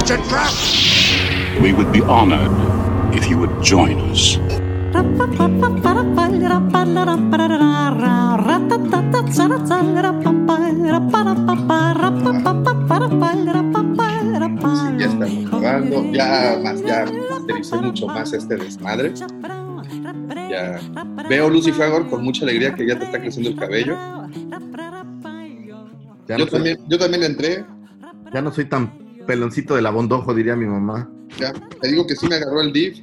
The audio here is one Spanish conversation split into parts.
It's a trap! We would be honored if you would join us. Sí, ya estamos grabando. Ya más, ya mastericé mucho más este desmadre. Ya veo Lucy Fagor con mucha alegría que ya te está creciendo el cabello. Ya Yo no, soy, también, yo también entré. ya no soy tan peloncito del abondojo, diría mi mamá. Ya, te digo que sí me agarró el div.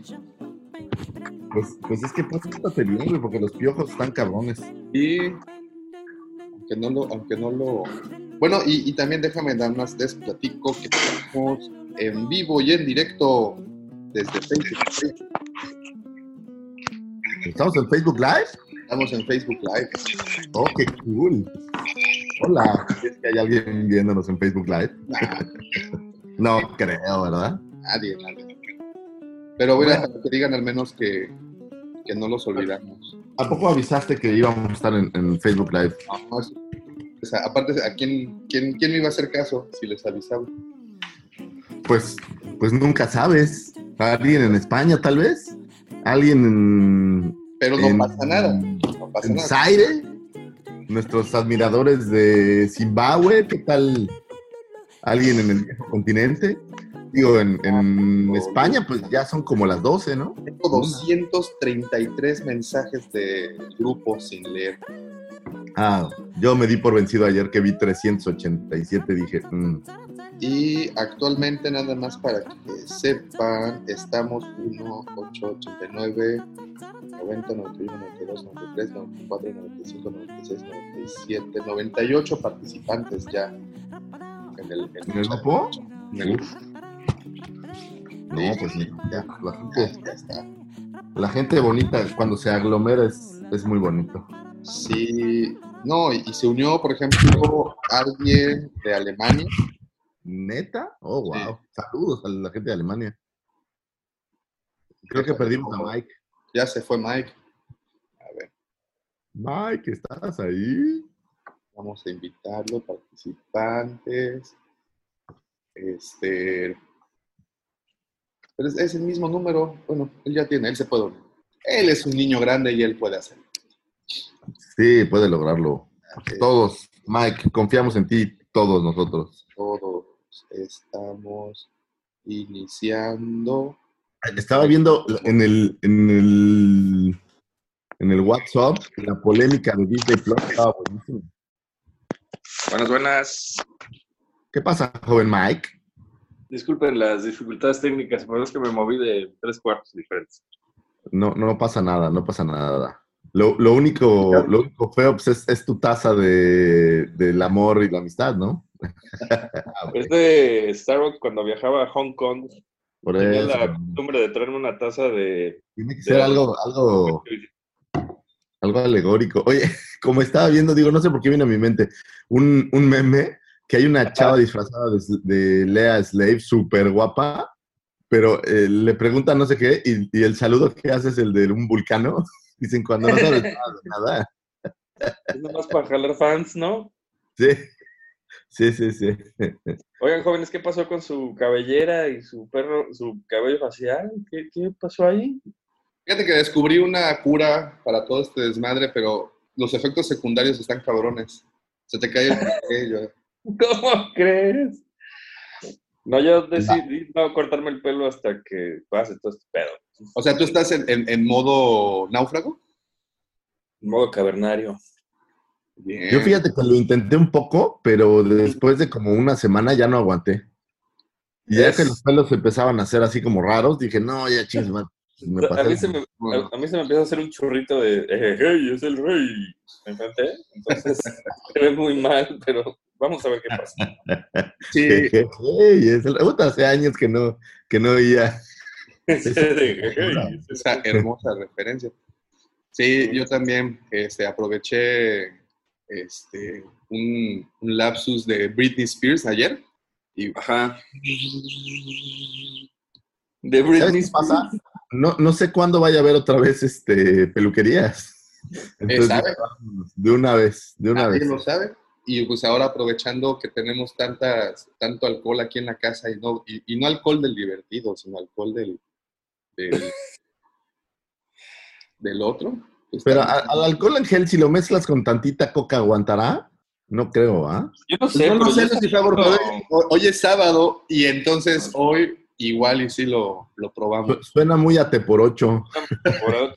Pues, pues es que pórtate bien, güey, porque los piojos están cabrones. Y aunque no lo, aunque no lo. Bueno, y, y también déjame dar más les platico que estamos en vivo y en directo desde Facebook. ¿Estamos en Facebook Live? Estamos en Facebook Live. Oh, qué cool. Hola. ¿Es que hay alguien viéndonos en Facebook Live? Nah, No creo, ¿verdad? nadie, nadie. Pero voy a dejar que digan al menos que, que no los olvidamos. ¿A poco avisaste que íbamos a estar en, en Facebook Live? No, es- o sea, aparte, ¿a quién, quién, quién me iba a hacer caso si les avisaba? Pues, pues nunca sabes. ¿Alguien en España, tal vez? ¿Alguien en, Pero no en- pasa nada. No pasa en nada. Zaire? Nuestros admiradores de Zimbabue, ¿qué tal? ¿Alguien en el viejo continente? Digo, en, en España, pues ya son como las 12, ¿no? Tengo 233 mensajes de grupo sin leer. Ah, yo me di por vencido ayer que vi 387, dije, mm, Y actualmente, nada más para que sepan, estamos 1, 8, 89, 90, 91, 92, 93, 94, 95, 96, 97, 98 participantes ya en el, ¿En el grupo? En el- no, pues ya, la gente, ya está. la gente bonita cuando se aglomera es, es muy bonito. Sí, no, y, y se unió, por ejemplo, alguien de Alemania. ¿Neta? Oh, Sí. wow. Saludos a la gente de Alemania. Creo que perdimos a Mike. Ya se fue Mike. A ver, Mike, ¿estás ahí? Vamos a invitarlo, participantes. Este. Pero es, es el mismo número. Bueno, él ya tiene, él se puede unir. Él es un niño grande y él puede hacerlo. Sí, puede lograrlo. Todos, Mike, confiamos en ti, todos nosotros. Todos estamos iniciando. Estaba viendo en el, en el, en el WhatsApp la polémica de Disney Plus. Estaba buenísimo. Buenas, buenas. ¿Qué pasa, joven Mike? Disculpen las dificultades técnicas, pero es que me moví de tres cuartos diferentes. No, no pasa nada, no pasa nada. Lo, lo único, lo único feo pues, es, es tu taza de, del amor y la amistad, ¿no? Es de Starbucks cuando viajaba a Hong Kong. Por Tenía eso. la costumbre de traerme una taza de... Tiene que ser algo, algo, algo alegórico. Oye, como estaba viendo, digo, no sé por qué viene a mi mente, un, un meme que hay una chava disfrazada de, de Lea Slave, súper guapa, pero eh, le preguntan no sé qué, y, y el saludo que hace es el de un vulcano. Dicen, cuando no sabes nada de nada. Es nomás para jalar fans, ¿no? Sí, sí, sí, sí. Oigan, jóvenes, ¿qué pasó con su cabellera y su perro, su cabello facial? ¿Qué, qué pasó ahí? Fíjate que descubrí una cura para todo este desmadre, pero los efectos secundarios están cabrones. Se te cae el cabello. ¿Cómo crees? No, yo decidí no cortarme el pelo hasta que pase todo este pedo. O sea, tú estás en, en- en modo náufrago. En modo cavernario. Bien. Yo fíjate que lo intenté un poco, pero después de como una semana ya no aguanté. Y ya Es- que los pelos empezaban a ser así como raros, dije, no, ya chingues, man. Me A mí, se me, a, a mí se me empieza a hacer un churrito de eh, hey, es el rey. ¿Me enfrenté? Entonces se ve muy mal, pero vamos a ver qué pasa. Sí, Ey, es el- puta, hace años que no, que no oía. "Hey, esa hermosa referencia. Sí, yo también este, aproveché este, un, un lapsus de Britney Spears ayer. Y Ajá. De ¿Sabes Britney pasa? No, no sé cuándo vaya a haber otra vez este, peluquerías. Entonces, ¿sabe? de una vez, de una nadie vez. lo sabe. Y pues ahora aprovechando que tenemos tantas, tanto alcohol aquí en la casa y no, y, y no alcohol del divertido, sino alcohol del, del, del otro. pues, Pero a- al alcohol en gel, si lo mezclas con tantita coca, ¿aguantará? No creo, ¿ah? Yo no Pues sé, no sé, yo porque siento- hoy, hoy es sábado y entonces hoy igual y sí lo, lo probamos. Su- Suena muy a te por ocho. por.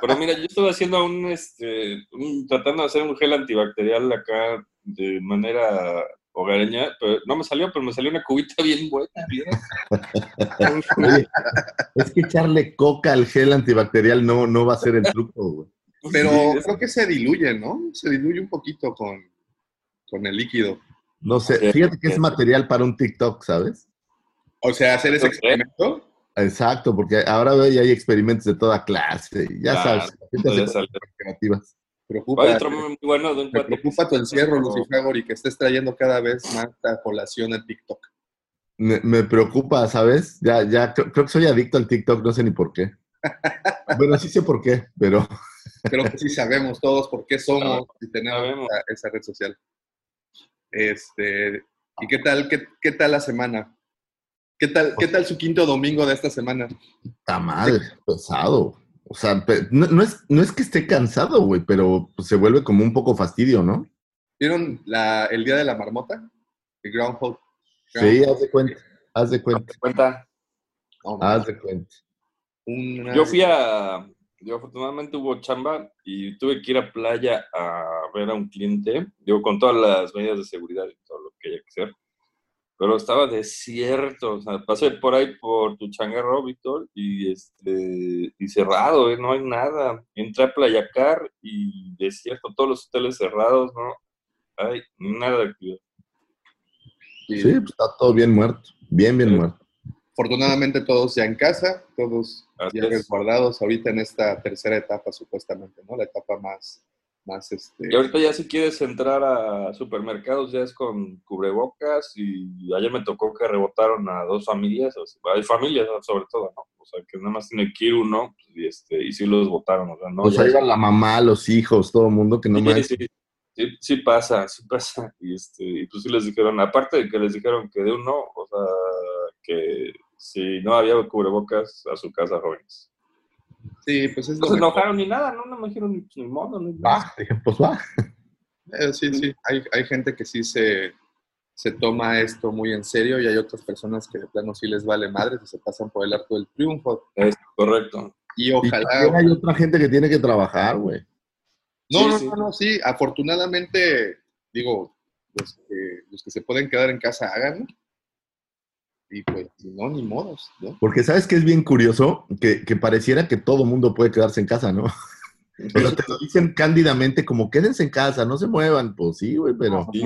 Pero mira, yo estuve haciendo un, este, un- tratando de hacer un gel antibacterial acá de manera hogareña, pero no me salió, pero me salió una cubita bien buena. es que echarle coca al gel antibacterial no, no va a ser el truco, güey. Pero Sí, es- creo que se diluye, ¿no? Se diluye un poquito con, con el líquido. No sé, fíjate que es material para un TikTok, ¿sabes? O sea, hacer ese experimento. Exacto, porque ahora veo y hay experimentos de toda clase. Ya Claro, sabes, ya sale. creativas. Preocupa, Hay otro muy bueno de un me preocupa tu encierro, Lucifer, y que estés trayendo cada vez más a colación en TikTok. Me, me preocupa, ¿sabes? Ya, ya creo, creo que soy adicto al TikTok, no sé ni por qué. Bueno, sí sé por qué, pero Creo que sí sabemos todos por qué somos y tenemos esa, esa red social. Este, ¿Y qué tal, qué, qué tal la semana? ¿Qué tal, ¿Qué tal su quinto domingo de esta semana? está madre, pesado. O sea, no, no es, no es que esté cansado, güey, pero pues, se vuelve como un poco fastidio, ¿no? ¿Vieron la, el día de la marmota? El Groundhog. Sí, haz de cuenta, haz de cuenta, cuenta. No, haz de cuenta. una- Yo fui a. Yo afortunadamente hubo chamba y tuve que ir a playa a ver a un cliente, digo, con todas las medidas de seguridad y todo lo que haya que hacer. Pero estaba desierto, o sea, pasé por ahí por tu changarro, Víctor, y este y cerrado, ¿eh? no hay nada. Entré a Playacar y desierto, todos los hoteles cerrados, no hay nada de actividad. Sí, pues está todo bien muerto, bien, bien Sí. muerto. Afortunadamente todos ya en casa, todos Así ya es. resguardados ahorita en esta tercera etapa supuestamente, ¿no? La etapa más, más este... Y ahorita ya si quieres entrar a supermercados ya es con cubrebocas y ayer me tocó que rebotaron a dos familias, o sea, hay familias sobre todo, ¿no? O sea, que nada más tiene que ir uno y, este, y sí los votaron, o sea, no. Va la mamá, los hijos, todo el mundo que no Sí, me... sí, sí, sí pasa, sí pasa. Y, este, y pues sí les dijeron, aparte de que les dijeron que de uno, o sea, que si no había cubrebocas a su casa, jóvenes. Sí, pues es No se enojaron ni nada, no, no me dijeron ni, ni modo, ni nada. Va, dije, pues va. Eh, sí, sí, hay, hay gente que sí se, se toma esto muy en serio y hay otras personas que de plano sí les vale madre y se pasan por el arco del triunfo. Es correcto. Y Y ojalá... también hay otra gente que tiene que trabajar, güey. No, Sí, no, sí. no, no, sí, afortunadamente, digo, los que, los que se pueden quedar en casa, háganlo. Y pues, si no, ni modos, ¿no? Porque sabes que es bien curioso que, que pareciera que todo mundo puede quedarse en casa, ¿no? O sea, te lo dicen cándidamente como quédense en casa, no se muevan. Pues sí, güey, pero Sí,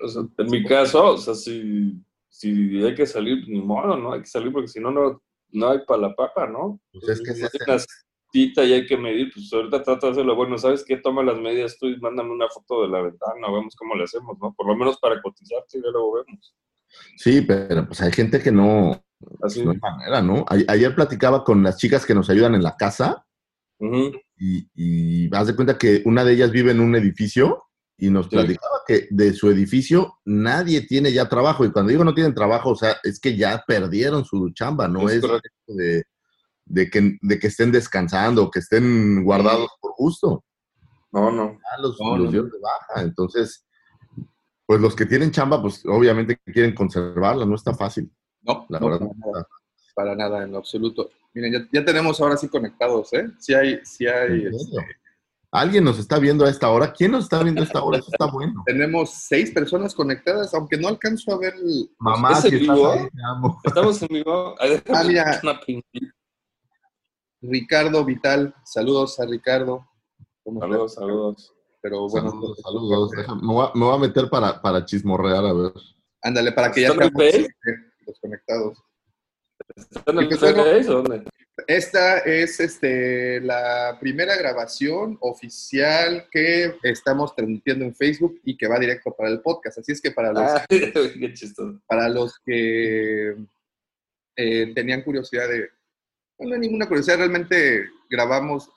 o sea, en mi caso, o sea, si, si hay que salir, ni modo, ¿no? Hay que salir porque si no, no, no hay para la papa, ¿no? pues es que Si hay una cita y hay que medir, pues ahorita trato de hacerlo. Bueno, ¿sabes qué? Toma las medidas tú y mándame una foto de la ventana, vemos cómo le hacemos, ¿no? Por lo menos para cotizarte y ya luego vemos. Sí, pero pues hay gente que no, Así. no hay manera, ¿no? A- ayer platicaba con las chicas que nos ayudan en la casa y, y haz de cuenta que una de ellas vive en un edificio y nos Sí. platicaba que de su edificio nadie tiene ya trabajo. Y cuando digo no tienen trabajo, o sea, es que ya perdieron su chamba, no Es de, de que, de que estén descansando, que estén guardados por gusto. No, no. Ya los, No, los no. dieron de baja. Entonces, pues los que tienen chamba, pues obviamente quieren conservarla, no está fácil. No, La no, verdad, para, nada, para nada, en lo absoluto. Miren, ya, ya tenemos ahora sí conectados, ¿eh? Sí hay, sí hay, ¿En este? ¿Alguien nos está viendo a esta hora? ¿Quién nos está viendo a esta hora? Eso está bueno. tenemos seis personas conectadas, aunque no alcanzo a ver el... Mamá, ¿Es si estás vivo? ahí, te amo. Estamos en vivo. Ah, mira. Ricardo Vital, saludos a Ricardo. ¿Cómo estás? Saludos, saludos. Pero bueno, Saludos, saludos. Déjame- me, voy a, me voy a meter para, para chismorrear, a ver. ándale, para que ya eh, los conectados. ¿Está en. Facebook o dónde? Esta es este, la primera grabación oficial que estamos transmitiendo en Facebook y que va directo para el podcast. Así es que para los, Ah, qué para los que eh, tenían curiosidad de... No, no hay ninguna curiosidad, realmente grabamos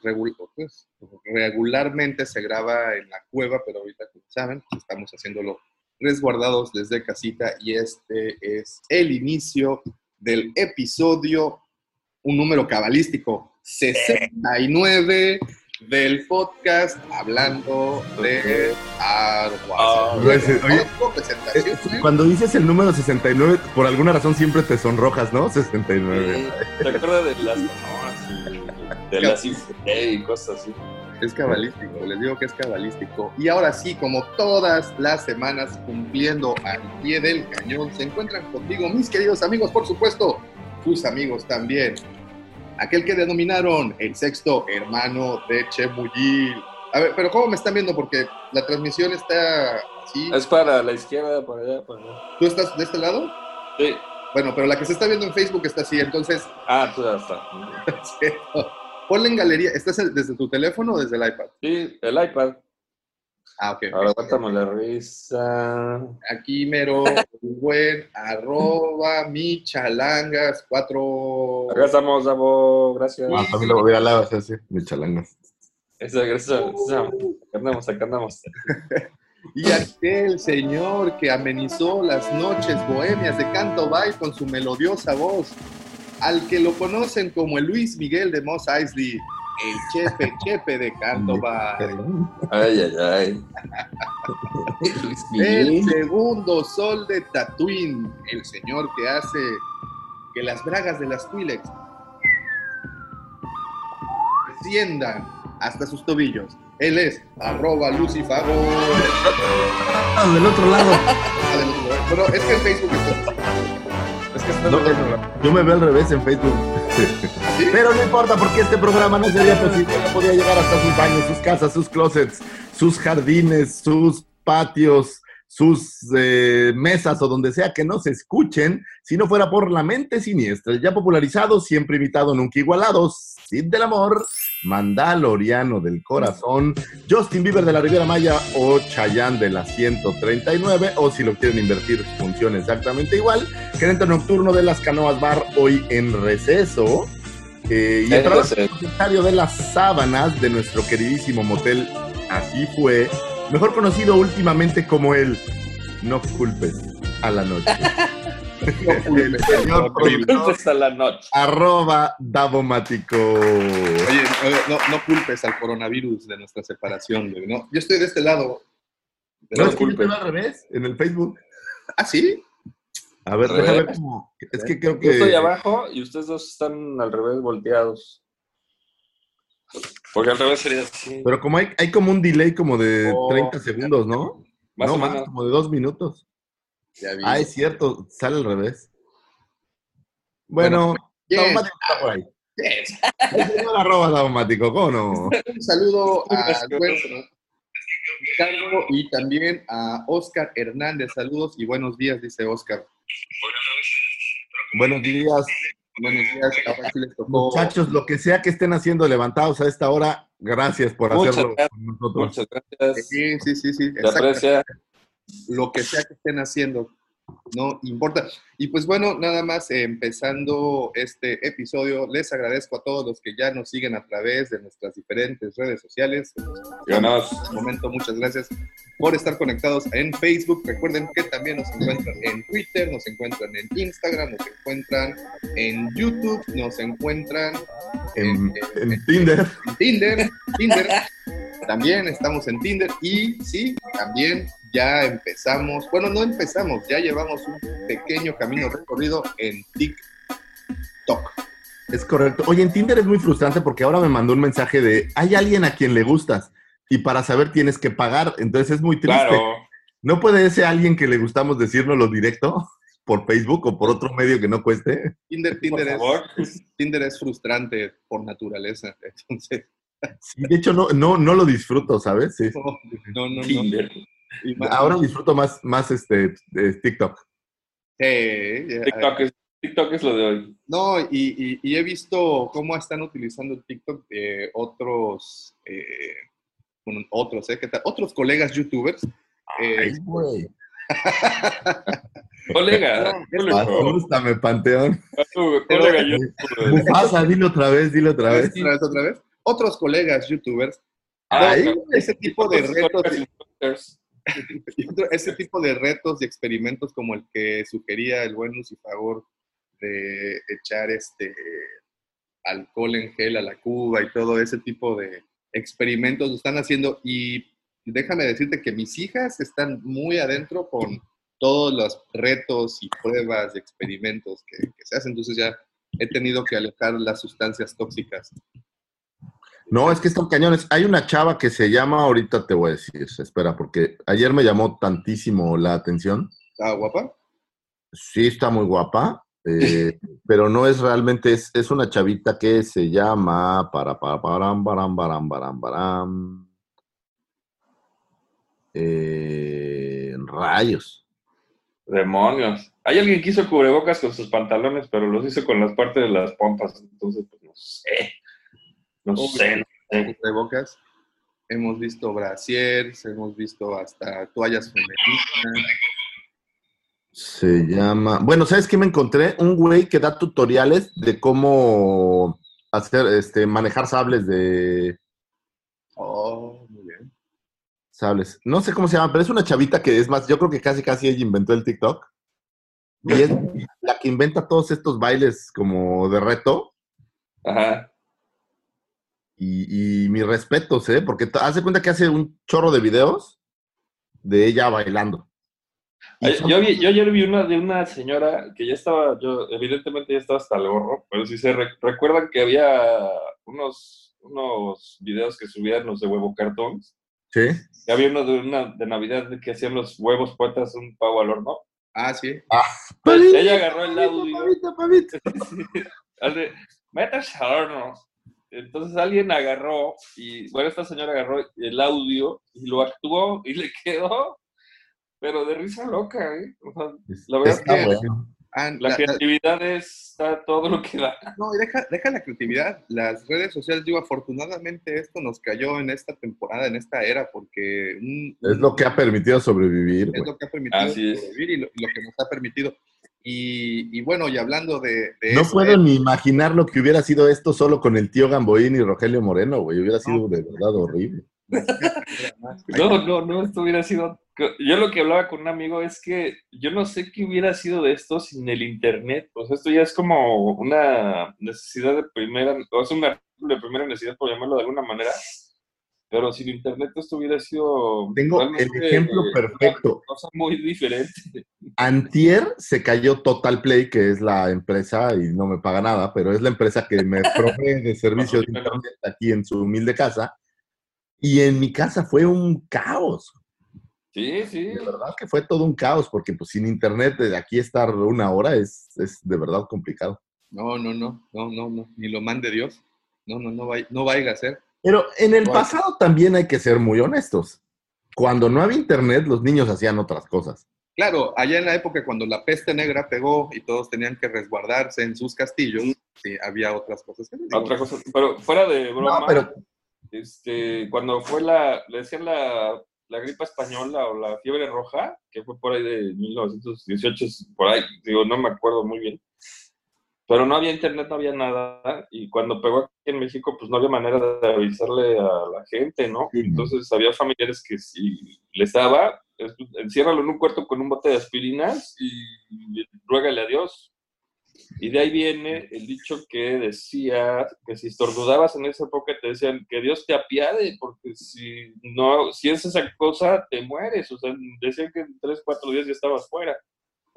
pues, regularmente, se graba en la cueva, pero ahorita, como saben, estamos haciéndolo resguardados desde casita y este es el inicio del episodio, un número cabalístico, 69 del podcast hablando de Star Ah, Wars. oye, oye, No tengo presentación, ¿eh? Cuando dices el número 69, por alguna razón siempre te sonrojas, ¿no? 69. ¿Te acuerdas de las de las y cosas así? Es cabalístico, les digo que es cabalístico. Y ahora sí, como todas las semanas, cumpliendo al pie del cañón, se encuentran contigo mis queridos amigos, por supuesto, tus amigos también. Aquel que denominaron el sexto hermano de Chemuyil. A ver, pero ¿cómo me están viendo? Porque la transmisión está así. Es para la izquierda, para allá, para allá. ¿Tú estás de este lado? Sí. Bueno, pero la que se está viendo en Facebook está así, entonces Ah, tú ya está. ponle en galería. ¿Estás desde tu teléfono o desde el iPad? Sí, el iPad. Ah, ok. Ahora aguántame la risa. Aquí mero, buen, arroba, michalangas, cuatro... Acá estamos, Davo. Gracias. Ah, también lo voy a la así, mi chalangas. Esa, gracias. Acá andamos, acá andamos. Y aquel señor que amenizó las noches bohemias de Canto Bay con su melodiosa voz, al que lo conocen como el Luis Miguel de Moss Eisley, el Chepe Chepe de Canto Bay. Ay, ay, ay. Luis El Miguel. segundo sol de Tatooine, el señor que hace que las bragas de las Twi'leks desciendan hasta sus tobillos. Él es arroba Lucifago. Ah, del otro lado. Ah, del otro lado. Pero es que en Facebook está. Que No, Yo me veo al revés en Facebook. ¿Sí? Pero no importa porque este programa no sería posible. No podía llegar hasta sus baños, sus casas, sus closets, sus jardines, sus patios, sus eh, mesas o donde sea que no se escuchen si no fuera por la mente siniestra. Ya popularizado, siempre imitado, nunca igualado. Cid del amor, Mandaloriano del corazón, Justin Bieber de la Riviera Maya o Chayanne de la 139. O si lo quieren invertir, funciona exactamente igual. Gerente nocturno de las Canoas Bar, hoy en receso. Eh, y el propietario de las sábanas de nuestro queridísimo motel Así fue, mejor conocido últimamente como el No culpes a la noche. el señor productor, Hasta la noche. arroba Davomático. Oye, no, no culpes al coronavirus de nuestra separación, güey, ¿no? Yo estoy de este lado. De No, es que yo estoy al revés, en el Facebook. ¿Ah, sí? A ver, Al déjame ver cómo. Es que creo Yo que. estoy abajo y ustedes dos están al revés, volteados. Porque al revés sería así. Pero como hay, hay como un delay como de Oh. 30 segundos, ¿no? Más no o más, menos. como de dos minutos. Ya vi. Ah, es cierto, sale al revés. Bueno, Yes. Davomático está por ahí. Yes. El señor arroba Davomático, ¿cómo no? Un saludo a Ricardo y también a Oscar Hernández. Saludos y buenos días, dice Oscar. Buenos días, Buenos días, les tocó. muchachos, lo que sea que estén haciendo levantados a esta hora, gracias por Muchas hacerlo gracias. con nosotros. Muchas gracias. Sí, sí, sí, sí. Lo que sea que estén haciendo, no importa. Y pues bueno, nada más eh, empezando este episodio, les agradezco a todos los que ya nos siguen a través de nuestras diferentes redes sociales. Ganas. En este momento, muchas gracias por estar conectados en Facebook. Recuerden que también nos encuentran en Twitter, nos encuentran en Instagram, nos encuentran en YouTube, nos encuentran En, en Tinder. en Tinder, Tinder. También estamos en Tinder y sí, también ya empezamos, bueno, no empezamos, ya llevamos un pequeño camino recorrido en TikTok. Es correcto. Oye, en Tinder es muy frustrante porque ahora me mandó un mensaje de hay alguien a quien le gustas y para saber tienes que pagar. Entonces es muy triste. Claro. ¿No puede ese alguien que le gustamos decírnoslo directo? por Facebook o por otro medio que no cueste. Tinder, Por Tinder, favor. es, Tinder es frustrante por naturaleza. Entonces, Sí, de hecho, no, no, no lo disfruto, ¿sabes? Sí. no, no, no. Tinder. Ahora disfruto más, más este, eh, TikTok. Sí, ya- TikTok es, TikTok es lo de hoy. No, y, y- y he visto cómo están utilizando el TikTok de otros, eh, bueno, otros, ¿eh? ¿Qué tal? Otros colegas youtubers. eh, Ay, güey. Colega, No, es colega, Asústame, Panteón. colega, yo- Mufasa, dilo otra vez, dilo otra vez. otra vez, otra vez. Otros colegas youtubers. Ay, ese tipo de retos, Ese tipo de retos y experimentos como el que sugería el buen Lucifagor de echar este alcohol en gel a la cuba y todo ese tipo de experimentos lo están haciendo y déjame decirte que mis hijas están muy adentro con todos los retos y pruebas y experimentos que, que se hacen, entonces ya he tenido que alejar las sustancias tóxicas. No, es que están cañones. Hay una chava que se llama, ahorita te voy a decir, espera, porque ayer me llamó tantísimo la atención. ¿Está guapa? Sí, está muy guapa, eh, pero no es realmente, es, es una chavita que se llama para para param, param, param, param, param. Eh, rayos. Demonios. Hay alguien que hizo cubrebocas con sus pantalones, pero los hizo con las partes de las pompas. Entonces, pues no sé. No sé. no sé. Hemos visto brasiers, hemos visto hasta toallas femeninas. Se llama. Bueno, ¿sabes qué me encontré? Un güey que da tutoriales de cómo hacer, este, manejar sables de Oh, muy bien. sables. No sé cómo se llama, pero es una chavita que es más, yo creo que casi casi ella inventó el TikTok. Y es la que inventa todos estos bailes como de reto. Ajá. Y, y mis respetos, ¿eh? Porque hace cuenta que hace un chorro de videos de ella bailando. Y Yo, vi- yo ayer vi una de una señora que ya estaba, yo evidentemente ya estaba hasta el gorro, pero si se re- recuerdan que había unos, unos videos que subían los de huevo cartons, Sí. que había uno de una de Navidad que hacían los huevos poetas un pavo al horno. Ah, sí. Pues ella agarró el audio. Pavito, pavito. Hace, métase al horno. Entonces alguien agarró y, bueno, esta señora agarró el audio y lo actuó y le quedó, pero de risa loca, ¿eh? O sea, La verdad Está que- bueno. Ah, la la- creatividad está todo lo que da. no, y deja, deja la creatividad. Las redes sociales, digo, afortunadamente esto nos cayó en esta temporada, en esta era, porque un- Es lo que ha permitido sobrevivir, es lo que ha permitido Así sobrevivir y lo, y lo que nos ha permitido. Y, y bueno, y hablando de, de No eso, puedo eh, ni imaginar lo que hubiera sido esto solo con el tío Gamboín y Rogelio Moreno, güey. Hubiera sido de verdad horrible. No, no, no, esto hubiera sido... Yo lo que hablaba con un amigo es que yo no sé qué hubiera sido de esto sin el Internet. O sea, esto ya es como una necesidad de primera, o es una de primera necesidad, por llamarlo de alguna manera. Pero sin Internet esto hubiera sido... Tengo el ejemplo eh, perfecto. Una cosa muy diferente. Antier se cayó Total Play, que es la empresa, y no me paga nada, pero es la empresa que me provee de servicios de internet aquí en su humilde casa. Y en mi casa fue un caos. Sí, sí. De verdad que fue todo un caos, porque pues sin internet de aquí estar una hora es, es de verdad complicado. No, no, no, no, no, no, ni lo mande Dios. No, no, no, vay- no vaya a ser. Pero en el Bueno. pasado también hay que ser muy honestos. Cuando no había internet, los niños hacían otras cosas. Claro, allá en la época cuando la peste negra pegó y todos tenían que resguardarse en sus castillos, sí, había otras cosas. que. Otra cosa, pero fuera de broma, No, pero este, cuando fue la, le decían la, la gripa española o la fiebre roja, que fue por ahí de 1918, por ahí, digo, no me acuerdo muy bien. Pero no había internet, no había nada, y cuando pegó aquí en México, pues no había manera de avisarle a la gente, ¿no? Entonces había familiares que si les daba, enciérralo en un cuarto con un bote de aspirinas y ruégale a Dios. Y de ahí viene el dicho que decía que si estornudabas en esa época te decían que Dios te apiade, porque si no, si es esa cosa, te mueres. O sea, decían que en tres, cuatro días ya estabas fuera.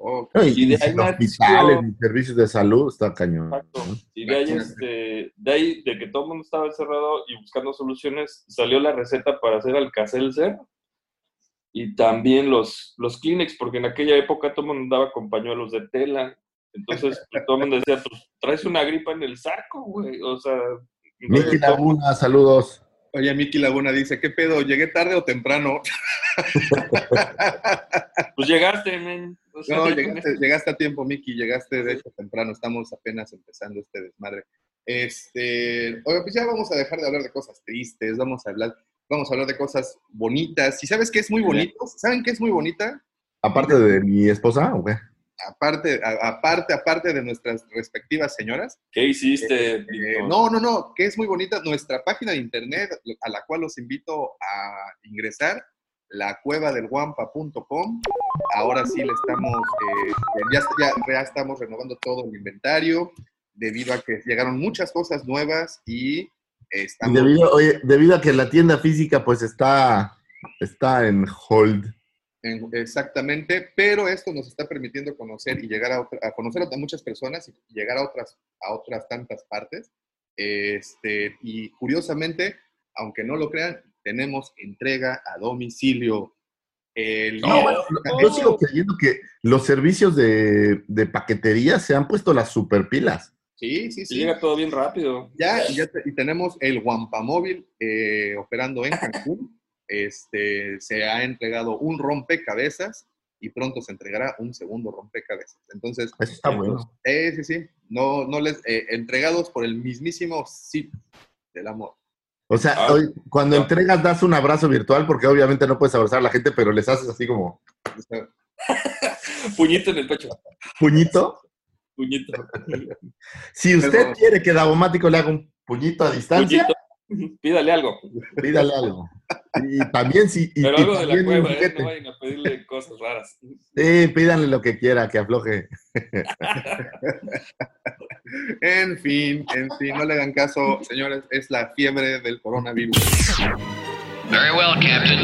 No, y, Y de y ahí hospitales ni servicios de salud está cañón. Exacto. ¿no? Y de ahí, este, de ahí, de que todo el mundo estaba encerrado y buscando soluciones, salió la receta para hacer alcacelser. Y también los, los Kleenex, porque en aquella época todo el mundo andaba con pañuelos de tela. Entonces pues, todo el mundo decía, pues traes una gripa en el saco, güey. O sea... Miki Laguna, saludos. Oye, Miki Laguna dice, ¿qué pedo? ¿Llegué tarde o temprano? pues llegaste, men. O sea, No, llegaste, llegaste a tiempo, Miki, llegaste de hecho temprano, estamos apenas empezando este desmadre. Este, oye, pues ya vamos a dejar de hablar de cosas tristes, vamos a hablar, vamos a hablar de cosas bonitas. ¿Y sabes qué es muy bonito? ¿Saben qué es muy bonita? Aparte de mi esposa, ¿o qué? Aparte, a- aparte, aparte de nuestras respectivas señoras. ¿Qué hiciste, Eh, Víctor? no, no, no, que es muy bonita nuestra página de internet a la cual los invito a ingresar, lacuevadelguampa.com. Ahora sí le estamos, eh, ya, ya, ya estamos renovando todo el inventario debido a que llegaron muchas cosas nuevas y Y estamos... debido, oye, debido a que la tienda física pues está, está en hold. En- exactamente, pero esto nos está permitiendo conocer y llegar a, otra- a conocer a muchas personas y llegar a otras, a otras tantas partes. Este, y curiosamente, aunque no lo crean, tenemos entrega a domicilio. El No, bueno, yo sigo creyendo que los servicios de, de paquetería se han puesto las super pilas. Sí, sí, Sí. Llega todo bien rápido. Ya, ya te- y tenemos el Guampamóvil eh, operando en Cancún. Este, se ha entregado un rompecabezas y pronto se entregará un segundo rompecabezas. Entonces, Eso está bueno. Eh, sí, sí. No, no les, eh, entregados por el mismísimo Cid del amor. O sea, Ah. cuando No. entregas das un abrazo virtual porque obviamente no puedes abrazar a la gente, pero les haces así como Puñito en el pecho. puñito. Puñito. Si usted quiere que Davomático le haga un puñito a distancia, Puñito. Pídale algo. pídale algo. Y también si... y- Pero y algo de la cueva, ¿eh? No vayan a pedirle cosas raras. Sí, pídanle lo que quiera, que afloje. en fin, en fin, no le hagan caso, señores, es la fiebre del coronavirus. Very well, Captain.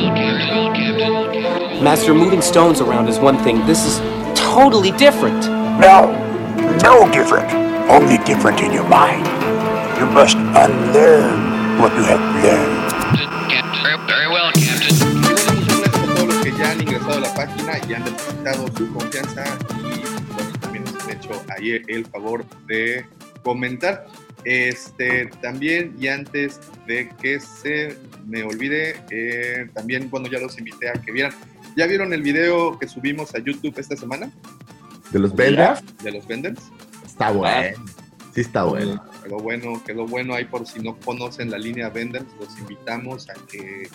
Master, moving stones around is one thing. This is totally different. No, no different. Only different in your mind. You must unlearn what you have learned. Very, very well, Captain. Y bueno, muchas gracias a todos los que ya han ingresado a la página y han depositado su confianza y bueno, también nos han hecho ayer el favor de comentar. Este, también, y antes de que se me olvide, eh, también, bueno, ya los invité a que vieran. ¿Ya vieron el video que subimos a YouTube esta semana De los vendors, de los vendors? está bueno. Sí está bueno. Quedó bueno, quedó bueno ahí por si no conocen la línea vendors, los invitamos a que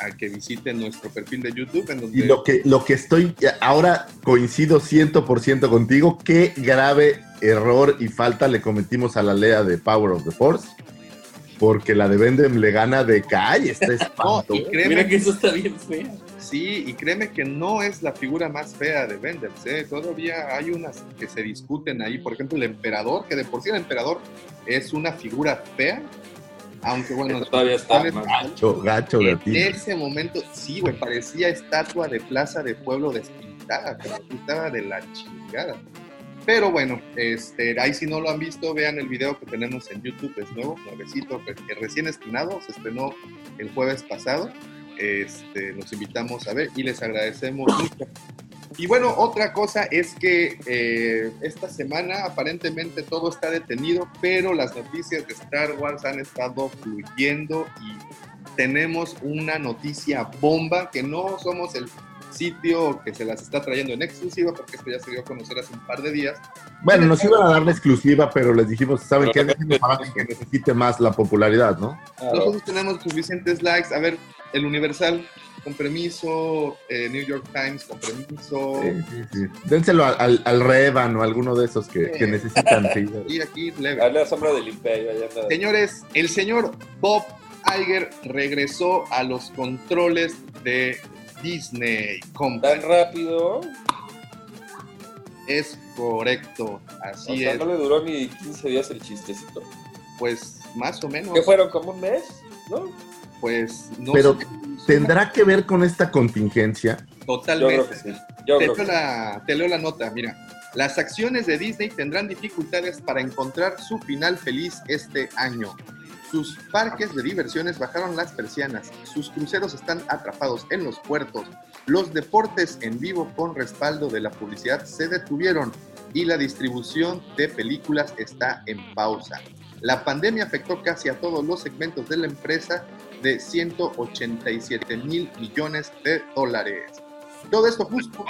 a que visiten nuestro perfil de YouTube en donde Y lo que, lo que estoy, ahora coincido 100% contigo, qué grave error y falta le cometimos a la Lea de Power of the Force, porque la de Vendem le gana de calle, está No, espanto. y créeme Mira que eso está bien feo. Sí, y créeme que no es la figura más fea de Vendors, ¿eh? Todavía hay unas que se discuten ahí. Por ejemplo, el emperador, que de por sí el emperador es una figura fea, aunque bueno, Esto todavía está más Gacho, gacho de en ti. ese momento, sí, güey, parecía estatua de plaza de pueblo despintada, pero estaba de la chingada. Pero bueno, este, ahí si no lo han visto, vean el video que tenemos en YouTube, es nuevo, nuevecito, que, que recién estrenado, se estrenó el jueves pasado. Este, los invitamos a ver y les agradecemos mucho. Y bueno, otra cosa es que eh, esta semana aparentemente todo está detenido, pero las noticias de Star Wars han estado fluyendo y tenemos una noticia bomba que no somos el sitio que se las está trayendo en exclusiva porque esto ya se dio a conocer hace un par de días. Bueno, nos iban a dar la exclusiva, pero les dijimos, ¿saben qué? Que necesite más la popularidad, ¿no? Nosotros tenemos suficientes likes. A ver, el Universal con permiso, eh, New York Times con permiso. Sí, sí, sí. Dénselo al, al, al Revan o a alguno de esos que, que necesitan. sí. Y aquí leve. Dale la sombra del imperio. allá. Señores, el señor Bob Iger regresó a los controles de Disney Company. Tan rápido. Es correcto, así o sea, es. no le duró ni 15 días el chistecito. Pues más o menos. ¿Qué fueron? ¿Como un mes? ¿No? Pues no Pero sé. tendrá que ver con esta contingencia. Yo Totalmente. creo que sí. Yo te, creo leo la, te leo la nota, mira. Las acciones de Disney tendrán dificultades para encontrar su final feliz este año. Sus parques de diversiones bajaron las persianas, sus cruceros están atrapados en los puertos, los deportes en vivo con respaldo de la publicidad se detuvieron y la distribución de películas está en pausa. La pandemia afectó casi a todos los segmentos de la empresa de 187 mil millones de dólares. Todo esto justo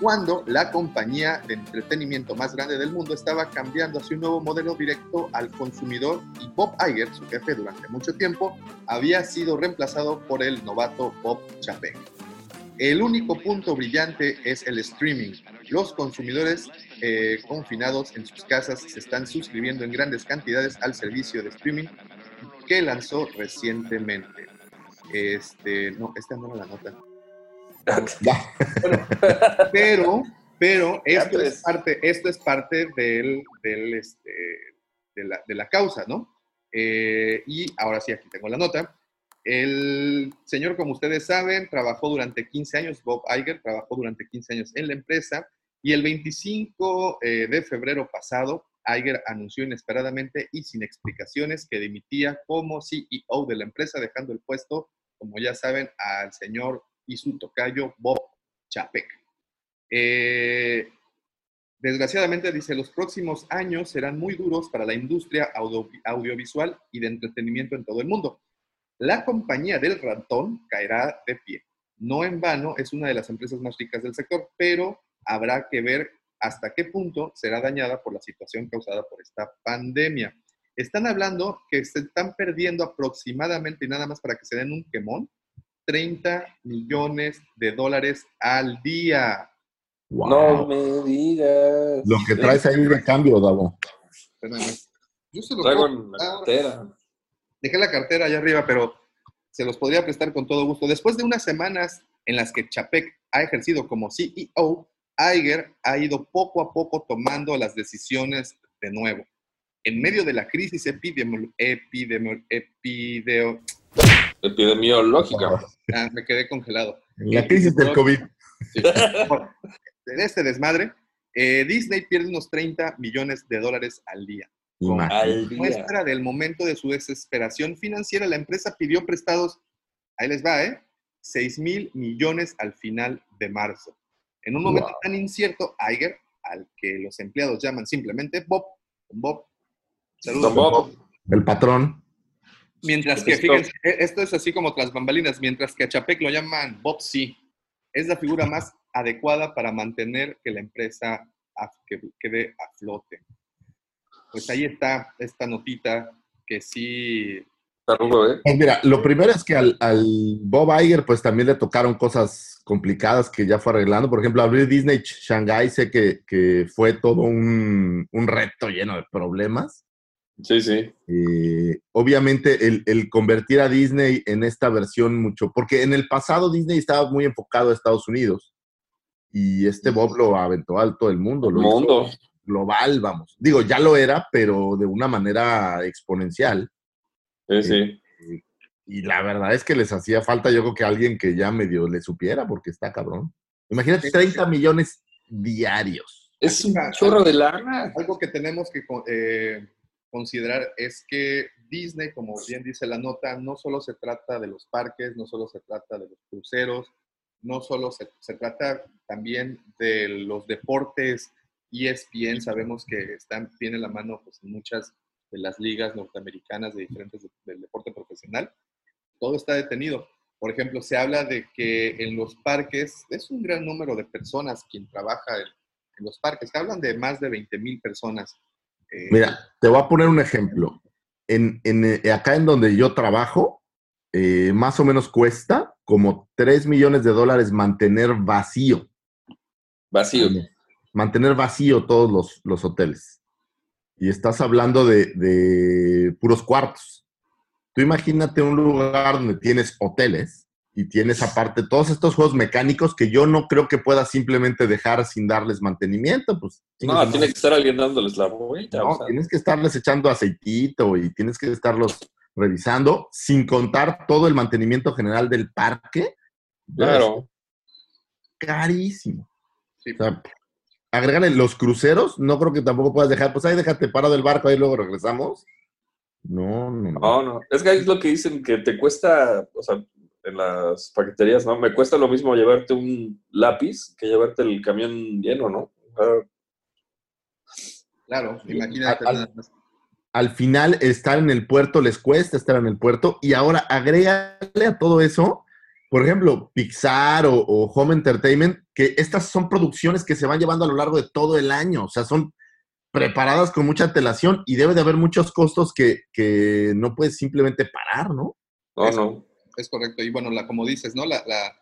cuando la compañía de entretenimiento más grande del mundo estaba cambiando hacia un nuevo modelo directo al consumidor y Bob Iger, su jefe durante mucho tiempo, había sido reemplazado por el novato Bob Chapek. El único punto brillante es el streaming. Los consumidores eh, confinados en sus casas se están suscribiendo en grandes cantidades al servicio de streaming que lanzó recientemente. Este, no, esta no era la nota. Bueno, pero, pero esto es parte, esto es parte del, del, este, de, la, de la causa, ¿no? Eh, y ahora sí, aquí tengo la nota. El señor, como ustedes saben, trabajó durante 15 años, Bob Iger trabajó durante 15 años en la empresa y el 25 eh, de febrero pasado, Iger anunció inesperadamente y sin explicaciones que dimitía como CEO de la empresa, dejando el puesto, como ya saben, al señor y su tocayo Bob Chapek. Eh, desgraciadamente, dice, los próximos años serán muy duros para la industria audio- audiovisual y de entretenimiento en todo el mundo. La compañía del ratón caerá de pie. No en vano, es una de las empresas más ricas del sector, pero habrá que ver hasta qué punto será dañada por la situación causada por esta pandemia. Están hablando que se están perdiendo aproximadamente, y nada más para que se den un quemón, 30 millones de dólares al día. Wow. No me digas. Lo que traes ahí de cambio, Davo. Yo se los Traigo en la cartera. Dejé la cartera allá arriba, pero se los podría prestar con todo gusto. Después de unas semanas en las que Chapek ha ejercido como CEO, Iger ha ido poco a poco tomando las decisiones de nuevo. En medio de la crisis epidemiol- epidemiol- epideo- Epidemiológica. ah, me quedé congelado. La crisis del COVID. Sí. De este desmadre, eh, Disney pierde unos 30 millones de dólares al día. Al día. muestra del momento de su desesperación financiera, la empresa pidió prestados, ahí les va, ¿eh? 6 mil millones al final de marzo. En un momento Wow. tan incierto, Iger, al que los empleados llaman simplemente Bob, Bob, saludos, Bob. El patrón. Mientras que, Esto- fíjense, e- esto es así como tras bambalinas, mientras que a Chapek lo llaman Bob C. Es la figura más adecuada para mantener que la empresa a- que- quede a flote. Pues ahí está esta notita que sí ¿eh? Pues mira, lo primero es que al, al Bob Iger pues también le tocaron cosas complicadas que ya fue arreglando. Por ejemplo, abrir Disney Shanghai sé que, que fue todo un, un reto lleno de problemas. Sí, sí. Eh, obviamente el, el convertir a Disney en esta versión mucho, porque en el pasado Disney estaba muy enfocado a Estados Unidos y este Bob lo aventó al todo el mundo, lo hizo Mundo. global, vamos. Digo, ya lo era, pero de una manera exponencial. Sí, sí. Y la verdad es que les hacía falta, yo creo que alguien que ya medio le supiera, porque está cabrón. Imagínate 30 millones diarios. Es un chorro de lana. Algo que tenemos que co- eh, considerar es que Disney, como bien dice la nota, no solo se trata de los parques, no solo se trata de los cruceros, no solo se, se trata también de los deportes. ESPN sabemos que están, tiene la mano pues, en muchas de las ligas norteamericanas de diferentes de- del deporte profesional. Todo está detenido. Por ejemplo, se habla de que en los parques es un gran número de personas quien trabaja en, en los parques. Hablan de más de 20 mil personas. Eh, Mira, te voy a poner un ejemplo. En, en, eh, acá en donde yo trabajo, eh, más o menos cuesta como 3 millones de dólares mantener vacío, Vacío. mantener vacío todos los, los hoteles. Y estás hablando de, de puros cuartos. Tú imagínate un lugar donde tienes hoteles y tienes aparte todos estos juegos mecánicos que yo no creo que puedas simplemente dejar sin darles mantenimiento. Pues, No, su tiene madre. que estar alguien dándoles la vuelta. No, o sea. tienes que estarles echando aceitito y tienes que estarlos revisando, sin contar todo el mantenimiento general del parque. Claro. Carísimo. sí. O sea, agregan los cruceros, no creo que tampoco puedas dejar, pues ahí déjate parado el barco, ahí luego regresamos. No, no, no. No, no. Es que es lo que dicen que te cuesta, o sea, en las paqueterías, ¿no? Me cuesta lo mismo llevarte un lápiz que llevarte el camión lleno, ¿no? Claro, imagínate Al-. Al final, estar en el puerto les cuesta estar en el puerto y ahora agrégale a todo eso, por ejemplo, Pixar o, o Home Entertainment, que estas son producciones que se van llevando a lo largo de todo el año, o sea, son preparadas con mucha antelación y debe de haber muchos costos que, que no puedes simplemente parar, ¿no? no, no. Es correcto. Y bueno, la, como dices, ¿no? La, la-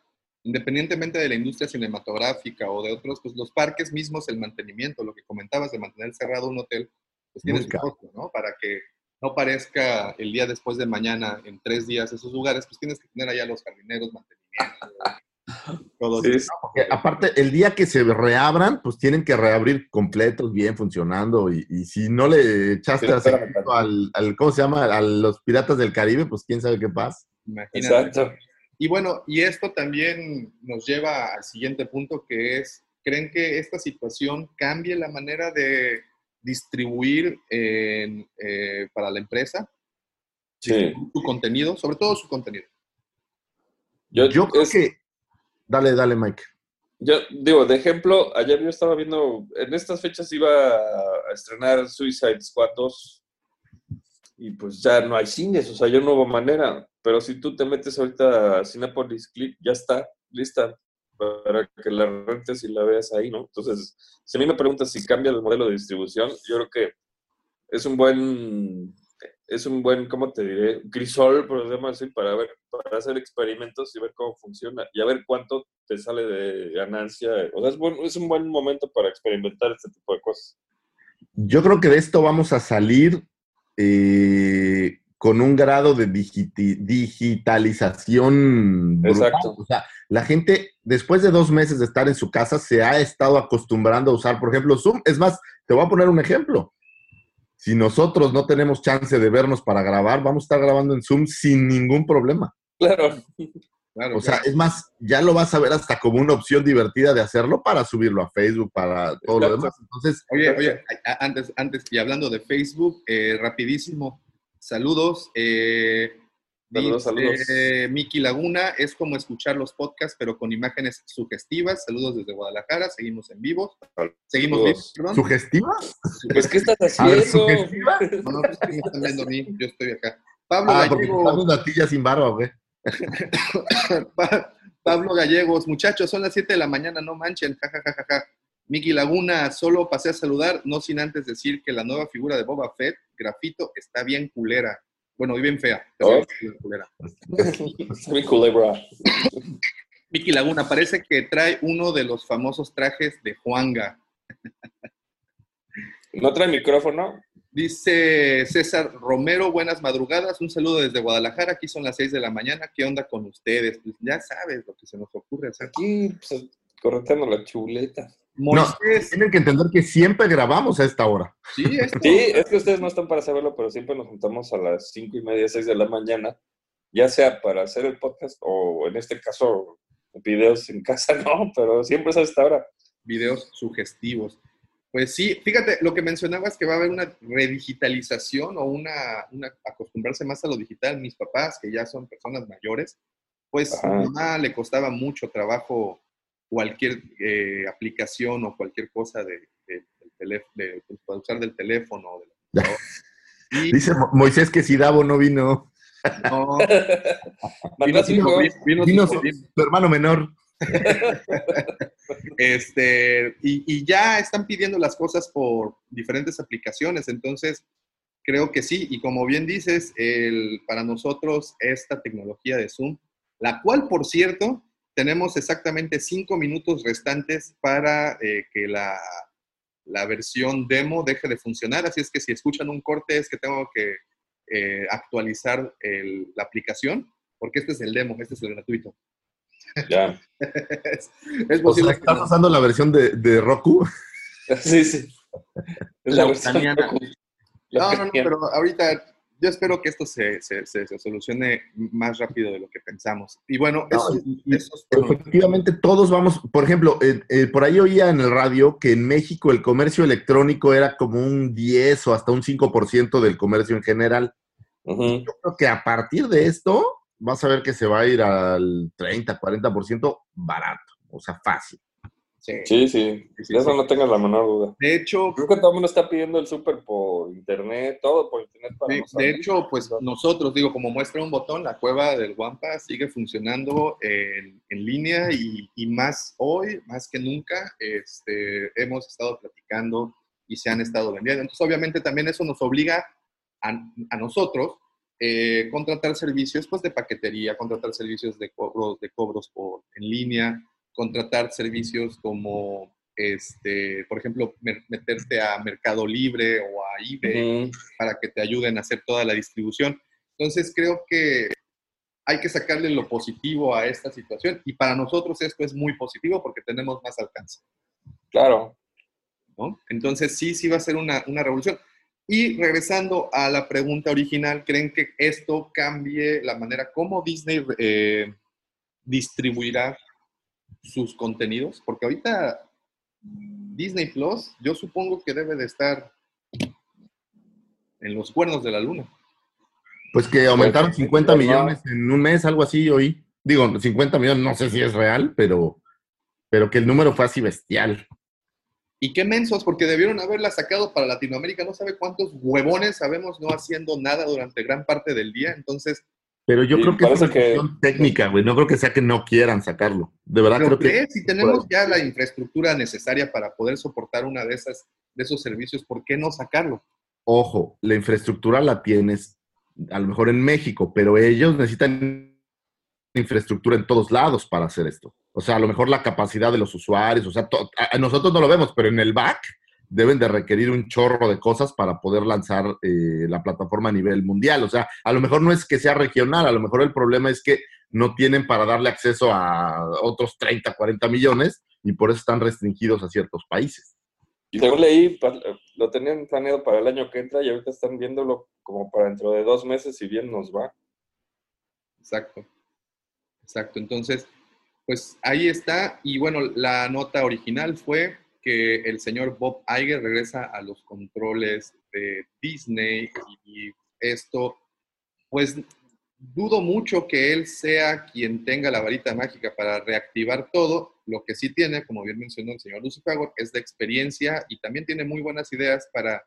independientemente de la industria cinematográfica o de otros, pues los parques mismos, el mantenimiento, lo que comentabas de mantener cerrado un hotel, pues tiene Muy su costo, ¿no? Para que no parezca el día después de mañana en tres días esos lugares, pues tienes que tener allá los jardineros, mantenimiento, todo Sí, eso. aparte, el día que se reabran, pues tienen que reabrir completos, bien funcionando. Y, y si no le echaste aceitito al, al, ¿cómo se llama? A los piratas del Caribe, pues quién sabe qué pasa. Imagínate. Exacto. Y bueno, y esto también nos lleva al siguiente punto que es, ¿creen que esta situación cambie la manera de distribuir en, eh, para la empresa Sí. su contenido, sobre todo su contenido? Yo, Yo creo es- que. Dale, dale, Mike. Yo digo, de ejemplo, ayer yo estaba viendo, en estas fechas iba a estrenar Suicide Squad 2 y pues ya no hay cines, o sea, ya no hubo manera. Pero si tú te metes ahorita a Cinepolis Click, ya está lista para que la rentes y la veas ahí, ¿no? Entonces, si a mí me preguntas si cambia el modelo de distribución, yo creo que es un buen, es un buen, ¿cómo te diré? Crisol, por decirlo así, para ver, para hacer experimentos y ver cómo funciona y a ver cuánto te sale de ganancia. O sea, es, buen- es un buen momento para experimentar este tipo de cosas. Yo creo que de esto vamos a salir eh, con un grado de digitalización. brutal. Exacto. O sea, la gente, después de dos meses de estar en su casa, se ha estado acostumbrando a usar, por ejemplo, Zoom. Es más, te voy a poner un ejemplo. Si nosotros no tenemos chance de vernos para grabar, vamos a estar grabando en Zoom sin ningún problema. Claro. Claro, O sea, claro. es más, ya lo vas a ver hasta como una opción divertida de hacerlo para subirlo a Facebook, para todo lo demás. Entonces, Oye, oye, antes, antes, y hablando de Facebook, eh, rapidísimo, saludos. eh, Saludos, saludos. Miki Laguna, es como escuchar los podcasts, pero con imágenes sugestivas. Saludos desde Guadalajara, seguimos en vivo. Seguimos vivos, perdón. ¿sugestiva? Pues, ¿qué estás haciendo? No, no, pues, me están viendo a mí, yo estoy acá. Pablo Ah, porque te Gallegos, estás viendo a ti ya sin barba, güey. Pa- Pablo Gallegos, muchachos, son las 7 de la mañana, no manchen, jajajaja. Miki Laguna, solo pasé a saludar, no sin antes decir que la nueva figura de Boba Fett, Grafito, está bien culera. Bueno, y bien fea. Oh. culera. Culebra. Miki Laguna, parece que trae uno de los famosos trajes de Juanga. ¿No trae micrófono? Dice César Romero, buenas madrugadas, un saludo desde Guadalajara, aquí son las 6 de la mañana, ¿qué onda con ustedes? Pues ya sabes lo que se nos ocurre hacer. Aquí, pues, correteando la chuleta. No, tienen que entender que siempre grabamos a esta hora. sí, esto- Sí, es que ustedes no están para saberlo, pero siempre nos juntamos a las cinco y media, seis de la mañana, ya sea para hacer el podcast o en este caso videos en casa, no, pero siempre es a esta hora. videos sugestivos. Pues sí, fíjate, lo que mencionabas que va a haber una redigitalización o una, una acostumbrarse más a lo digital. Mis papás, que ya son personas mayores, pues a mi mamá le costaba mucho trabajo cualquier eh, aplicación o cualquier cosa de, de- del teléfono, de, para usar del teléfono. o de la computadora. Y Dice Mo- Moisés que si Davo no vino. no, vino- vino su Vino su, sobrino. su hermano menor. Este, y, y ya están pidiendo las cosas por diferentes aplicaciones, entonces creo que sí, y como bien dices, el, para nosotros esta tecnología de Zoom, la cual, por cierto, tenemos exactamente cinco minutos restantes para eh, que la, la versión demo deje de funcionar, así es que si escuchan un corte es que tengo que eh, actualizar el- la aplicación, porque este es el demo, este es el gratuito. Ya. es, es O posible sea, que ¿estás no. usando la versión de, de Roku? Sí, sí. Es la La versión. La No, no, no, pero ahorita yo espero que esto se, se- se- se solucione más rápido de lo que pensamos. Y bueno, No, eso, y-. Efectivamente, todos vamos, por ejemplo, eh, eh, por ahí oía en el radio que en México el comercio electrónico era como un 10 o hasta un 5% del comercio en general. Yo creo que a partir de esto vas a ver que se va a ir al 30, 40% barato, o sea, fácil. Sí. Sí, sí. Sí, sí, De eso no tengas la menor duda. De hecho, Creo que todo el mundo está pidiendo el súper por internet, todo por internet para de, no de hecho, pues nosotros, digo, como muestra un botón, la cueva del Wampa sigue funcionando en, en línea y, y más hoy, más que nunca, este, hemos estado platicando y se han estado vendiendo. Entonces, obviamente, también eso nos obliga a, a nosotros eh, contratar servicios pues, de paquetería, contratar servicios de cobros, de cobros por, en línea, contratar servicios como, este, por ejemplo, meterte a Mercado Libre o a eBay para que te ayuden a hacer toda la distribución. Entonces, creo que hay que sacarle lo positivo a esta situación y para nosotros esto es muy positivo porque tenemos más alcance. Claro. ¿no? Entonces sí, sí va a ser una, una revolución. Y regresando a la pregunta original, ¿creen que esto cambie la manera como Disney eh, distribuirá sus contenidos? Porque ahorita Disney Plus, yo supongo que debe de estar en los cuernos de la luna. Pues que aumentaron 50 pues, millones en un mes, algo así, hoy. Digo, 50 millones, no sé si es real, pero, pero que el número fue así bestial. Y qué mensos, porque debieron haberla sacado para Latinoamérica. No sabe cuántos huevones sabemos no haciendo nada durante gran parte del día. Entonces, Pero yo Sí, creo que es una que- cuestión técnica, güey. No creo que sea que no quieran sacarlo. De verdad ¿Lo creo que. Si tenemos ya la infraestructura necesaria para poder soportar una de esas de esos servicios, ¿por qué no sacarlo? Ojo, la infraestructura la tienes a lo mejor en México, pero ellos necesitan infraestructura en todos lados para hacer esto. O sea, a lo mejor la capacidad de los usuarios, o sea, to- a- a nosotros no lo vemos, pero en el back deben de requerir un chorro de cosas para poder lanzar eh, la plataforma a nivel mundial. O sea, a lo mejor no es que sea regional, a lo mejor el problema es que no tienen para darle acceso a otros 30, 40 millones y por eso están restringidos a ciertos países. Y según leí, pa- lo tenían planeado para el año que entra y ahorita están viéndolo como para dentro de dos meses, si bien nos va. Exacto. Exacto. Entonces, pues ahí está. Y bueno, la nota original fue el señor Bob Iger regresa a los controles de Disney y esto, pues dudo mucho que él sea quien tenga la varita mágica para reactivar todo. Lo que sí tiene, como bien mencionó el señor Lucifer, es de experiencia y también tiene muy buenas ideas para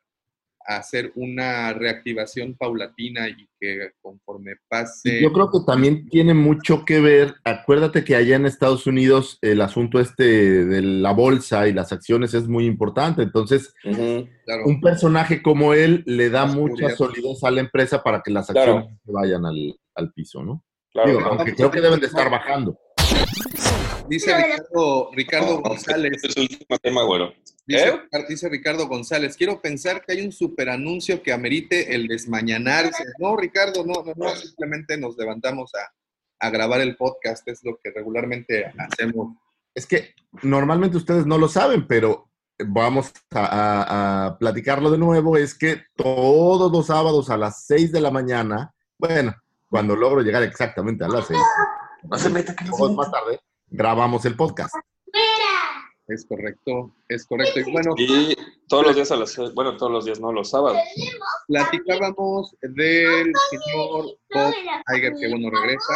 hacer una reactivación paulatina y que conforme pase... Yo creo que también tiene mucho que ver, acuérdate que allá en Estados Unidos el asunto este de la bolsa y las acciones es muy importante, entonces. Claro. un personaje como él le da Más mucha solidez a la empresa para que las Claro. acciones se vayan al, al piso, ¿no? Claro, Digo, claro. aunque creo que deben de estar bajando. Dice Ricardo, Ricardo González, Este es el último tema, güero. dice, ¿Eh? dice Ricardo González, quiero pensar que hay un super anuncio que amerite el desmañanarse. No, Ricardo, no, no, no, simplemente nos levantamos a, a grabar el podcast, es lo que regularmente hacemos. Es que normalmente ustedes no lo saben, pero vamos a, a- a platicarlo de nuevo, es que todos los sábados a las 6 de la mañana, bueno, cuando logro llegar exactamente a las 6, No se meta que no se meta. más tarde, grabamos el podcast. Es correcto, es correcto. Y bueno, Y todos los días a las bueno, todos los días, no, los sábados. platicábamos del señor Bob Iger, que bueno, regresa.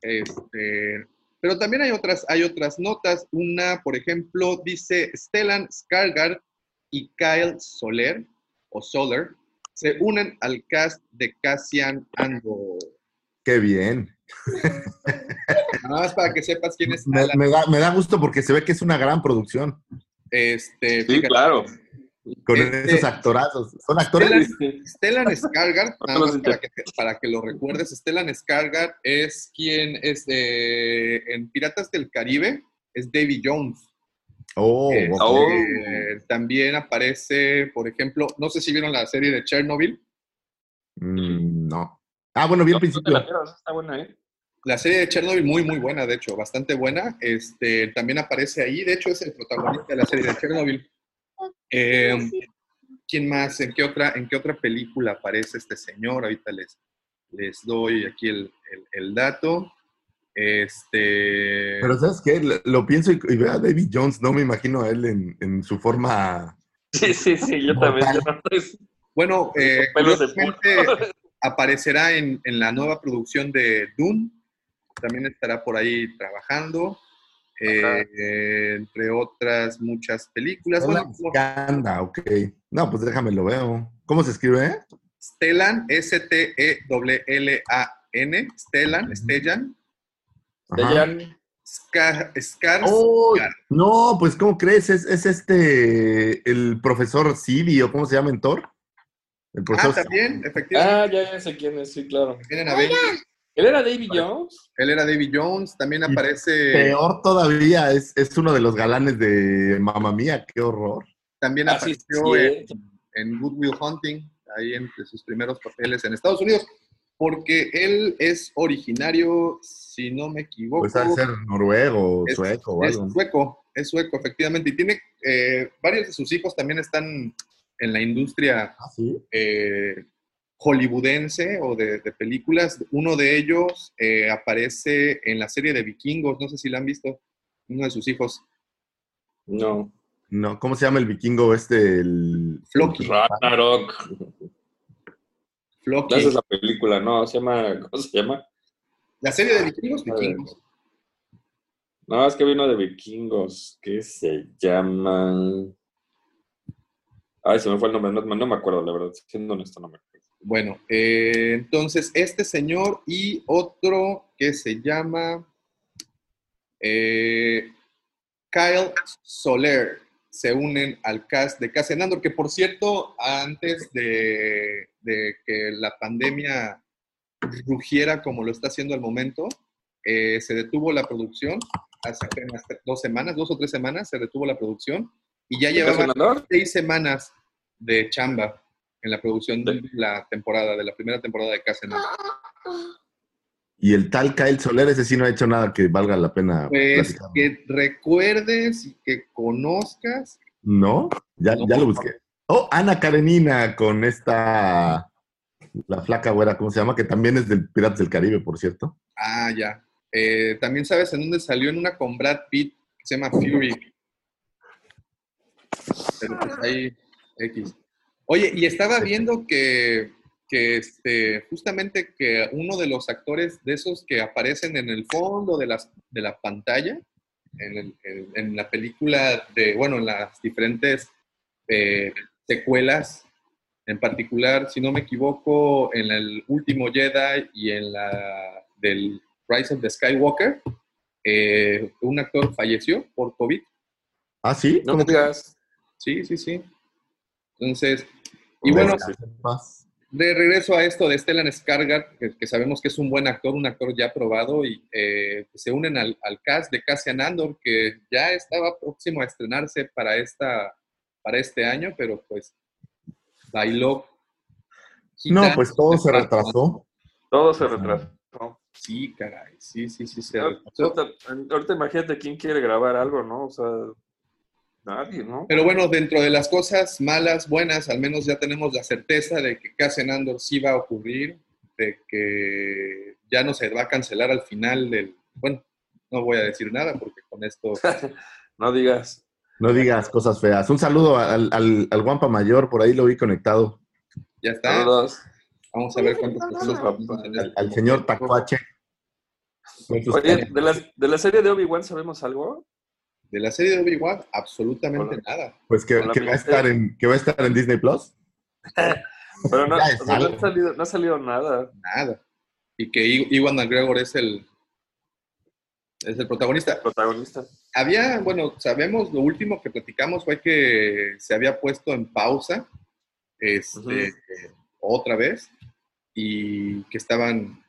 Este, pero también hay otras, hay otras notas. Una, por ejemplo, dice Stellan Skargard y Kyle Soler, o Soler, se unen al cast de Cassian Andor. Qué bien. Nada más para que sepas quién es Me, da, me da gusto porque se ve que es una gran producción Este, Sí, fíjate, claro. con Este- esos actorazos. ¿Son actores? Stellan Skargard, nada más para que, para que lo recuerdes, Stellan Skargard es quien es eh, en Piratas del Caribe, es Davy Jones. Oh, Este, ok. Oh. También aparece, por ejemplo, no sé si vieron la serie de Chernobyl. Mm, no. Ah, bueno, vi al No, no te principio. la pierdas, está buena, ¿eh? La serie de Chernobyl muy, muy buena, de hecho, bastante buena. Este, también aparece ahí, de hecho, es el protagonista de la serie de Chernobyl. Eh, ¿Quién más? ¿En qué, otra, ¿En qué otra película aparece este señor? Ahorita les, les doy aquí el, el- el dato. Este, Pero ¿sabes qué? Lo, lo pienso y, y veo a David Jones, no me imagino a él en, en su forma... Sí, sí, sí, yo Mortal. también. yo no estoy- bueno, eh, aparecerá en, en la nueva producción de Dune. También estará por ahí trabajando. eh, entre otras muchas películas. Hola, Bueno, como Anda, ok. No, pues déjame lo veo. ¿Cómo se escribe? Stellan, S-T-E-L-L-A-N, Stellan, Stellan. Dejan, Ska- Skars, Oh, no, pues ¿cómo crees? Es, es este, el profesor Sibi, o ¿cómo se llama en Thor? El Ah, profesor también, efectivamente. ah, ya, ya sé quién es, sí, claro. Tienen Avengers. ¿Él era David Jones? Él era David Jones, también Y aparece, Peor todavía, es, es uno de los galanes de Mamma Mía, qué horror. también Ah, sí, apareció en, en Good Will Hunting, ahí entre sus primeros papeles en Estados Unidos, porque él es originario, si no me equivoco, Pues ser noruego, Es- sueco o es algo. sueco, es sueco, efectivamente, y tiene, eh, varios de sus hijos también están en la industria Ah, sí. eh, hollywoodense o de, de películas. Uno de ellos eh, aparece en la serie de Vikingos, no sé si la han visto, uno de sus hijos, No. No, ¿cómo se llama el vikingo este? El... Floki. Ragnarok. Floki. Esa es la película, no, se llama, ¿cómo se llama? La serie de Vikingos, Vikingos. No, es que vino de vikingos, que se llaman... Ay, se me fue el nombre, no, no me acuerdo, la verdad, siendo honesto, no me acuerdo. Bueno, eh, entonces este señor y otro que se llama eh, Kyle Soler se unen al cast de Cassian Andor, que por cierto, antes de, de que la pandemia rugiera como lo está haciendo al momento, eh, se detuvo la producción hace apenas dos semanas, dos o tres semanas, se detuvo la producción y ya ¿De llevaba seis semanas de chamba en la producción de la temporada, de la primera temporada de Cassian Andor. Y el tal Kyle Soler, ese sí no ha hecho nada que valga la pena Pues platicar. que recuerdes y que conozcas. ¿No? Ya, No. ya lo busqué. Oh, Ana Karenina con esta... La flaca güera, ¿cómo se llama? Que también es del Piratas del Caribe, por cierto. Ah, ya. Eh, También sabes en dónde salió en una con Brad Pitt que se llama Fury. Pero pues ahí, X. Oye, y estaba viendo que, que este, justamente que uno de los actores de esos que aparecen en el fondo de, las, de la pantalla, en, el- en- en la película de, bueno, en las diferentes eh, secuelas, en particular, si no me equivoco, en el último Jedi y en la del Rise of the Skywalker, eh, un actor falleció por COVID. ¿Ah, sí? No ¿Cómo me digas. Sí, sí, sí. Entonces, y bueno, de regreso a esto de Stellan Skarsgård, que, que sabemos que es un buen actor, un actor ya probado, y eh, se unen al, al cast de Cassian Andor, que ya estaba próximo a estrenarse para, esta, para este año, pero pues bailó. No, pues todo se retrasó. Todo se retrasó. Sí, caray, sí, sí, sí, se Ahorita, retrasó. ahorita imagínate quién quiere grabar algo, ¿no? O sea, nadie, ¿no? Pero bueno, dentro de las cosas malas, buenas, al menos ya tenemos la certeza de que Cassian Andor sí va a ocurrir, de que ya no se va a cancelar al final del... Bueno, no voy a decir nada porque con esto... No digas. No digas cosas feas. Un saludo al, al, al Guampa Mayor, por ahí lo vi conectado. Ya está. Saludos. Vamos a ver cuántas personas vamos a tener. Al, al señor Tacuache. Oye, de la, de la serie de Obi-Wan sabemos algo. De la serie de Obi-Wan, absolutamente nada. Pues que, va a estar en, que va a estar en Disney Plus. Pero no, o sea, ha salido, no ha salido nada. Nada. Y que Iwan McGregor es el, es el protagonista. Protagonista. Había, bueno, sabemos, lo último que platicamos fue que se había puesto en pausa este, eh, otra vez y que estaban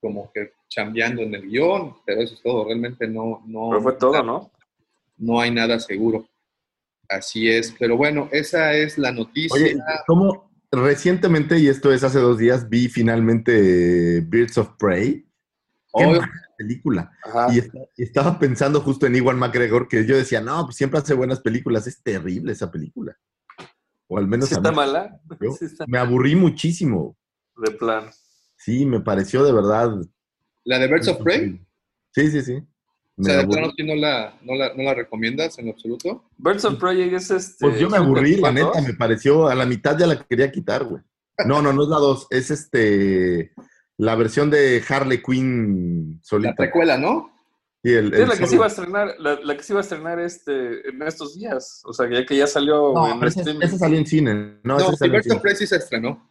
como que chambeando en el guion, pero eso es todo, realmente no, no, Pero fue todo, ¿no? No hay nada seguro. Así es, pero bueno, esa es la noticia. Oye, ¿cómo recientemente, y esto es hace dos días, vi finalmente Birds of Prey? Qué Oh, película. Ajá. Y, est- y estaba pensando justo en Iwan McGregor, que yo decía, no, pues siempre hace buenas películas. Es terrible esa película. O al menos ¿Sí a está mí. mala? Yo Sí está me aburrí muchísimo. de plan. Sí, me pareció de verdad. la de Birds of Prey, Sí, sí, sí. O sea, de plano, ¿sí no la, no, la, ¿no la recomiendas en absoluto? Birds of Prey es este. Pues yo me aburrí, la neta, me pareció, a la mitad ya la quería quitar, güey. No, no, no es la 2. Es este. La versión de Harley Quinn La solita. precuela, ¿no? Sí, el- Es el la que se iba a estrenar, la, la que se iba a estrenar este, en estos días. O sea, ya que ya salió No, en ese, streaming. ese salió en cine. No, No, Birds of. Prey sí se estrenó.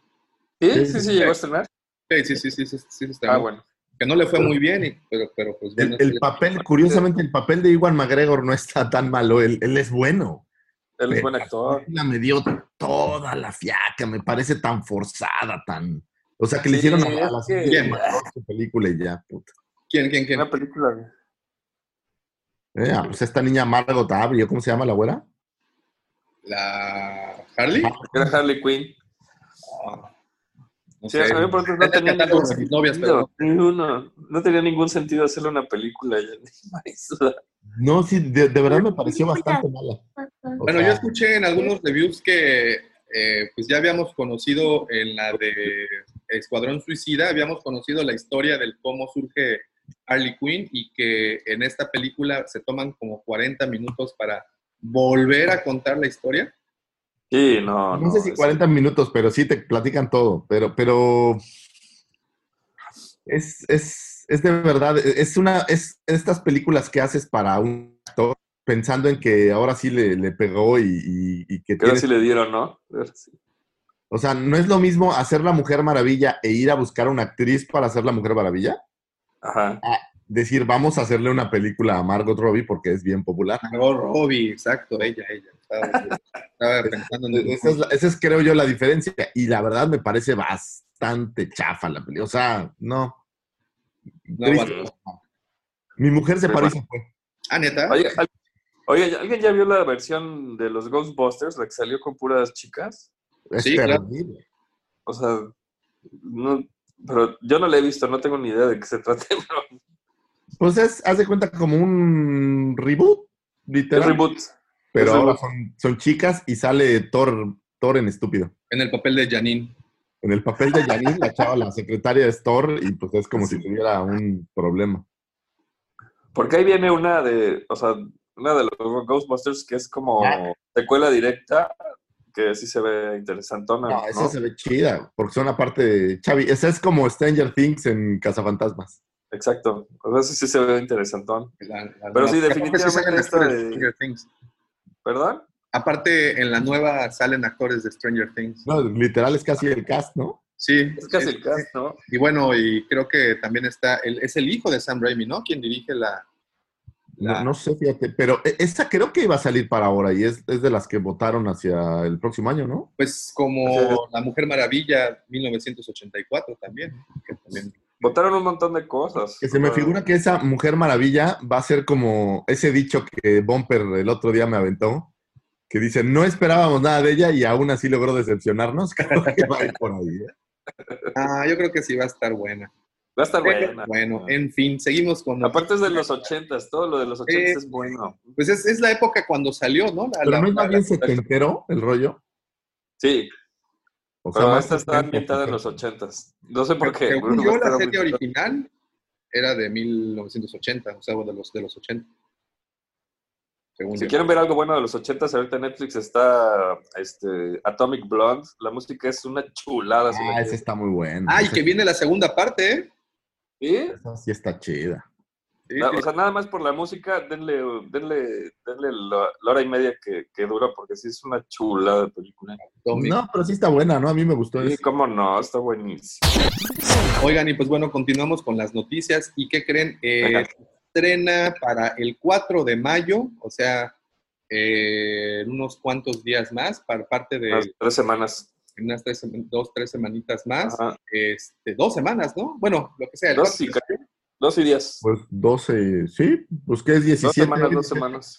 ¿Sí? Sí, ¿Sí, sí, sí, llegó a estrenar? Sí, sí, sí, sí, sí, sí se estrenó. Ah, bueno. Que no le fue muy bien, y- pero, pero pues bueno. El, el papel, curiosamente, el papel de Iwan McGregor no está tan malo. Él, él es bueno. Él es buen la actor. película me dio toda la fiaca. Me parece tan forzada, tan. O sea, que le hicieron a, la que- siguiente su película y ya, puta. ¿Quién, quién, quién? Una película. Eh, ah, pues esta niña Margot Abrio, ¿cómo se llama la güera? ¿La Harley? Era Harley Quinn. Ah, no Sí, sé. a mí por ejemplo, no tenía ningún de mis novias, sentido. pero- Ninguno. No tenía ningún sentido hacerle una película. ya. No, sí, de, de verdad me pareció bastante mala. O Bueno, sea, yo escuché en algunos reviews que eh, pues ya habíamos conocido en la de Escuadrón Suicida, habíamos conocido la historia del cómo surge Harley Quinn y que en esta película se toman como 40 minutos para volver a contar la historia. Sí, no, no, sé si es- 40 minutos, pero sí te platican todo. Pero, pero es, es, es de verdad, es una, es estas películas que haces para un actor pensando en que ahora sí le, le pegó y, y- y que ahora tiene sí le dieron, ¿no? Sí. O sea, no es lo mismo hacer la Mujer Maravilla e ir a buscar una actriz para hacer la Mujer Maravilla. Ajá. Decir, vamos a hacerle una película a Margot Robbie porque es bien popular. Margot Robbie, exacto, ella, ella. Estaba, estaba pensando en Esa es, la- esa es, creo yo, la diferencia. Y la verdad me parece bastante chafa la película. O sea, no. Mi mujer se Pero paró y bueno. se fue. Ah, neta. Oye, al- oye, ¿alguien ya vio la versión de los Ghostbusters, la que salió con puras chicas? Es Sí, claro. O sea, no, pero yo no la he visto, no tengo ni idea de qué se trata. Pero Pues es, haz de cuenta como un reboot, es literal. reboot. Pero es ahora son, son chicas y sale Thor, Thor en estúpido. En el papel de Janine. En el papel de Janine, la chava, la secretaria de Thor, y pues es como Sí. si tuviera un problema. Porque ahí viene una de, o sea, una de los Ghostbusters que es como secuela directa, que sí se ve interesantona. No, ¿no? esa se ve chida, porque son aparte de Chavi. Esa es como Stranger Things en Cazafantasmas. Exacto. O sea, sí, sí se ve interesantón. La- la- Pero sí, sí definitivamente esta actores de de- Stranger Things. ¿Verdad? Aparte, en la nueva salen actores de Stranger Things. No, literal es casi el cast, ¿no? Sí. Es casi sí, el cast, ¿no? Y bueno, y creo que también está, el, es el hijo de Sam Raimi, ¿no? Quien dirige la... No, la- no sé, fíjate, pero e- esa creo que iba a salir para ahora y es, es de las que votaron hacia el próximo año, ¿no? Pues como La Mujer Maravilla 1984 también. que también- Votaron un montón de cosas. Que se me figura que esa Mujer Maravilla va a ser como ese dicho que Bumper el otro día me aventó, que dice, no esperábamos nada de ella y aún así logró decepcionarnos. Creo que va a ir por ahí. ¿eh? Ah, yo creo que sí va a estar buena. Va a estar buena. Bueno, en fin, seguimos con... Aparte es de los ochentas, todo lo de los ochentas Eh, es bueno. Pues es, es la época cuando salió, ¿no? La- Pero la- no es más la- bien setentero el rollo. Sí, O sea, pero más esta está 70, ambientada en los ochentas. No sé por qué. Según yo, la serie original era de 1980, o sea, de los, de los 80. Según Si yo. quieren ver algo bueno de los ochentas, ahorita en Netflix está este, Atomic Blonde. La música es una chulada. Ah, esa está muy buena. Ah, y que viene la segunda parte, ¿eh? ¿Sí? esa sí está chida. O sea, nada más por la música, denle, denle, denle la, la, hora y media que, que, dura, porque sí es una chulada de película. No, pero sí está buena, ¿no? A mí me gustó. Sí, eso. cómo no, está buenísimo. Oigan, y pues bueno, continuamos con las noticias. ¿Y qué creen? Eh, estrena para el 4 de mayo, o sea, eh, unos cuantos días más, para parte de... Tres semanas. Unas tres, dos, tres semanitas más. Este, dos semanas, ¿no? Bueno, lo que sea. Dos, 12 días. Pues 12, sí, pues que es 17. Dos semanas, dos semanas.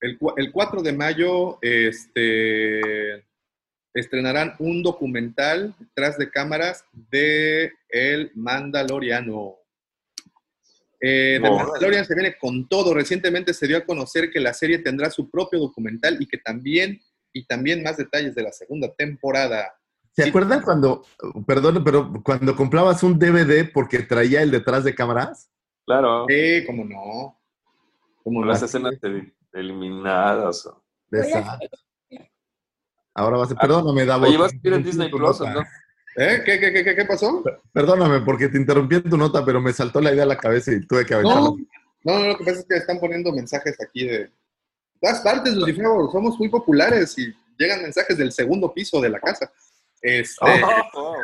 El, el 4 de mayo este, estrenarán un documental tras de cámaras de El Mandaloriano. Eh, no, Mandalorian se viene con todo. Recientemente se dio a conocer que la serie tendrá su propio documental y que también, y también más detalles de la segunda temporada. ¿Se Sí. acuerdan cuando, perdón, pero cuando comprabas un DVD porque traía el detrás de cámaras? Claro. Sí, cómo no. ¿Cómo Con no? las escenas de- eliminadas. o- esa. Ahora va a ser, perdóname, Davo. Oye, vas a ir en Disney Plus. ¿no? ¿Eh? ¿Qué, qué, qué, qué- pasó? Perdóname porque te interrumpí en tu nota, pero me saltó la idea a la cabeza y tuve que aventarlo. No, no, lo que pasa es que están poniendo mensajes aquí de todas partes, Lucifer, somos muy populares y llegan mensajes del segundo piso de la casa. Este, Oh.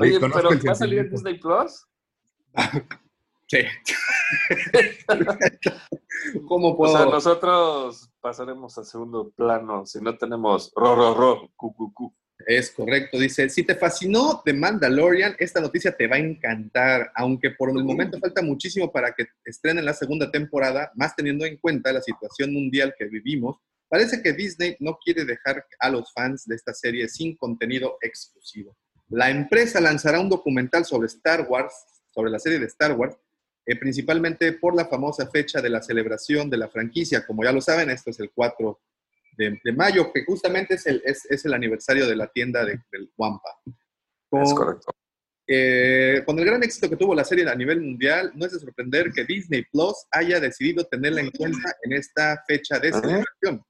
Oye, pero ¿va a salir en. Disney Plus? sí. ¿Cómo O puedo? sea, nosotros pasaremos a segundo plano si no tenemos ro, ro, ro, cu, cu, cu. Es correcto, dice, si te fascinó The Mandalorian, esta noticia te va a encantar, aunque por el momento falta muchísimo para que estrenen la segunda temporada, más teniendo en cuenta la situación mundial que vivimos, parece que Disney no quiere dejar a los fans de esta serie sin contenido exclusivo. La empresa lanzará un documental sobre Star Wars, sobre la serie de Star Wars, eh, principalmente por la famosa fecha de la celebración de la franquicia. Como ya lo saben, esto es el 4 de, de mayo, que justamente es el, es, es el aniversario de la tienda de- del Wampa. Con, Es correcto. eh, con el gran éxito que tuvo la serie a nivel mundial, no es de sorprender que Disney Plus haya decidido tenerla en cuenta en esta fecha de celebración.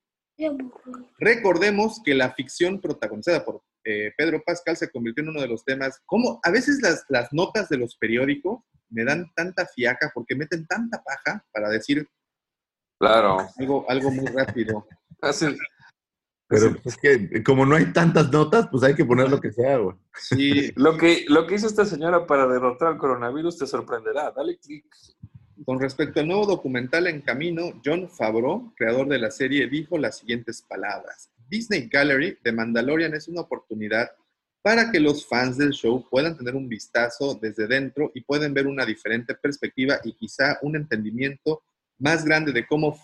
Recordemos que la ficción protagonizada por eh, Pedro Pascal se convirtió en uno de los temas, como a veces las, las notas de los periódicos me dan tanta fiaca porque meten tanta paja para decir Claro. algo, algo muy rápido. Pero es que como no hay tantas notas, pues hay que poner lo que sea, güey. Sí, lo, que, lo que hizo esta señora para derrotar al coronavirus te sorprenderá. Dale clic. Con respecto al nuevo documental en camino, John Favreau, creador de la serie, dijo las siguientes palabras. Disney Gallery de Mandalorian es una oportunidad para que los fans del show puedan tener un vistazo desde dentro y pueden ver una diferente perspectiva y quizá un entendimiento más grande de cómo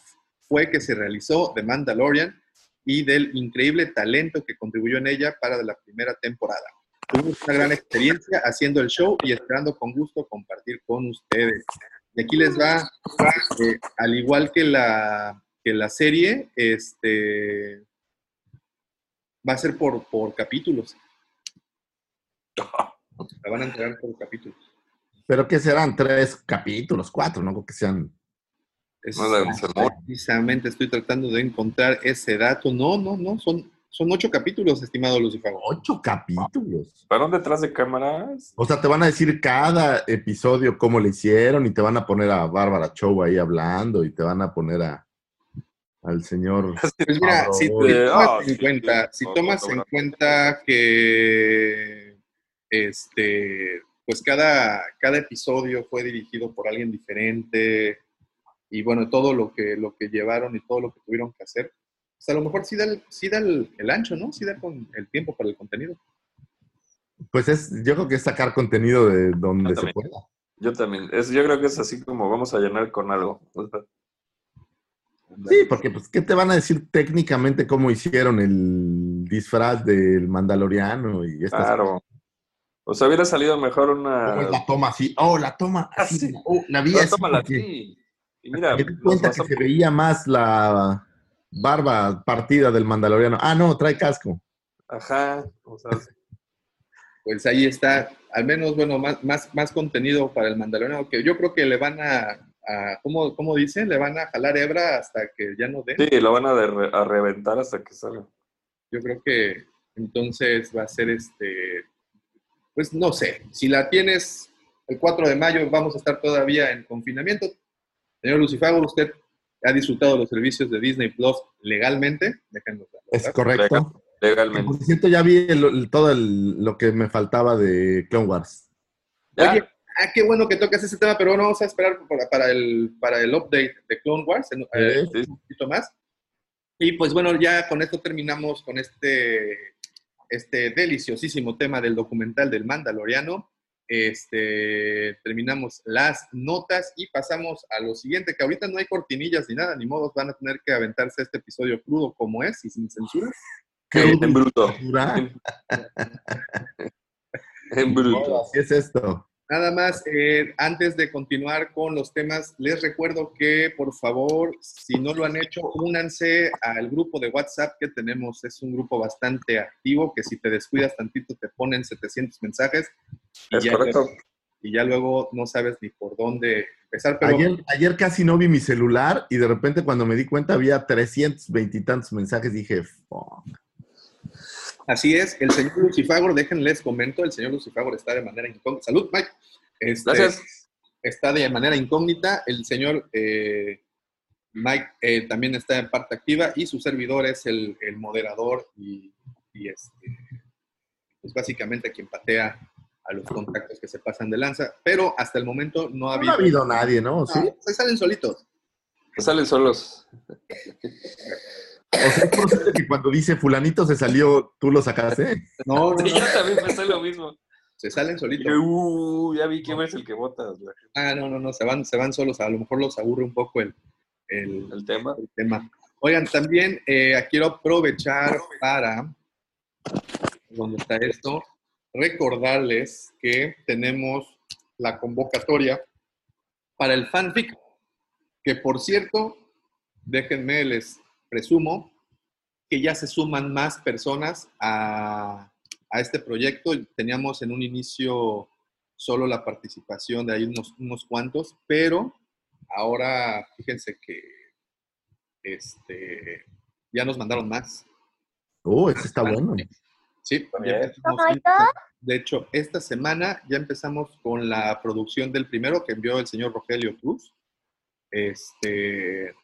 fue que se realizó The Mandalorian y del increíble talento que contribuyó en ella para la primera temporada. Tuvimos una gran experiencia haciendo el show y esperando con gusto compartir con ustedes. Y aquí les va, eh, al igual que la, que la serie, este, va a ser por, por capítulos. La van a entregar por capítulos. Pero que serán tres capítulos, cuatro, no creo que sean. Es- No precisamente estoy tratando de encontrar ese dato. No, no, no, son, son ocho capítulos, estimado Lucifer. Ocho capítulos. ¿Para detrás de cámaras? O sea, te van a decir cada episodio cómo le hicieron y te van a poner a Bárbara Chow ahí hablando y te van a poner a al señor. Pues mira, si, si tomas en cuenta, si tomas en cuenta que este, pues cada, cada episodio fue dirigido por alguien diferente y bueno, todo lo que, lo que llevaron y todo lo que tuvieron que hacer, pues a lo mejor sí da, el, sí da el, el ancho, ¿no? Sí da con el tiempo para el contenido. Pues es, yo creo que es sacar contenido de donde se pueda. Yo también. Es, yo creo que es así como vamos a llenar con algo. O sea, Sí, porque pues, ¿qué te van a decir técnicamente cómo hicieron el disfraz del Mandaloriano y estas claro. O sea, hubiera salido mejor ¿Cómo una. es la toma así? Oh, la toma Ah, así. sí. Oh, la vi No, así tómala así. Y mira, me di cuenta que se veía más la barba partida del Mandaloriano. Ah, no, trae casco. Ajá. O sea, Pues ahí está, al menos, bueno, más, más, más contenido para el Mandaloriano, que yo creo que le van a, a ¿cómo, ¿cómo dicen? Le van a jalar hebra hasta que ya no den. sí, lo van a, de- a reventar hasta que salga. Yo creo que entonces va a ser este, pues no sé, si la tienes el 4 de mayo, vamos a estar todavía en confinamiento. Señor Lucifago, usted ha disfrutado los servicios de Disney Plus legalmente, Es correcto. Legal- legalmente. Por cierto, ya vi el- el- todo el- lo que me faltaba de Clone Wars. ¿Ya? Oye, ah, qué bueno que tocas ese tema, pero bueno, vamos a esperar para, para el, para el update de Clone Wars, en- eh, Sí. un poquito más. Y pues bueno, ya con esto terminamos con este, este deliciosísimo tema del documental del Mandaloriano. Este, terminamos las notas y pasamos a lo siguiente, que ahorita no hay cortinillas ni nada, ni modos, van a tener que aventarse este episodio crudo como es y sin censura. En, en bruto. Censura. En bruto. Así es esto. Nada más, eh, antes de continuar con los temas, les recuerdo que por favor, si no lo han hecho, únanse al grupo de WhatsApp que tenemos. Es un grupo bastante activo que si te descuidas tantito te ponen 700 mensajes y, Es ya, correcto. y ya luego no sabes ni por dónde empezar. Pero Ayer, ayer casi no vi mi celular y de repente cuando me di cuenta había 320 y tantos mensajes dije, fuck. Así es, el señor Lucifagor, déjenles comento, el señor Lucifagor está de manera incógnita. Salud, Mike. Este, Gracias. Está de manera incógnita. El señor eh, Mike eh, también está en parte activa y su servidor es el, el moderador y, y este, pues básicamente quien patea a los contactos que se pasan de lanza. Pero hasta el momento no ha No habido. ha habido nadie, ¿no? ¿Sí? No, se salen solitos. Que salen solos. O sea, es posible que cuando dice fulanito se salió, tú lo sacaste. No, no, Sí, no, yo también pensé lo mismo. se salen solitos. uh, ya vi quién es el que vota la- Ah, no, no, no, se van, se van solos. A lo mejor los aburre un poco el, el, el tema. el tema. Oigan, también eh, quiero aprovechar para, ¿dónde está esto? Recordarles que tenemos la convocatoria para el fanfic, que por cierto, déjenme, les presumo que ya se suman más personas a, a este proyecto. Teníamos en un inicio solo la participación de ahí unos, unos cuantos, pero ahora fíjense que este, ya nos mandaron más. Oh, ese está bueno. Sí, de hecho, esta semana ya empezamos con la producción del primero que envió el señor Rogelio Cruz. Este,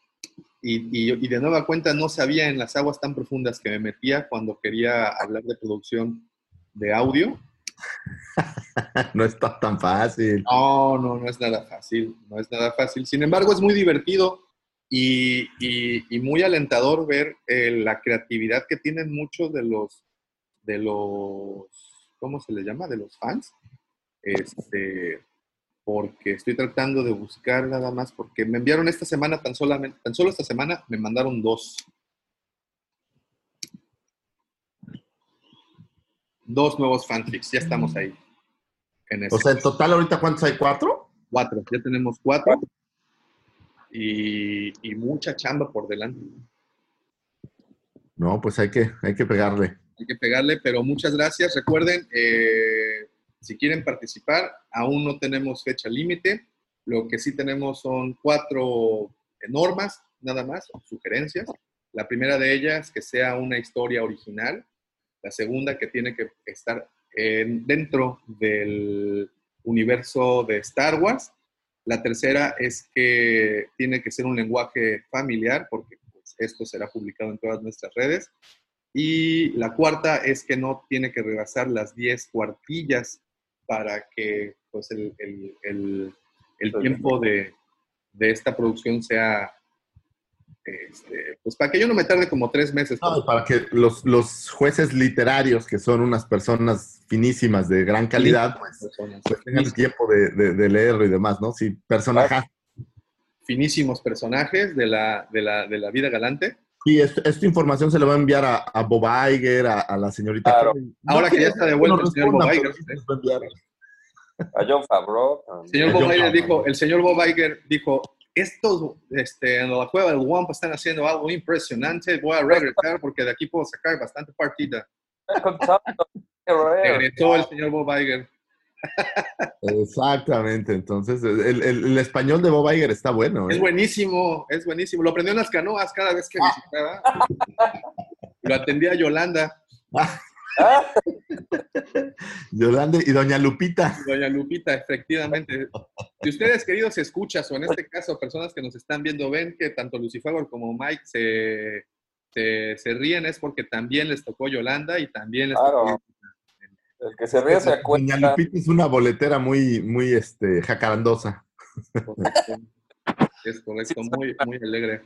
y, y- y de nueva cuenta no sabía en las aguas tan profundas que me metía cuando quería hablar de producción de audio. No está tan fácil. No, no, no es nada fácil, no es nada fácil. Sin embargo, es muy divertido y, muy alentador ver eh, la creatividad que tienen muchos de los, de los, ¿cómo se le llama? De los fans. Este, porque estoy tratando de buscar nada más, porque me enviaron esta semana, tan, solamente, tan solo esta semana, me mandaron dos. Dos nuevos fanfics, ya estamos ahí. En O sea, en total ahorita cuántos hay, cuatro. Cuatro, ya tenemos cuatro. Y, y mucha chamba por delante. No, pues hay que, hay que pegarle. Hay que pegarle, pero muchas gracias. Recuerden, eh, si quieren participar, aún no tenemos fecha límite. Lo que sí tenemos son cuatro normas, nada más, sugerencias. La primera de ellas, que sea una historia original. La segunda, que tiene que estar en- dentro del universo de Star Wars. La tercera es que tiene que ser un lenguaje familiar, porque pues, esto será publicado en todas nuestras redes. Y la cuarta es que no tiene que rebasar las 10 cuartillas para que pues, el, el- el- el tiempo de, de esta producción sea, este, pues para que yo no me tarde como tres meses. No, y para que los, los jueces literarios, que son unas personas finísimas de gran calidad, pues, pues tengan tiempo de, de- de leerlo y demás, ¿no? Sí, personajes. Finísimos personajes de la, de la, de la vida galante. Y esto- esta información se le va a enviar a, a Bob Iger, a, a la señorita. Claro. Ahora que ya está de vuelta no el señor Bob Iger, va a. A John Favreau. Señor Yo Bob Iger jamás. dijo, el señor Bob Iger dijo, estos este, en la cueva del Wampa están haciendo algo impresionante, voy a regresar porque de aquí puedo sacar bastante partida. Regresó el señor Bob Iger. Exactamente, entonces el, el- el español de Bob Iger está bueno. ¿eh? Es buenísimo, es buenísimo. Lo aprendió en las canoas cada vez que Ah. visitaba. Lo atendía Yolanda, Yolanda y Doña Lupita. doña Lupita, efectivamente. Si ustedes, queridos escuchas, o en este caso, personas que nos están viendo, ven que tanto Lucifer como Mike se, se, se ríen, es porque también les tocó Yolanda y también les Claro. tocó El que se ríe se Doña acuerda. Lupita es una boletera muy, muy este, jacarandosa. Es correcto, muy, muy alegre.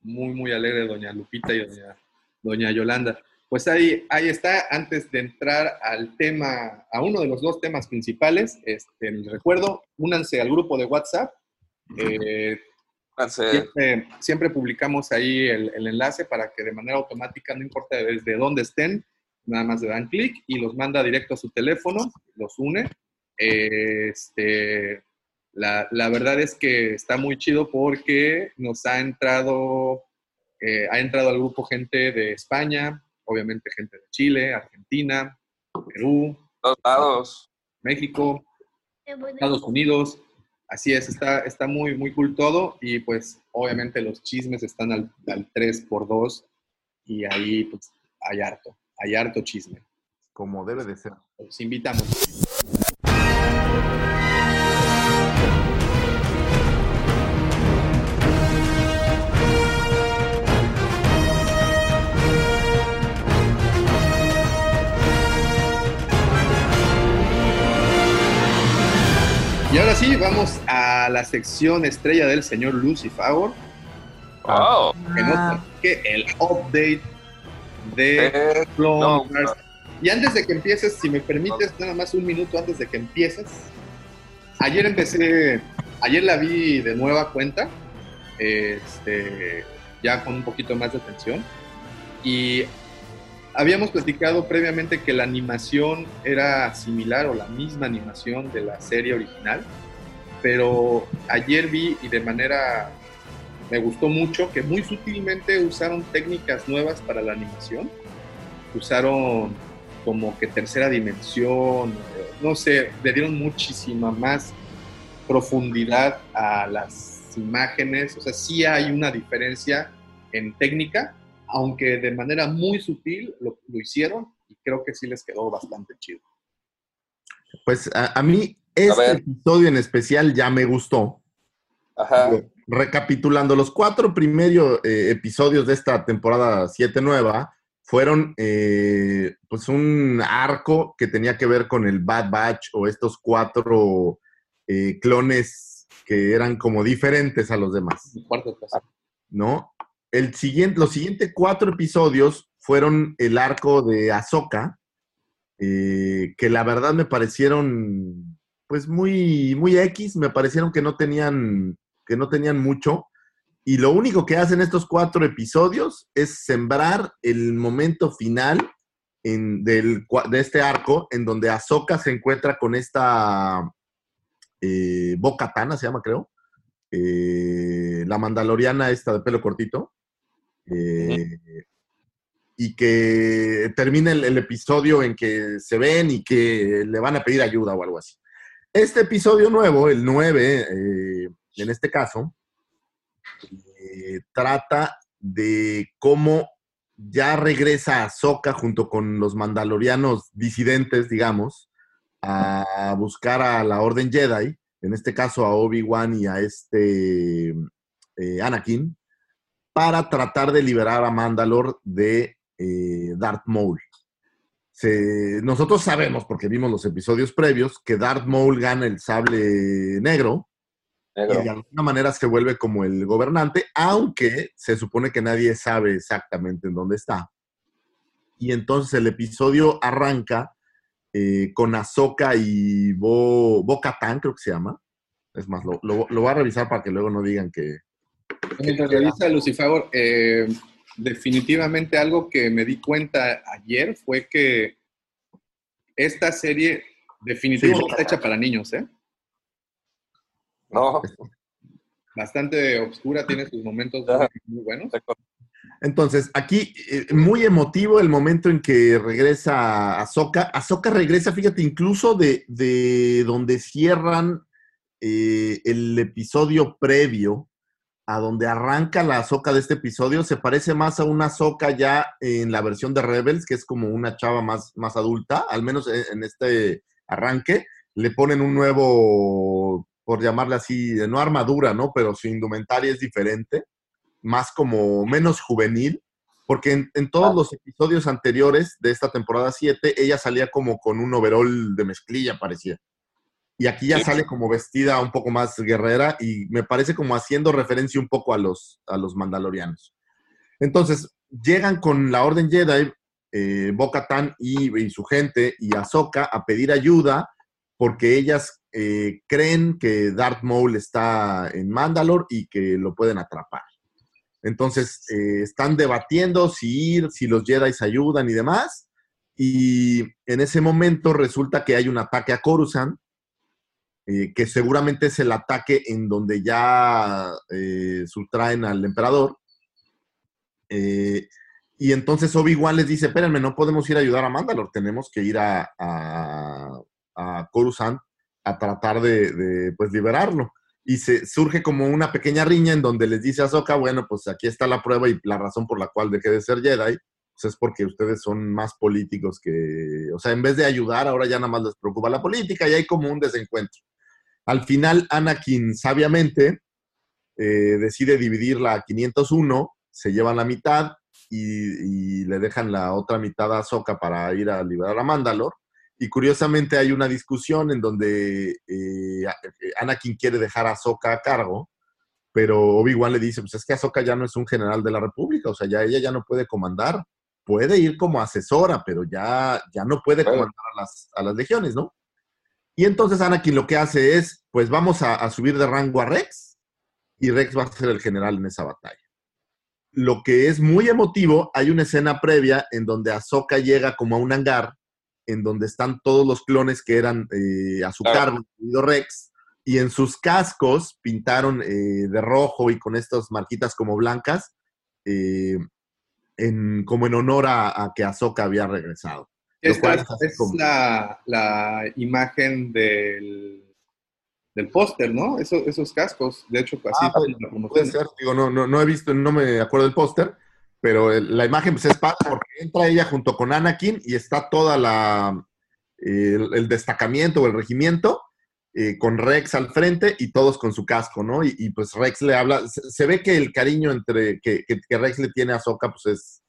Muy, muy alegre doña Lupita y doña, doña Yolanda. Pues ahí, ahí está, antes de entrar al tema, a uno de los dos temas principales, este, les recuerdo, únanse al grupo de WhatsApp. Eh, siempre publicamos ahí el, el enlace para que de manera automática, no importa desde dónde estén, nada más le dan clic y los manda directo a su teléfono, los une. Este, la, la verdad es que está muy chido porque nos ha entrado, eh, ha entrado al grupo gente de España, obviamente gente de Chile, Argentina, Perú, Dos lados. México, Estados Unidos. Así es, está, está muy, muy cool todo y pues obviamente los chismes están al, al 3x2 y ahí pues hay harto. Hay harto chisme. Como debe de ser. Los invitamos. Y ahora sí, vamos a la sección estrella del señor Lucifer, Wow. que nos que el update de Eh, Clone no, Wars. Y antes de que empieces, si me permites, nada más un minuto antes de que empieces. Ayer empecé, ayer la vi de nueva cuenta, este, ya con un poquito más de atención. Y habíamos platicado previamente que la animación era similar o la misma animación de la serie original, pero ayer vi y de manera me gustó mucho que muy sutilmente usaron técnicas nuevas para la animación. Usaron como que tercera dimensión, no sé, le dieron muchísima más profundidad a las imágenes. O sea, sí hay una diferencia en técnica, aunque de manera muy sutil lo, lo hicieron y creo que sí les quedó bastante chido. Pues a, a mí este episodio en especial ya me gustó. Ajá. Recapitulando, los cuatro primeros eh, episodios de esta temporada 7 nueva fueron eh, pues un arco que tenía que ver con el Bad Batch o estos cuatro eh, clones que eran como diferentes a los demás. ¿no? El siguiente, los siguientes cuatro episodios fueron el arco de Ahsoka, que la verdad me parecieron, pues muy, muy X, me parecieron que no tenían, que no tenían mucho. Y lo único que hacen estos cuatro episodios es sembrar el momento final en, del, de este arco, en donde Ahsoka se encuentra con esta eh, Boca se llama, creo. Eh, la mandaloriana esta de pelo cortito. eh, Y que termina el, el episodio en que se ven y que le van a pedir ayuda o algo así. Este episodio nuevo, el 9, eh, en este caso, eh, trata de cómo ya regresa Ahsoka junto con los mandalorianos disidentes, digamos, a buscar a la Orden Jedi, en este caso a Obi-Wan y a este eh, Anakin, para tratar de liberar a Mandalore de eh, Darth Maul. Se- nosotros sabemos, porque vimos los episodios previos, que Darth Maul gana el sable negro, Negro. y de alguna manera se vuelve como el gobernante, aunque se supone que nadie sabe exactamente en dónde está. Y entonces el episodio arranca eh, con Ahsoka y Bo, Bo Katan, creo que se llama. Es más, lo, lo- lo voy a revisar para que luego no digan que... Mientras revisa Lucifer, eh, definitivamente algo que me di cuenta ayer fue que esta serie definitivamente Sí. está hecha para niños, ¿eh? No. Bastante oscura, tiene sus momentos muy, buenos. Entonces, aquí eh, muy emotivo el momento en que regresa Ahsoka. Ahsoka regresa, fíjate, incluso de, de donde cierran eh, el episodio previo, a donde arranca la Ahsoka de este episodio, se parece más a una Ahsoka ya en la versión de Rebels, que es como una chava más, más adulta, al menos en, en este arranque. Le ponen un nuevo, por llamarle así, no armadura, ¿no? Pero su indumentaria es diferente más como menos juvenil, porque en, en todos los episodios anteriores de esta temporada 7, ella salía como con un overall de mezclilla, parecía. Y aquí ya Sí. sale como vestida un poco más guerrera y me parece como haciendo referencia un poco a los, a los mandalorianos. Entonces, llegan con la Orden Jedi, eh, Bo-Katan y, y su gente y Ahsoka a pedir ayuda porque ellas eh, creen que Darth Maul está en Mandalore y que lo pueden atrapar. Entonces, eh, están debatiendo si ir, si los Jedi ayudan y demás. Y en ese momento resulta que hay un ataque a Coruscant, eh, que seguramente es el ataque en donde ya sustraen al emperador. Y entonces Obi-Wan les dice, espérenme, no podemos ir a ayudar a Mandalore, tenemos que ir a, a, a Coruscant a tratar de, pues, liberarlo. Y se surge como una pequeña riña en donde les dice a Ahsoka, bueno, pues aquí está la prueba y la razón por la cual dejé de ser Jedi. pues es porque ustedes son más políticos que, o sea, en vez de ayudar, ahora ya nada más les preocupa la política y hay como un desencuentro. Al final, Anakin sabiamente eh, decide dividirla a 501, se llevan la mitad y, le dejan la otra mitad a Ahsoka para ir a liberar a Mandalore. Y curiosamente hay una discusión en donde eh, Anakin quiere dejar a Ahsoka a cargo, pero Obi-Wan le dice, pues es que Ahsoka ya no es un general de la República, o sea, ya ella ya no puede comandar, puede ir como asesora, pero ya, ya no puede comandar a las, a las legiones, ¿no? Y entonces Anakin lo que hace es, pues vamos a, a subir de rango a Rex, y Rex va a ser el general en esa batalla. Lo que es muy emotivo, hay una escena previa en donde Ahsoka llega como a un hangar, en donde están todos los clones que eran eh, a su cargo, incluido Rex, y en sus cascos pintaron eh, de rojo y con estas marquitas como blancas, eh, en, como en honor a, a que Ahsoka había regresado. Esta es, como- la, la imagen del, del póster, ¿no? Eso- esos cascos, de hecho, así Ah, fue puede- la promoción. Puede ser, digo, no, no, no he visto, no me acuerdo del póster, pero la imagen pues, es padre porque entra ella junto con Anakin y está toda la el, el destacamiento o el regimiento eh, con Rex al frente y todos con su casco, ¿no? Y, y, pues Rex le habla, se, se ve que el cariño entre que, que- que Rex le tiene a Soka pues es,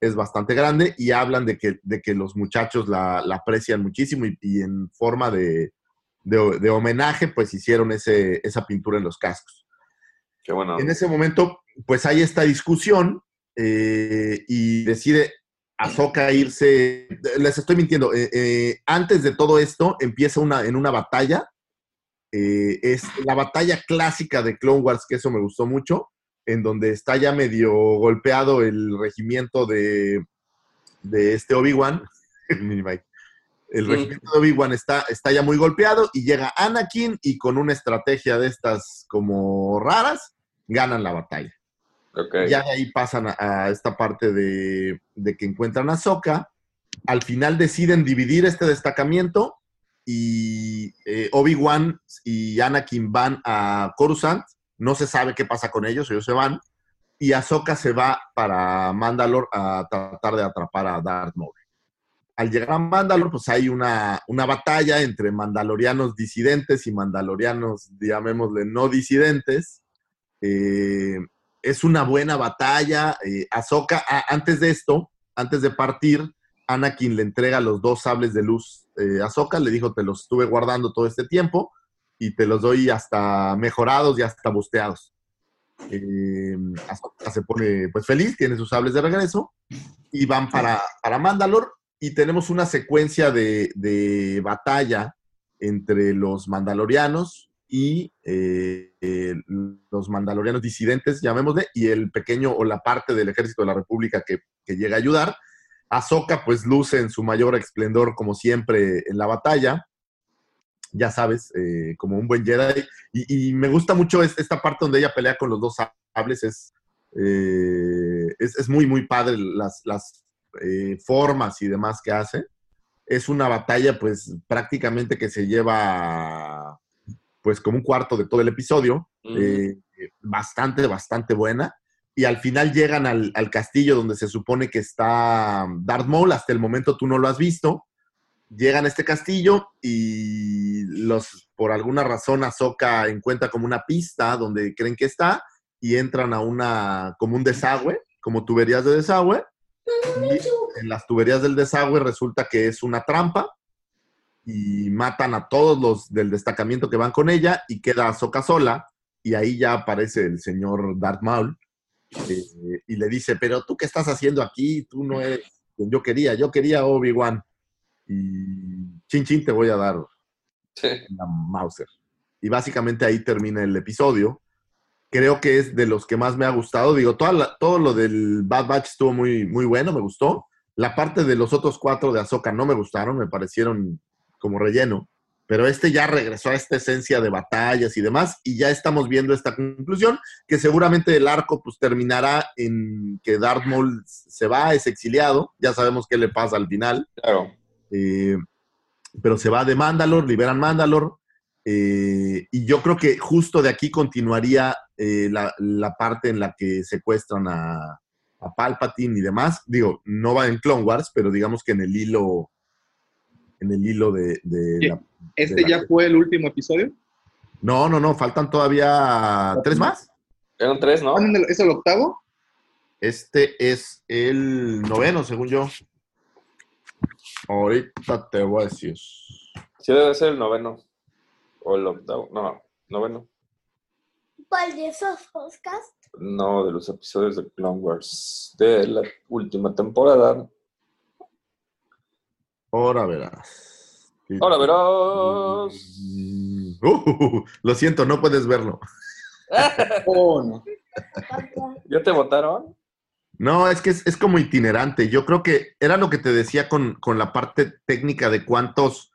es bastante grande y hablan de que, de que los muchachos la, la aprecian muchísimo y, y en forma de, de- de homenaje pues hicieron ese, esa pintura en los cascos. Qué bueno. En ese momento, pues hay esta discusión eh, y decide Ahsoka irse. Les estoy mintiendo. eh, eh, antes de todo esto, empieza una, en una batalla. es la batalla clásica de Clone Wars, que eso me gustó mucho, en donde está ya medio golpeado el regimiento de, de este Obi-Wan. el regimiento de Obi-Wan está, está ya muy golpeado y llega Anakin y con una estrategia de estas como raras, ganan la batalla. Ok. Ya de ahí pasan a, esta parte de, de que encuentran a Soka. Al final deciden dividir este destacamiento y eh, Obi-Wan y Anakin van a Coruscant. No se sabe qué pasa con ellos, ellos se van. Y Ahsoka se va para Mandalore a tratar de atrapar a Darth Maul. Al llegar a Mandalore, pues hay una, una batalla entre mandalorianos disidentes y mandalorianos, llamémosle, no disidentes. Eh, es una buena batalla. Eh, Ahsoka, ah, antes de esto, antes de partir, Anakin le entrega los dos sables de luz eh, Ahsoka, le dijo, te los estuve guardando todo este tiempo y te los doy hasta mejorados y hasta busteados. Eh, Ahsoka se pone pues feliz, tiene sus sables de regreso y van para, para Mandalore y tenemos una secuencia de, de batalla entre los mandalorianos y eh, eh, los mandalorianos disidentes, llamémosle, y el pequeño o la parte del ejército de la República que, que llega a ayudar. Ahsoka pues luce en su mayor esplendor como siempre en la batalla, ya sabes, eh, como un buen Jedi. Y, me gusta mucho es- esta parte donde ella pelea con los dos sables, es, es, es muy, muy padre las, las formas y demás que hace. Es una batalla pues prácticamente que se lleva pues como un cuarto de todo el episodio, Mm. eh, bastante, bastante buena. Y al final llegan al, al castillo donde se supone que está Darth Maul, hasta el momento tú no lo has visto. Llegan a este castillo y los, por alguna razón Ahsoka encuentra como una pista donde creen que está y entran a una, como un desagüe, como tuberías de desagüe. Y en las tuberías del desagüe resulta que es una trampa y matan a todos los del destacamiento que van con ella y queda Ahsoka sola y ahí ya aparece el señor Darth Maul eh, y le dice, pero tú qué estás haciendo aquí, tú no eres quien yo quería, yo quería Obi-Wan y chin chin te voy a dar Sí. la Mauser. Y básicamente ahí termina el episodio. Creo que es de los que más me ha gustado. Digo, toda la- todo lo del Bad Batch estuvo muy, muy bueno, me gustó. La parte de los otros cuatro de Ahsoka no me gustaron, me parecieron como relleno. Pero este ya regresó a esta esencia de batallas y demás, y ya estamos viendo esta conclusión, que seguramente el arco pues terminará en que Darth Maul se va, es exiliado, ya sabemos qué le pasa al final. Claro. Eh, pero se va de Mandalore, liberan Mandalore, eh, y yo creo que justo de aquí continuaría eh, la, la parte en la que secuestran a, a Palpatine y demás. Digo, no va en Clone Wars, pero digamos que en el hilo, en el hilo de, la- ¿Este de la- ya fue el último episodio? No, no, no, faltan todavía tres más. Eran tres, ¿no? Ah, ¿Es el octavo? Este es el noveno, según yo. Ahorita te voy a decir. Sí, debe ser el noveno. O el octavo. No, no, noveno. ¿Cuál de esos podcasts? No, de los episodios de Clone Wars de la última temporada. Ahora verás. Ahora verás. Uh, lo siento, no puedes verlo. Oh, no. ¿Ya te votaron? No, es que es, es como itinerante. Yo creo que era lo que te decía con, con la parte técnica de cuántos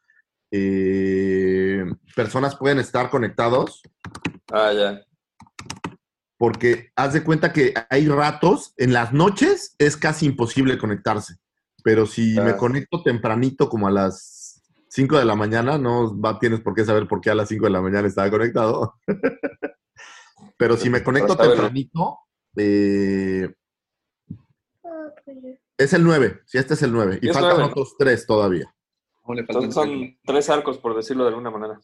eh, personas pueden estar conectados, Ah, ya. porque haz de cuenta que hay ratos, en las noches es casi imposible conectarse, pero si Ah. me conecto tempranito como a las 5 de la mañana, no va, tienes por qué saber por qué a las 5 de la mañana estaba conectado. pero si me conecto tempranito, eh, Ah, pues, es el 9, si este es el 9, y faltan otros 3 todavía. Son, son tres arcos, por decirlo de alguna manera.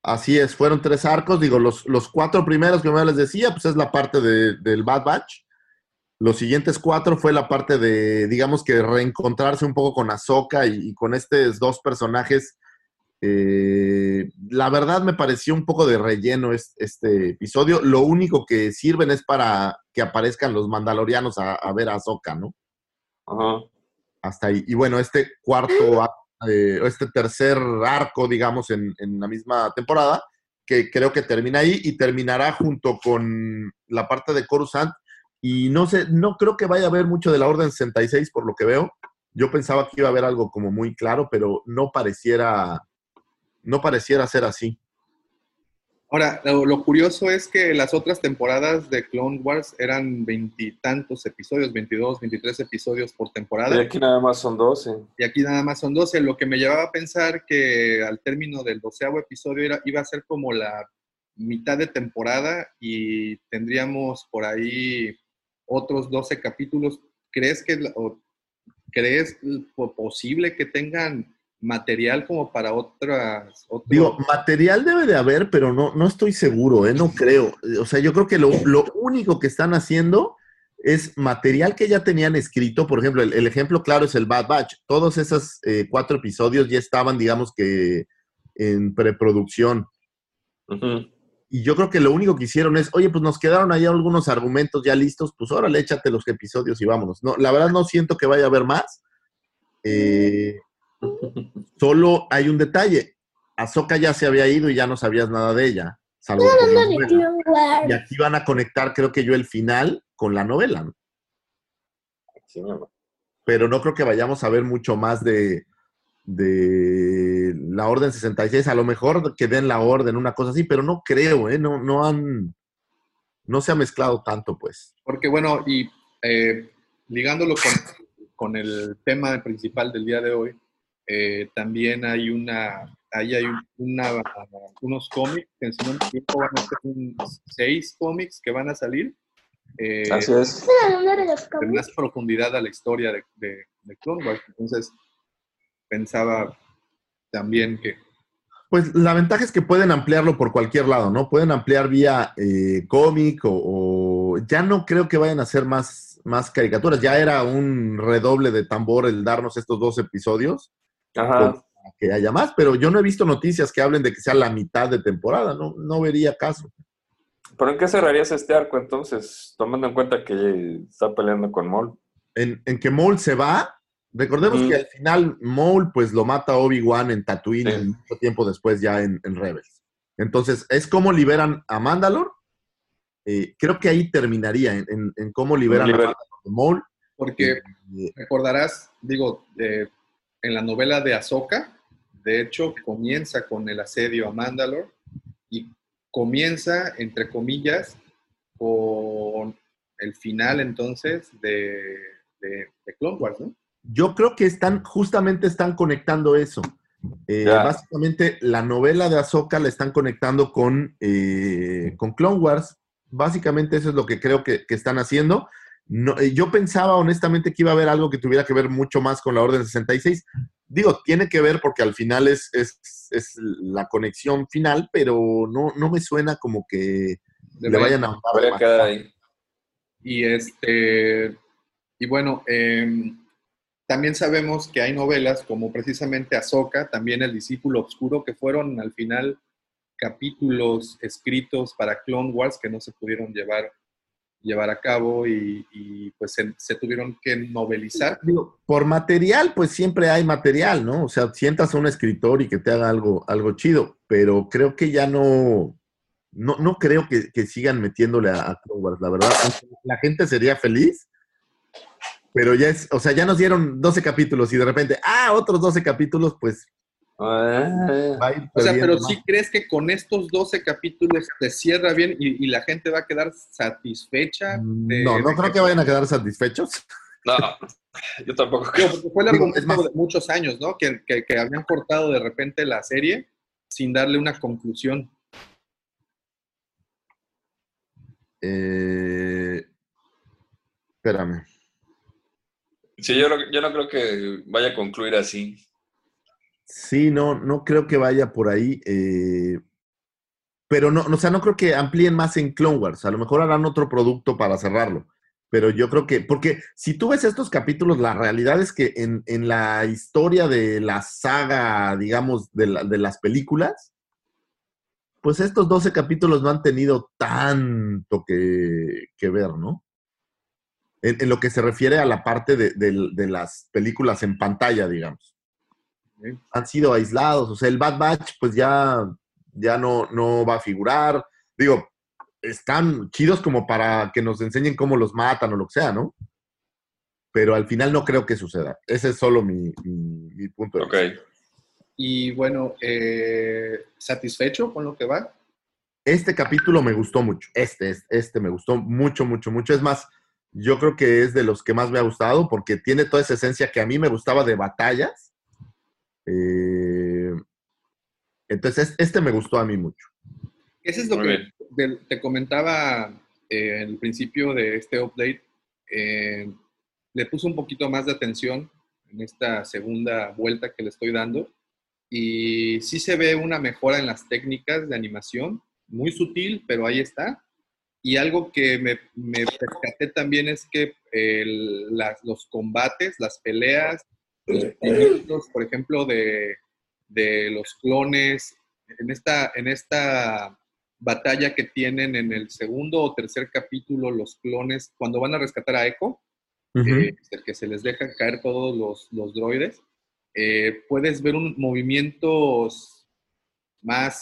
Así es, fueron tres arcos. Digo, los, los cuatro primeros que me les decía, pues es la parte de- del Bad Batch. Los siguientes cuatro fue la parte de, digamos que reencontrarse un poco con Ahsoka y, y con estos dos personajes. Eh, la verdad me pareció un poco de relleno es- este, episodio. Lo único que sirven es para que aparezcan los mandalorianos a, a ver a Ahsoka, ¿no? Ajá. hasta ahí. Y bueno, este cuarto, eh, este tercer arco, digamos, en, en la misma temporada, que creo que termina ahí y terminará junto con la parte de Coruscant. Y no sé, no creo que vaya a haber mucho de la Orden 66 por lo que veo. Yo pensaba que iba a haber algo como muy claro, pero no pareciera, no pareciera ser así. Ahora, lo, lo curioso es que las otras temporadas de Clone Wars eran veintitantos episodios, 22, 23 episodios por temporada. Y aquí nada más son 12. y aquí nada más son 12, lo que me llevaba a pensar que al término del doceavo episodio era, iba a ser como la mitad de temporada y tendríamos por ahí otros 12 capítulos. ¿Crees que o crees po- posible que tengan material como para otras otro- Digo, material debe de haber, pero no, no estoy seguro, ¿eh? no creo. O sea, yo creo que lo, lo único que están haciendo es material que ya tenían escrito. Por ejemplo, el, el ejemplo claro es el Bad Batch. Todos esos eh, cuatro episodios ya estaban, digamos que, en preproducción. Ujú. Y yo creo que lo único que hicieron es, oye, pues nos quedaron ahí algunos argumentos ya listos, pues órale, échate los episodios y vámonos. No, la verdad no siento que vaya a haber más. Eh, solo hay un detalle. Ahsoka ya se había ido y ya no sabías nada de ella. Salvo novela. Clone Wars. Y aquí van a conectar, creo que yo, el final con la novela. ¿no? Sí, mi amor. Pero no creo que vayamos a ver mucho más de, de la Orden 66. A lo mejor que den la orden, una cosa así, pero no creo, ¿eh? No, no han. No se ha mezclado tanto, pues. Porque bueno, y eh, ligándolo con, con el tema principal del día de hoy, eh, también hay una, ahí hay una, unos cómics que en su tiempo van a ser un- seis cómics que van a salir. eh, Así es. Más profundidad a la historia de, de, de Clone Wars. Entonces, pensaba también que Pues la ventaja es que pueden ampliarlo por cualquier lado, ¿no? Pueden ampliar vía eh, cómic o, o ya no creo que vayan a hacer más, más caricaturas. Ya era un redoble de tambor el darnos estos dos episodios. Ajá. Pues, que haya más, pero yo no he visto noticias que hablen de que sea la mitad de temporada, no, no vería caso. ¿Pero en qué cerrarías este arco entonces? Tomando en cuenta que está peleando con Maul. En, en que Maul se va, recordemos que al final Maul pues lo mata Obi-Wan en Tatooine Sí. mucho tiempo después ya en, en Rebels. Entonces, es como liberan a Mandalore. Eh, creo que ahí terminaría, en, en- en cómo liberan Liber- a Mandalore de Maul. Porque Eh, recordarás, digo, eh, en la novela de Ahsoka, de hecho, comienza con el asedio a Mandalore y comienza, entre comillas, con el final entonces de, de, de Clone Wars, ¿no? Yo creo que están, justamente están conectando eso. Eh. Básicamente, la novela de Ahsoka la están conectando con, eh, con Clone Wars. Básicamente, eso es lo que creo que, que están haciendo. no, eh, yo pensaba honestamente que iba a haber algo que tuviera que ver mucho más con la Orden 66. Digo, tiene que ver porque al final es, es, es la conexión final, pero no, no me suena como que De le vayan a quedar ahí. Y este y bueno, em, también sabemos que hay novelas como precisamente Ahsoka, también El discípulo oscuro, que fueron al final capítulos escritos para Clone Wars que no se pudieron llevar, llevar a cabo y, pues se, tuvieron que novelizar. Por material, pues siempre hay material, ¿no? O sea, sientas a un escritor y que te haga algo, algo chido, pero creo que ya no, no, no creo que, sigan metiéndole a, Clone Wars, la verdad. La gente sería feliz, pero ya es, o sea, ya nos dieron 12 capítulos y de repente, ah, otros 12 capítulos, pues Ah, O sea, pero más. sí crees que con estos 12 capítulos se cierra bien y, y la gente va a quedar satisfecha. de- No, no de creo que vayan a quedar satisfechos. no, yo tampoco creo. fue es más- de muchos años, ¿no? Que, que, que habían cortado de repente la serie sin darle una conclusión. Eh, espérame. Sí, yo, no- yo no creo que vaya a concluir así. Sí, no, no creo que vaya por ahí. eh, pero no, o sea, no creo que amplíen más en Clone Wars. A lo mejor harán otro producto para cerrarlo. Pero yo creo que, porque si tú ves estos capítulos, la realidad es que en, en la historia de la saga, digamos, de, la- de las películas, pues estos 12 capítulos no han tenido tanto que, que ver, ¿no? En, en lo que se refiere a la parte de, de- de las películas en pantalla, digamos ¿sí? han sido aislados. O sea, el Bad Batch, pues ya, ya no, no va a figurar. Digo, están chidos como para que nos enseñen cómo los matan o lo que sea, ¿no? Pero al final no creo que suceda. Ese es solo mi, mi- mi punto de Ok. vista. Y bueno, eh, ¿satisfecho con lo que va? Este capítulo me gustó mucho. Este, es- este me gustó mucho, mucho, mucho. Es más, yo creo que es de los que más me ha gustado porque tiene toda esa esencia que a mí me gustaba de batallas. Eh, entonces, este me gustó a mí mucho. Ese es lo Muy que bien. de- te comentaba eh, en el principio de este update. Eh, le puse un poquito más de atención en esta segunda vuelta que le estoy dando y sí se ve una mejora en las técnicas de animación, muy sutil, pero ahí está. Y algo que me, me percaté también es que el- las- los combates, las peleas, los por ejemplo, de, de los clones, en esta, en esta batalla que tienen en el segundo o tercer capítulo los clones, cuando van a rescatar a Echo, eh, el que se les deja caer todos los, los droides, eh, puedes ver un, movimientos más,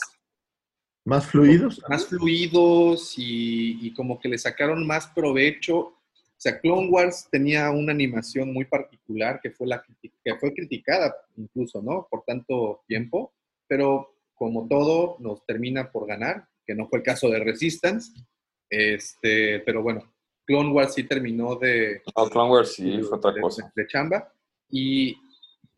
Más fluidos. más fluidos y, y como que le sacaron más provecho. O sea, Clone Wars tenía una animación muy particular que fue, la, que fue criticada incluso, ¿no? Por tanto tiempo, pero como todo nos termina por ganar, que no fue el caso de Resistance, este, pero bueno, Clone Wars sí terminó de, No, Clone Wars sí fue otra de- cosa. de chamba y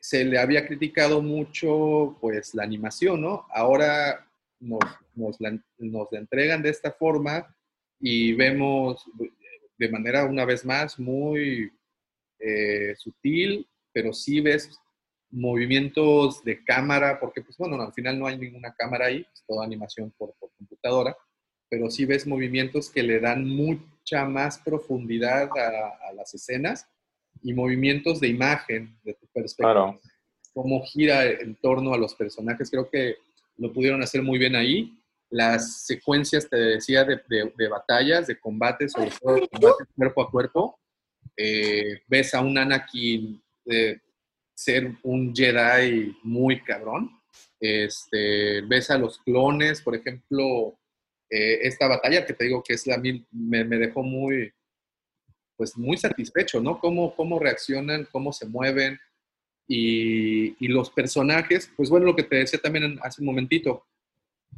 se le había criticado mucho pues la animación, ¿no? Ahora nos, nos la, nos la entregan de esta forma y vemos de manera una vez más muy eh, sutil, pero sí ves movimientos de cámara, porque pues bueno, al final no hay ninguna cámara ahí, es toda animación por, por computadora, pero sí ves movimientos que le dan mucha más profundidad a, a las escenas y movimientos de imagen, de tu perspectiva, Claro. cómo gira en torno a los personajes, creo que lo pudieron hacer muy bien ahí. Las secuencias, te decía, de, de- de batallas, de combates, sobre todo de combates cuerpo a cuerpo, eh, ves a un Anakin eh, ser un Jedi muy cabrón. Este, ves a los clones, por ejemplo, eh, esta batalla que te digo que es la mil, me, me dejó muy, pues muy satisfecho, ¿no? Cómo, cómo reaccionan, cómo se mueven y, y los personajes, pues bueno, lo que te decía también hace un momentito,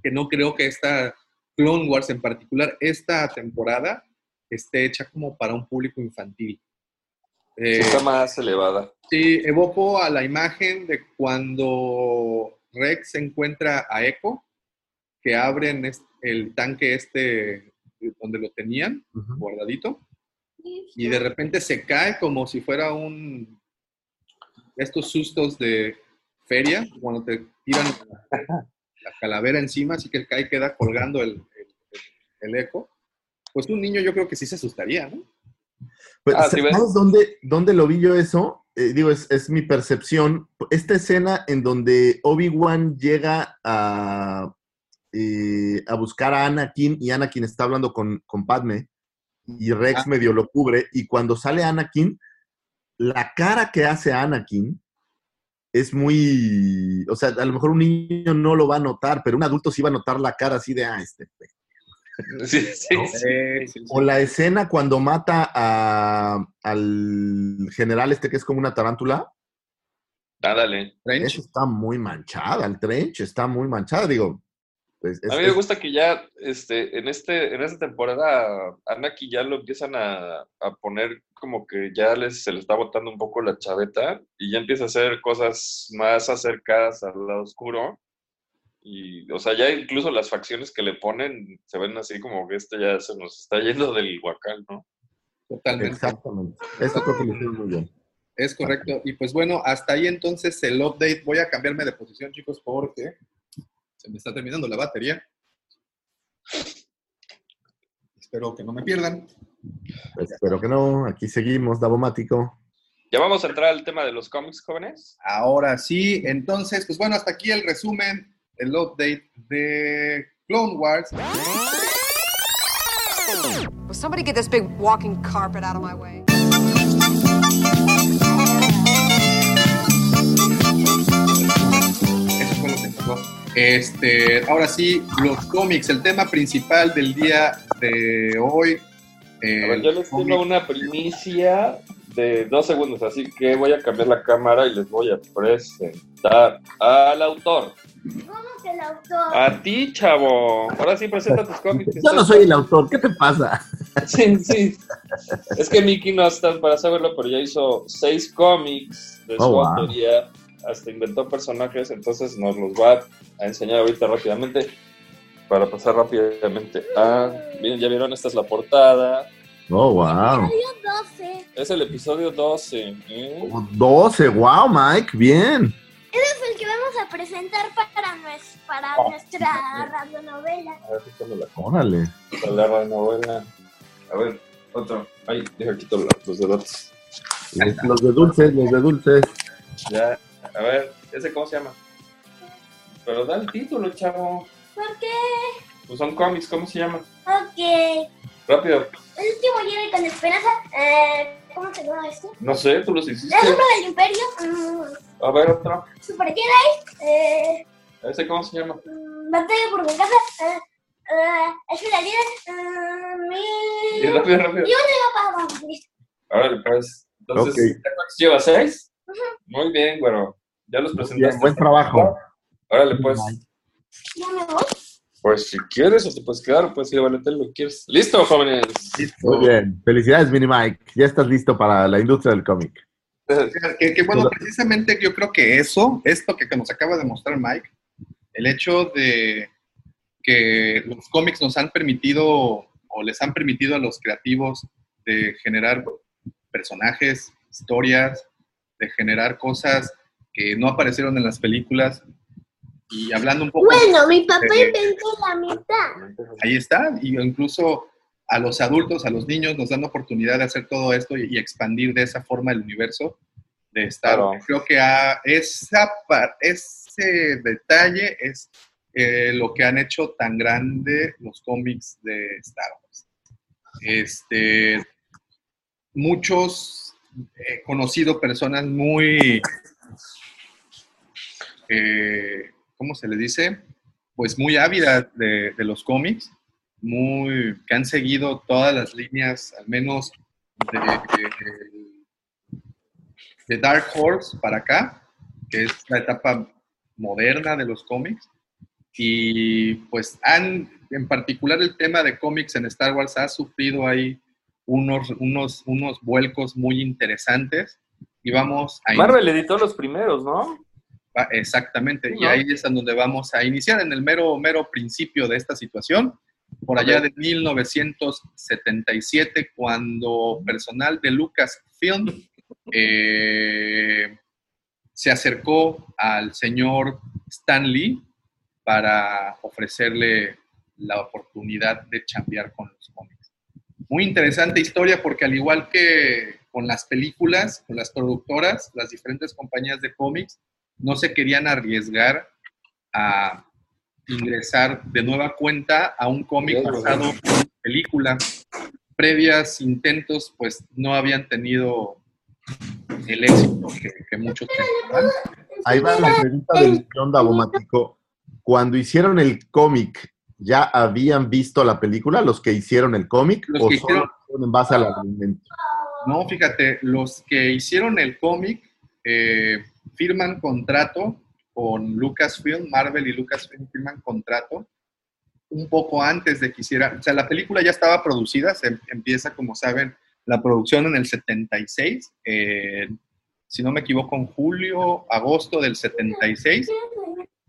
que no creo que esta Clone Wars en particular, esta temporada, esté hecha como para un público infantil. Eh, está más elevada. Sí, evoco a la imagen de cuando Rex encuentra a Echo, que abren el tanque este donde lo tenían, guardadito, y de repente se cae como si fuera un estos sustos de feria cuando te tiran la, la calavera encima así que cae y queda colgando el, el- el eco pues un niño yo creo que sí se asustaría ¿no? Pues, Ah, sí, ¿Sabes ¿ves? dónde, dónde lo vi yo eso? Eh, digo, es, es mi percepción. Esta escena en donde Obi-Wan llega a, eh, a buscar a Anakin y Anakin está hablando con, con Padme y Rex Ah. medio lo cubre y cuando sale Anakin, la cara que hace Anakin es muy, o sea, a lo mejor un niño no lo va a notar, pero un adulto sí va a notar la cara así de, ah, este. pe-". Sí, sí, ¿No? sí. Sí, sí, sí. O la escena cuando mata a- al general este que es como una tarántula. Trench. esa está muy manchada, el trench está muy manchada, digo. Pues, es- A mí me gusta que ya este, en, este, en esta temporada Anaki ya lo empiezan a, a poner como que ya les, se le está botando un poco la chaveta y ya empieza a hacer cosas más acercadas al lado oscuro. Y, o sea, ya incluso las facciones que le ponen se ven así como que este ya se nos está yendo del huacal, ¿no? totalmente Exactamente. Eso creo que lo hicieron muy bien. Es correcto. Y pues bueno, hasta ahí entonces el update. Voy a cambiarme de posición, chicos, porque se me está terminando la batería. Espero que no me pierdan. Espero que no, aquí seguimos, Davomático. Ya vamos a entrar al tema de los cómics, jóvenes. Ahora sí, entonces, pues bueno, hasta aquí el resumen, el update de Clone Wars. Will somebody get this big walking carpet out of my way? Eso fue lo que pasó. Este, ahora sí, los cómics, el tema principal del día de hoy. eh, A ver, yo les tengo una primicia de dos segundos, así que voy a cambiar la cámara y les voy a presentar al autor. ¿Cómo que el autor? A ti, chavo. Ahora sí, presenta tus cómics. Yo no soy el autor, ¿qué te pasa? Sí, sí. Es que Mickey no está para saberlo, pero ya hizo seis cómics de su Oh, wow. autoría. Hasta inventó personajes, entonces nos los va a enseñar ahorita rápidamente. Para pasar rápidamente a. Miren, ya vieron, esta es la portada. Oh, wow. Episodio 12. Es el episodio 12. ¿eh? 12, wow, Mike, bien. Ese es el que vamos a presentar para, nues- para Oh. nuestra radionovela. A ver, quítame la Órale. la radionovela. A ver, otro. Ay, deja quito los dedos. Los, los de dulces, los de dulces. Ya, a ver, ¿ese cómo se llama? Pero da el título, chavo. ¿Por qué? Pues son cómics, ¿cómo se llama? Ok. Rápido. El último Jedi con esperanza. Eh, ¿Cómo se llama esto? No sé, tú los hiciste. El uno del Imperio. mm, A ver, otro. Super Jedi. Eh, ¿Ese cómo se llama? mm, batalla por venganza. Eh, eh, es la líder. eh, mi- Y rápido, rápido. Y una para abajo. Listo. Ahora, pues. Entonces, Ok. ¿cuántos lleva? ¿Seis? Muy bien, güero. Ya los presentaste. Bien, buen trabajo. Órale, pues. Ya me voy. Pues si quieres, o te puedes quedar, o puedes ir a lo que quieres. ¿Listo, jóvenes? Muy bien. Felicidades, Mini Mike. Ya estás listo para la industria del cómic. Que, que, bueno, precisamente yo creo que eso, esto que, que nos acaba de mostrar Mike, el hecho de que los cómics nos han permitido o les han permitido a los creativos de generar personajes, historias, de generar cosas que no aparecieron en las películas. Y hablando un poco... Bueno, mi papá Eh, inventó la mitad. ahí está, y incluso a los adultos, a los niños, nos dan la oportunidad de hacer todo esto y, y expandir de esa forma el universo de Star Wars. Creo que a esa, par- ese detalle es eh, lo que han hecho tan grande los cómics de Star Wars. Este, muchos he conocido personas muy, eh, ¿cómo se le dice? Pues muy ávidas de, los cómics, muy, que han seguido todas las líneas, al menos de, de- de Dark Horse para acá, que es la etapa moderna de los cómics. Y pues han, en particular el tema de cómics en Star Wars ha sufrido ahí unos, unos, unos vuelcos muy interesantes. Y vamos a Marvel editó los primeros, ¿no? Va- Exactamente, y ahí es en donde vamos a iniciar en el mero, mero principio de esta situación. por allá de 1977, cuando personal de Lucasfilm eh, se acercó al señor Stan Lee para ofrecerle la oportunidad de chambear con los cómics. Muy interesante historia porque al igual que con las películas, con las productoras, las diferentes compañías de cómics, no se querían arriesgar a ingresar de nueva cuenta a un cómic basado en una película. Previas intentos, pues no habían tenido el éxito que, que muchos pensaban. Ahí va la pregunta del millón de Abomático. Cuando hicieron el cómic, ¿ya habían visto la película los que hicieron el cómic? ¿O que solo hicieron en base al argumento? No, fíjate, los que hicieron el cómic eh, firman contrato con Lucasfilm, Marvel y Lucasfilm firman contrato un poco antes de que hiciera, o sea, la película ya estaba producida, se empieza, como saben, la producción en el 76, eh, si no me equivoco, en julio, agosto del 76,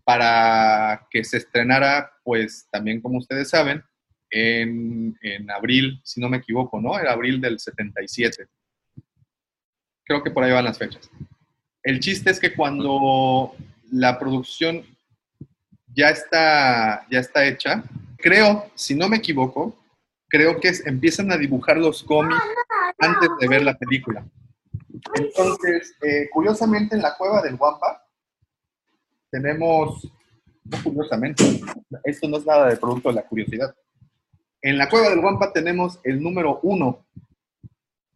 para que se estrenara, pues también como ustedes saben, en, en abril, si no me equivoco, ¿no? Era abril del 77. Creo que por ahí van las fechas. El chiste es que cuando la producción ya está, ya está hecha, creo, si no me equivoco, creo que es- empiezan a dibujar los cómics antes de ver la película. Entonces, eh, curiosamente, en la cueva del Wampa tenemos, no curiosamente, esto no es nada de producto de la curiosidad. En la cueva del Wampa tenemos el número uno.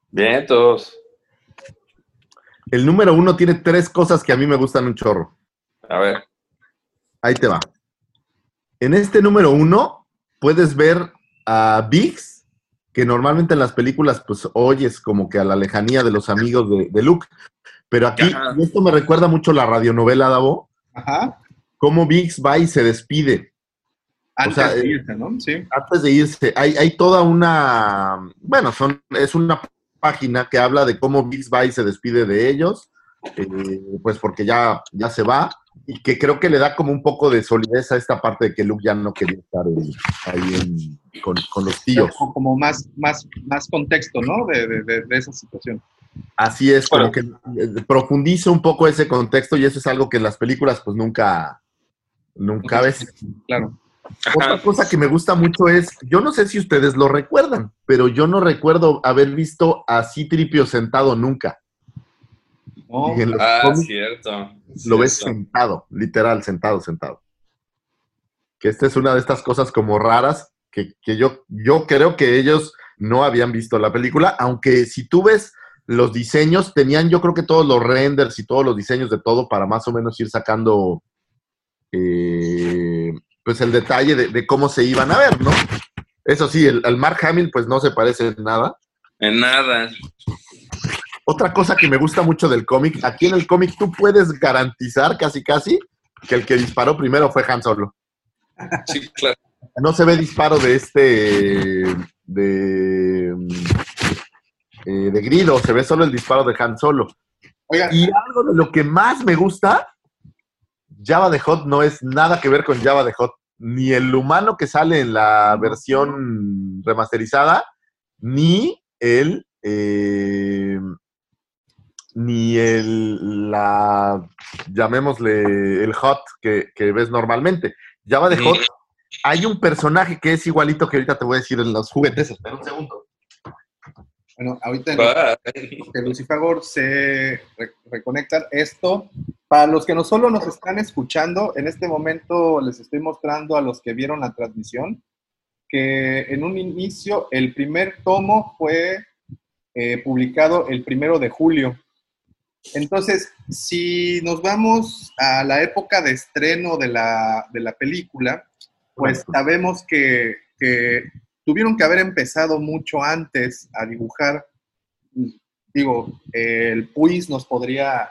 Bien, todos. El número uno tiene tres cosas que a mí me gustan un chorro. A ver. Ahí te va. En este número uno puedes ver a Biggs, que normalmente en las películas pues oyes como que a la lejanía de los amigos de, de Luke. Pero aquí, y esto me recuerda mucho la radionovela, Davo, Ajá. cómo Biggs va y se despide. Antes sea, de eh, irse, ¿no? Sí. Antes de irse, hay, hay toda una, bueno, son, es una página que habla de cómo Biggs va y se despide de ellos, eh, pues porque ya, ya se va, y que creo que le da como un poco de solidez a esta parte de que Luke ya no quería estar en- ahí en- con, con los tíos. Como- Como más, más, más contexto, ¿no? De, de- de- de esa situación. Así es, como que eh, profundiza un poco ese contexto y eso es algo que en las películas pues nunca, nunca ves. Claro. Otra cosa que me gusta mucho es, yo no sé si ustedes lo recuerdan, pero yo no recuerdo haber visto a Citripio sentado nunca. Los Ah, cómics cierto. lo ves cierto. sentado, literal, sentado, sentado. Que esta es una de estas cosas como raras que, que yo, yo creo que ellos no habían visto la película, aunque si tú ves los diseños, tenían yo creo que todos los renders y todos los diseños de todo para más o menos ir sacando eh, pues el detalle de, de cómo se iban a ver, ¿no? Eso sí, el, el Mark Hamill pues no se parece en nada. En nada. Otra cosa que me gusta mucho del cómic, aquí en el cómic tú puedes garantizar casi casi que el que disparó primero fue Han Solo. Sí, claro. No se ve disparo de este de eh, de Grido, se ve solo el disparo de Han Solo. Oigan, Y algo de lo que más me gusta, Java de Hot no es nada que ver con Java de Hot. Ni el humano que sale en la versión remasterizada, ni el eh, ni el la llamémosle el hot que, que ves normalmente. Java de Sí. Hot, hay un personaje que es igualito que ahorita te voy a decir en los juguetes. Espera un segundo. Bueno, ahorita en que Lucifagor se re- reconectan. Esto, para los que no solo nos están escuchando, en este momento les estoy mostrando a los que vieron la transmisión que en un inicio el primer tomo fue eh, publicado el primero de julio. Entonces, si nos vamos a la época de estreno de la, de la película, pues sabemos que, que tuvieron que haber empezado mucho antes a dibujar. Digo, eh, el PUIS nos podría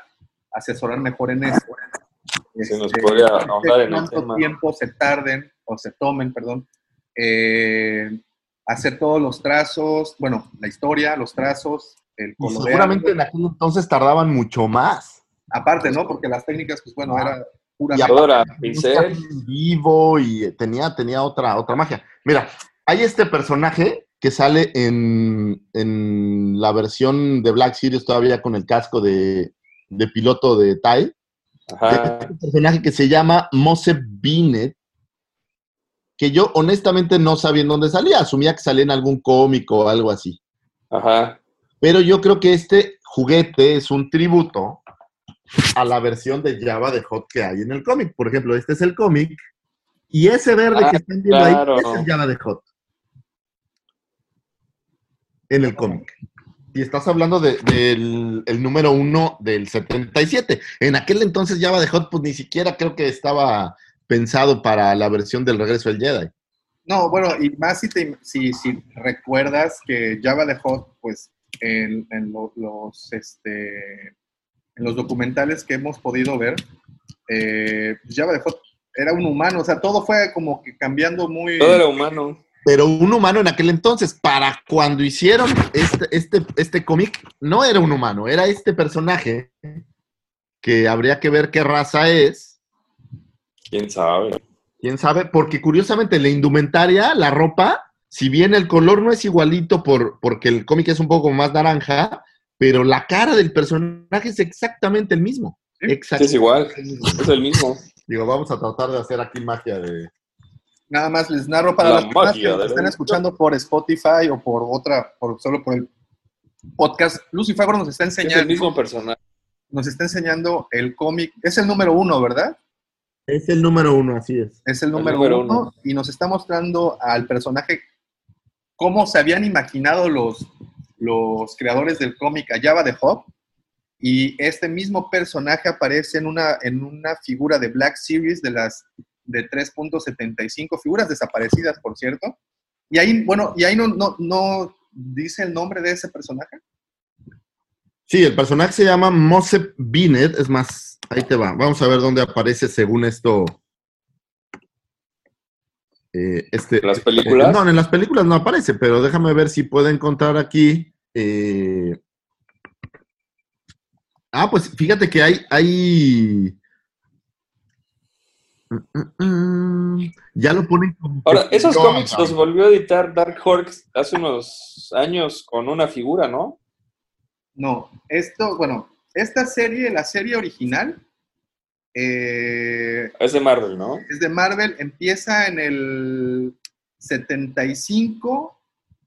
asesorar mejor en eso. Se nos Este, podría ahondar en el cuánto tema. tiempo se tarden o se tomen, perdón, eh, hacer todos los trazos, bueno, la historia, los trazos, el Y colorear. seguramente en aquel entonces tardaban mucho más. Aparte, ¿no? Porque las técnicas, pues bueno, era pura Y música pincel. vivo y tenía, tenía otra, otra magia. Mira, hay este personaje que sale en, en la versión de Black Series todavía con el casco de, de piloto de Tai. Ajá. Este personaje que se llama Mose Binet, que yo honestamente no sabía en dónde salía, asumía que salía en algún cómic o algo así. Ajá. Pero yo creo que este juguete es un tributo a la versión de Java de Hot que hay en el cómic. Por ejemplo, este es el cómic y ese verde Ah, que están viendo claro. ahí es el Java de Hot. En el cómic. Y estás hablando de- del el número uno del 77. En aquel entonces Java de Hot, pues ni siquiera creo que estaba pensado para la versión del regreso del Jedi. No, bueno, y más si, te- si, si recuerdas que Java de Hot, pues en, en lo- los, este, en los documentales que hemos podido ver, eh, Java de Hot era un humano, o sea, todo fue como que cambiando muy... Todo era humano. Pero un humano en aquel entonces, para cuando hicieron este, este, este cómic, no era un humano, era este personaje que habría que ver qué raza es. ¿Quién sabe? ¿Quién sabe? Porque curiosamente la indumentaria, la ropa, si bien el color no es igualito por, porque el cómic es un poco más naranja, pero la cara del personaje es exactamente el mismo. Exact- Sí, es igual. Es el mismo. Digo, vamos a tratar de hacer aquí magia de... Nada más les narro para La las personas que nos de la están vida. escuchando por Spotify o por otra, por, solo por el podcast. Lucy Fagro nos está Es el enseñando, mismo personaje. nos está enseñando el cómic. Es el número uno, ¿verdad? Es el número uno, así es. Es el número, número uno, uno. y nos está mostrando al personaje cómo se habían imaginado los, los creadores del cómic a Java de Hop. Y este mismo personaje aparece en una, en una figura de Black Series de las de 3.75, figuras desaparecidas, por cierto. Y ahí, bueno, y ahí no, no, no dice el nombre de ese personaje. Sí, el personaje se llama Mosep Binet, es más, ahí te va. Vamos a ver dónde aparece según esto. Eh, este, ¿Las películas? eh, no, en las películas no aparece, pero déjame ver si puedo encontrar aquí. eh, Ah, pues fíjate que hay, hay. Ya lo ponen como. Ahora, esos No, cómics no. los volvió a editar Dark Horse hace unos años con una figura, ¿no? No, esto, bueno, esta serie, la serie original, eh, Es de Marvel, ¿no? es de Marvel, empieza en el 75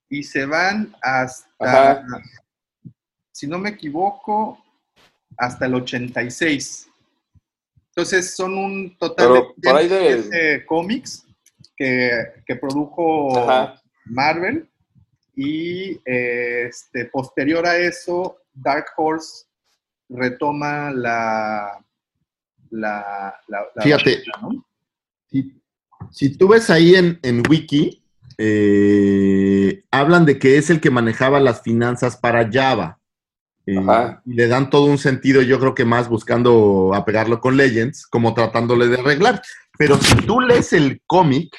y se van hasta, Ajá. si no me equivoco, hasta el 86. Entonces son un total Pero de- 27 cómics que, que produjo Ajá. Marvel y eh, este, posterior a eso Dark Horse retoma la la, la- la- Fíjate. ¿no? Si, si tú ves ahí en, en Wiki, eh, hablan de que es el que manejaba las finanzas para Java. Eh, Ajá. y le dan todo un sentido, yo creo que más buscando apegarlo con Legends, como tratándole de arreglar. Pero si tú lees el cómic,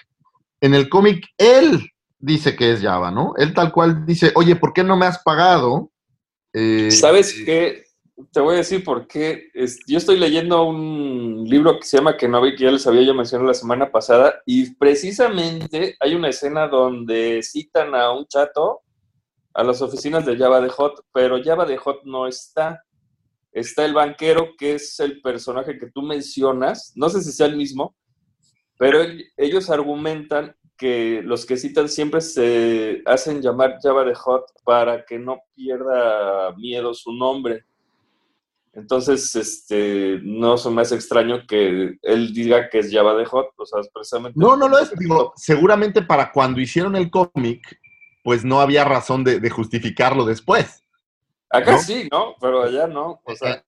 en el cómic él dice que es Java, ¿no? Él tal cual dice, oye, ¿por qué no me has pagado? Eh, ¿Sabes qué? Te voy a decir por qué. Es- yo estoy leyendo un libro que se llama Kenobi, que ya les había yo mencionado la semana pasada, y precisamente hay una escena donde citan a un chato a las oficinas de Java de Hot, pero Java de Hot no está. Está el banquero, que es el personaje que tú mencionas, no sé si sea el mismo, pero el- ellos argumentan que los que citan siempre se hacen llamar Java de Hot para que no pierda miedo su nombre. Entonces, este, no se me hace extraño que él diga que es Java de Hot, o sea, es precisamente... No, no lo es. Digo, seguramente para cuando hicieron el cómic, pues no había razón de, de justificarlo después. Acá ¿no? sí, ¿no? Pero allá no. O sea,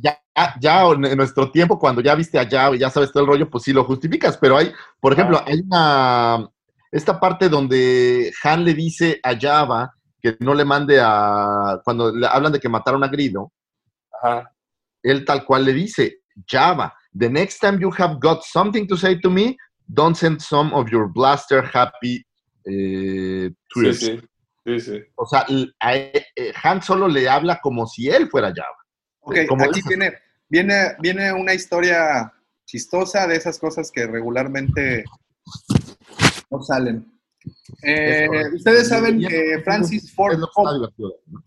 Ya, ya en nuestro tiempo, cuando ya viste a Java y ya sabes todo el rollo, pues sí lo justificas. Pero hay, por ejemplo, hay una. Esta parte donde Han le dice a Java que no le mande a. Cuando le hablan de que mataron a Grido, ajá. él tal cual le dice: Java, the next time you have got something to say to me, don't send some of your blaster happy eh, Sí, tweets. sí, sí, sí. O sea, a- eh, Han solo le habla como si él fuera Java. Ok, Como aquí viene, viene, viene una historia chistosa de esas cosas que regularmente no salen. Eh. Ustedes saben que Francis Ford, ¿no?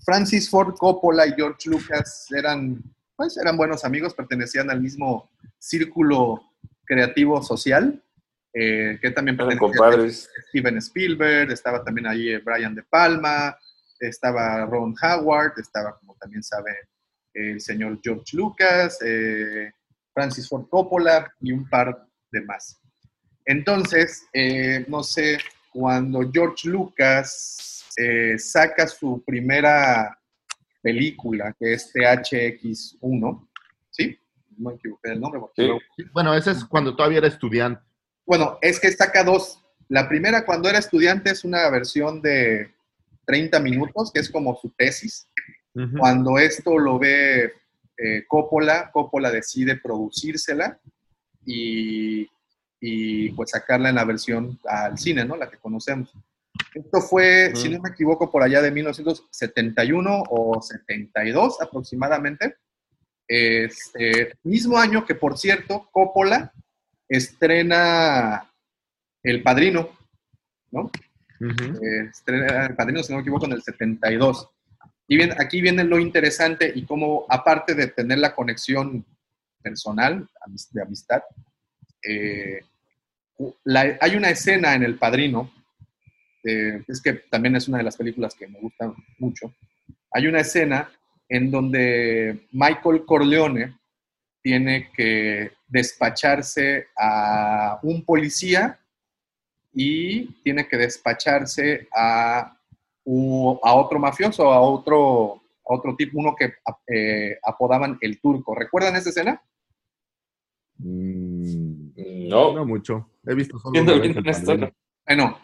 Francis Ford Coppola y George Lucas eran, pues, eran buenos amigos, pertenecían al mismo círculo creativo social, eh, que también a Steven Spielberg, estaba también ahí Brian De Palma, estaba Ron Howard, estaba, como también sabe, el señor George Lucas, eh, Francis Ford Coppola y un par de más. Entonces, eh, no sé, cuando George Lucas eh, saca su primera película, que es THX1, ¿sí? No me equivoqué del nombre. porque Sí. Bueno, ese es cuando todavía era estudiante. Bueno, es que saca dos. La primera, cuando era estudiante, es una versión de 30 minutos, que es como su tesis. Cuando esto lo ve eh, Coppola, Coppola decide producírsela y, y, pues sacarla en la versión al cine, ¿no? La que conocemos. Esto fue, si no me equivoco, por allá de 1971 o 72 aproximadamente. Este, mismo año que, por cierto, Coppola estrena El Padrino, ¿no? Eh, estrena El Padrino, si no me equivoco, en el 72. Y bien, aquí viene lo interesante y cómo, aparte de tener la conexión personal, de amistad, eh, la- hay una escena en El Padrino, eh, es que también es una de las películas que me gustan mucho. Hay una escena en donde Michael Corleone tiene que despacharse a un policía y tiene que despacharse a, a otro mafioso, a otro, a otro tipo, uno que eh, apodaban el turco. ¿Recuerdan esa escena? Mm, No. No mucho. He visto solo una vez el. Bueno,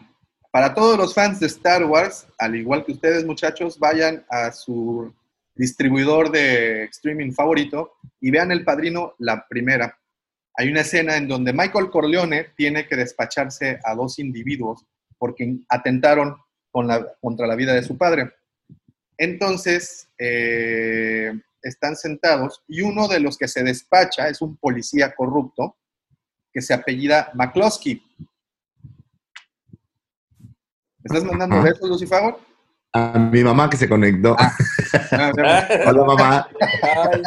para todos los fans de Star Wars, al igual que ustedes, muchachos, vayan a su distribuidor de streaming favorito y vean El Padrino, la primera. Hay una escena en donde Michael Corleone tiene que despacharse a dos individuos porque atentaron con la- contra la vida de su padre. Entonces, eh, están sentados y uno de los que se despacha es un policía corrupto que se apellida McCloskey. ¿Me estás mandando Ajá. besos, Lucifago? A mi mamá que se conectó. Ah, Hola, mamá. Ay,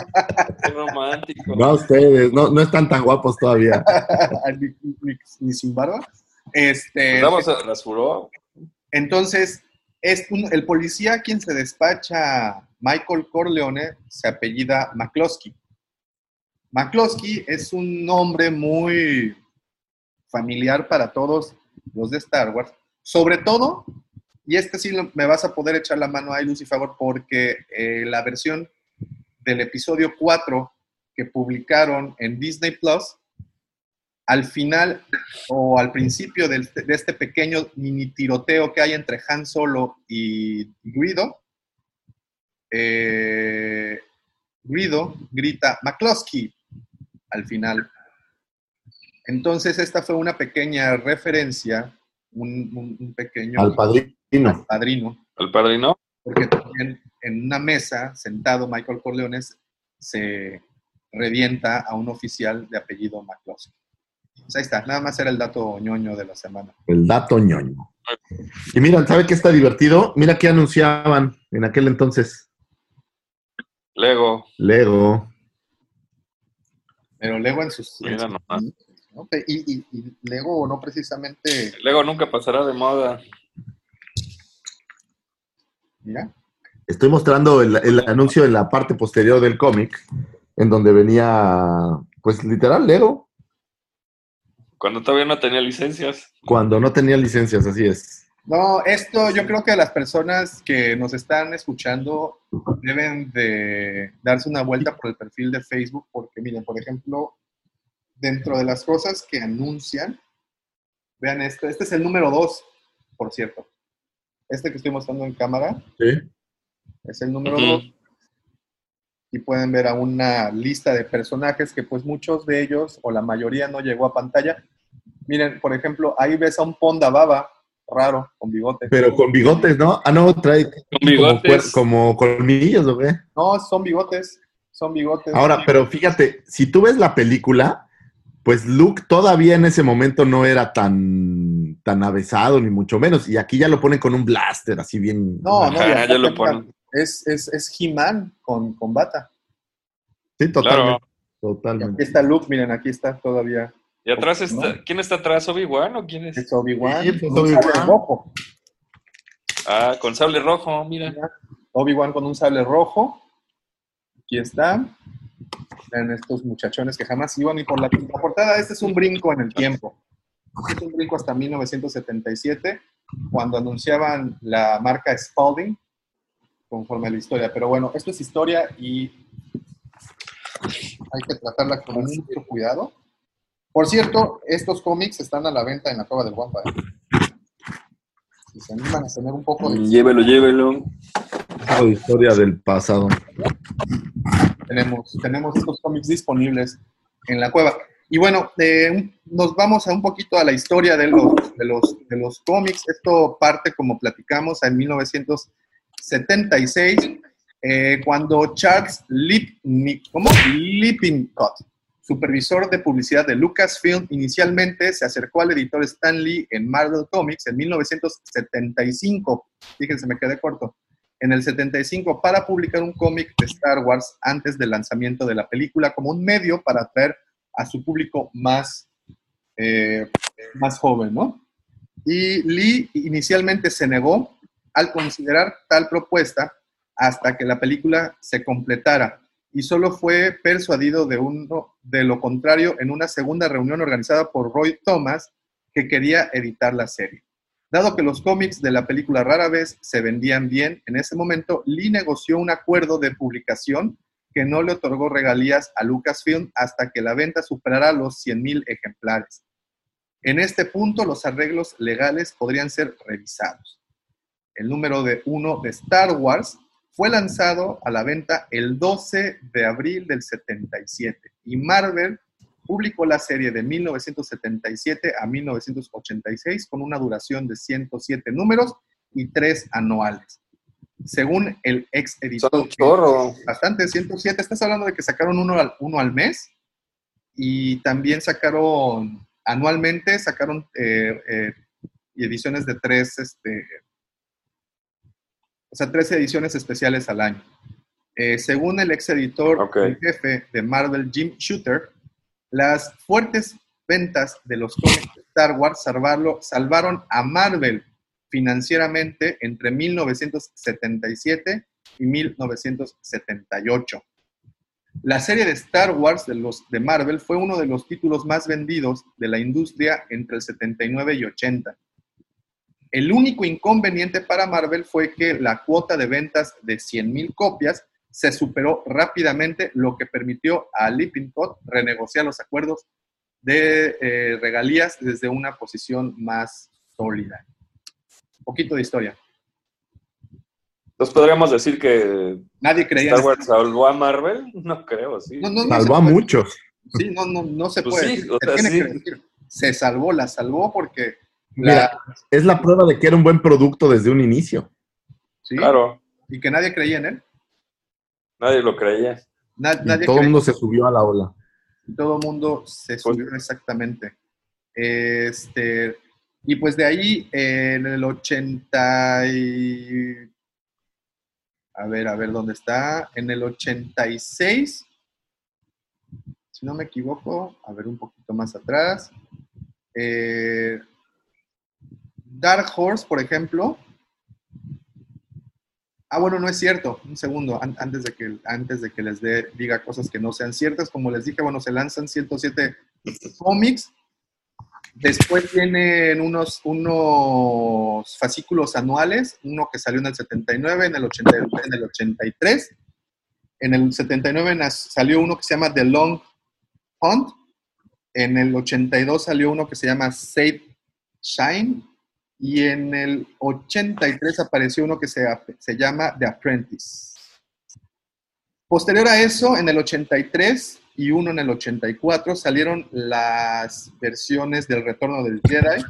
qué romántico. No ustedes, no, no están tan guapos todavía. ni, ni- ni sin barba. Este, Vamos a las juró. Entonces, es un- el policía quien se despacha, Michael Corleone, se apellida McCloskey. McCloskey es un nombre muy familiar para todos los de Star Wars. Sobre todo, y este sí me vas a poder echar la mano ahí, Lucifer, porque eh, la versión del episodio 4 que publicaron en Disney Plus, al final o al principio de este pequeño mini tiroteo que hay entre Han Solo y Guido, eh, grita McCloskey al final. Entonces, esta fue una pequeña referencia, un, un- un pequeño Al padrino. al padrino, porque también en una mesa, sentado Michael Corleone, se revienta a un oficial de apellido McCloskey. Pues ahí está, nada más era el dato ñoño de la semana. El dato ñoño. Y mira, ¿sabe qué está divertido? Mira qué anunciaban en aquel entonces. Lego. Lego. Pero Lego en sus... en Mira sus- nomás. ¿No? Y, y- y Lego no precisamente... Lego nunca pasará de moda. Mira, Estoy mostrando el, el anuncio en la parte posterior del cómic, en donde venía, pues literal, Lego, Cuando todavía no tenía licencias. cuando no tenía licencias, así es. No, esto yo creo que las personas que nos están escuchando deben de darse una vuelta por el perfil de Facebook, porque miren, por ejemplo, dentro de las cosas que anuncian, vean esto, este es el número 2, por cierto. Este que estoy mostrando en cámara Sí. es el número Ujú. 2. Y pueden ver a una lista de personajes que pues muchos de ellos, o la mayoría, no llegó a pantalla. Miren, por ejemplo, ahí ves a un Ponda Baba, raro, con bigote. Pero con bigotes, ¿no? Ah, no, trae como, bigotes. cuer- como colmillos, ¿o qué? No, son bigotes, son bigotes. Ahora, pero fíjate, si tú ves la película, pues Luke todavía en ese momento no era tan, tan avesado, ni mucho menos. Y aquí ya lo ponen con un blaster, así bien. No, no, ya lo ponen. Es, es, es He-Man con, con bata. Sí, totalmente. Claro. Totalmente. Aquí está Luke, miren, aquí está todavía. Y atrás está. ¿Quién está atrás? ¿Obi-Wan o quién es? Es Obi-Wan. Sí, pues, rojo. Ah, con sable rojo, mira. Obi-Wan con un sable rojo. Aquí está. Vean estos muchachones que jamás iban ni por la, la portada. Este es un brinco en el tiempo. Este es un brinco hasta 1977, cuando anunciaban la marca Spalding, conforme a la historia. Pero bueno, esto es historia y hay que tratarla con mucho cuidado. Por cierto, estos cómics están a la venta en la Cueva del Guampa. ¿eh? Si se animan a tener un poco de Llévelo, llévelo. Historia del pasado. tenemos, tenemos estos cómics disponibles en la cueva. Y bueno, eh, nos vamos a un poquito a la historia de los, de los, de los cómics. Esto parte, como platicamos, en 1976, eh, cuando Charles Lipni- ¿cómo? Lippincott, supervisor de publicidad de Lucasfilm, inicialmente se acercó al editor Stan Lee en Marvel Comics en 1975. Fíjense, me quedé corto en el 75 para publicar un cómic de Star Wars antes del lanzamiento de la película como un medio para atraer a su público más, eh, más joven, ¿no? Y Lee inicialmente se negó al considerar tal propuesta hasta que la película se completara y solo fue persuadido de, uno, de lo contrario en una segunda reunión organizada por Roy Thomas que quería editar la serie. Dado que los cómics de la película rara vez se vendían bien, en ese momento Lee negoció un acuerdo de publicación que no le otorgó regalías a Lucasfilm hasta que la venta superara los 100.000 ejemplares. En este punto, los arreglos legales podrían ser revisados. El número de uno de Star Wars fue lanzado a la venta el 12 de abril del 77 y Marvel publicó la serie de 1977 a 1986 con una duración de 107 números y 3 anuales. Según el ex editor, Son chorro. bastante, 107, estás hablando de que sacaron uno al, uno al mes y también sacaron anualmente, sacaron eh, eh, ediciones de tres, este, o sea, tres ediciones especiales al año. Eh, según el ex editor en jefe de Marvel, Jim Shooter, las fuertes ventas de los cómics de Star Wars salvarlo- salvaron a Marvel financieramente entre 1977 y 1978. La serie de Star Wars de, de Marvel fue uno de los títulos más vendidos de la industria entre el 79 y 80. El único inconveniente para Marvel fue que la cuota de ventas de 100.000 copias se superó rápidamente, lo que permitió a Lippincott renegociar los acuerdos de eh, regalías desde una posición más sólida. Un poquito de historia. Entonces podríamos decir que Nadie creía Star en Wars salvó a Marvel. No creo, sí. No, no, no Salvó a muchos. Sí, no, no, no se Pues puede. sí, se sea, tiene sí. que decir. Se salvó, la salvó porque Mira, la- es la prueba de que era un buen producto desde un inicio. ¿sí? Claro, y que nadie creía en él. Nadie lo creía. Na- Y nadie todo el mundo se subió a la ola. todo el mundo se Pues- subió exactamente. Este, y pues de ahí, eh, en el 80 y... A ver, a ver, ¿dónde está? En el 86, si no me equivoco, a ver un poquito más atrás. eh, Dark Horse, por ejemplo. Ah, bueno, no es cierto. Un segundo, an- antes de que, antes de que les dé, diga cosas que no sean ciertas. Como les dije, bueno, se lanzan 107 cómics. Después vienen unos, unos fascículos anuales, uno que salió en el 79, en el, 80 en el 83. En el 79 nas- salió uno que se llama The Long Hunt. En el 82 salió uno que se llama Save Shine. Y en el 83 apareció uno que se, se llama The Apprentice. Posterior a eso, en el 83 y uno en el 84, salieron las versiones del Retorno del Jedi.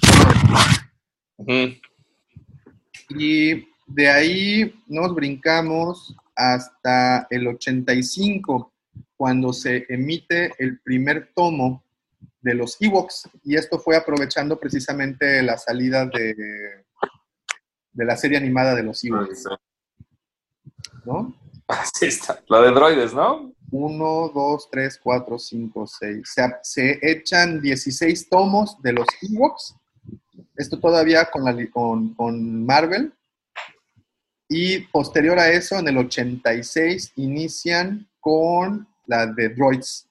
Y de ahí nos brincamos hasta el 85, cuando se emite el primer tomo de los Ewoks. Y esto fue aprovechando precisamente la salida de, de la serie animada de los Ewoks. ¿No? Así está. La de droides, ¿no? 1, 2, 3, 4, 5, 6. Se, se echan 16 tomos de los Ewoks. Esto todavía con, la con, con Marvel. Y posterior a eso, en el 86, inician con la de Droids.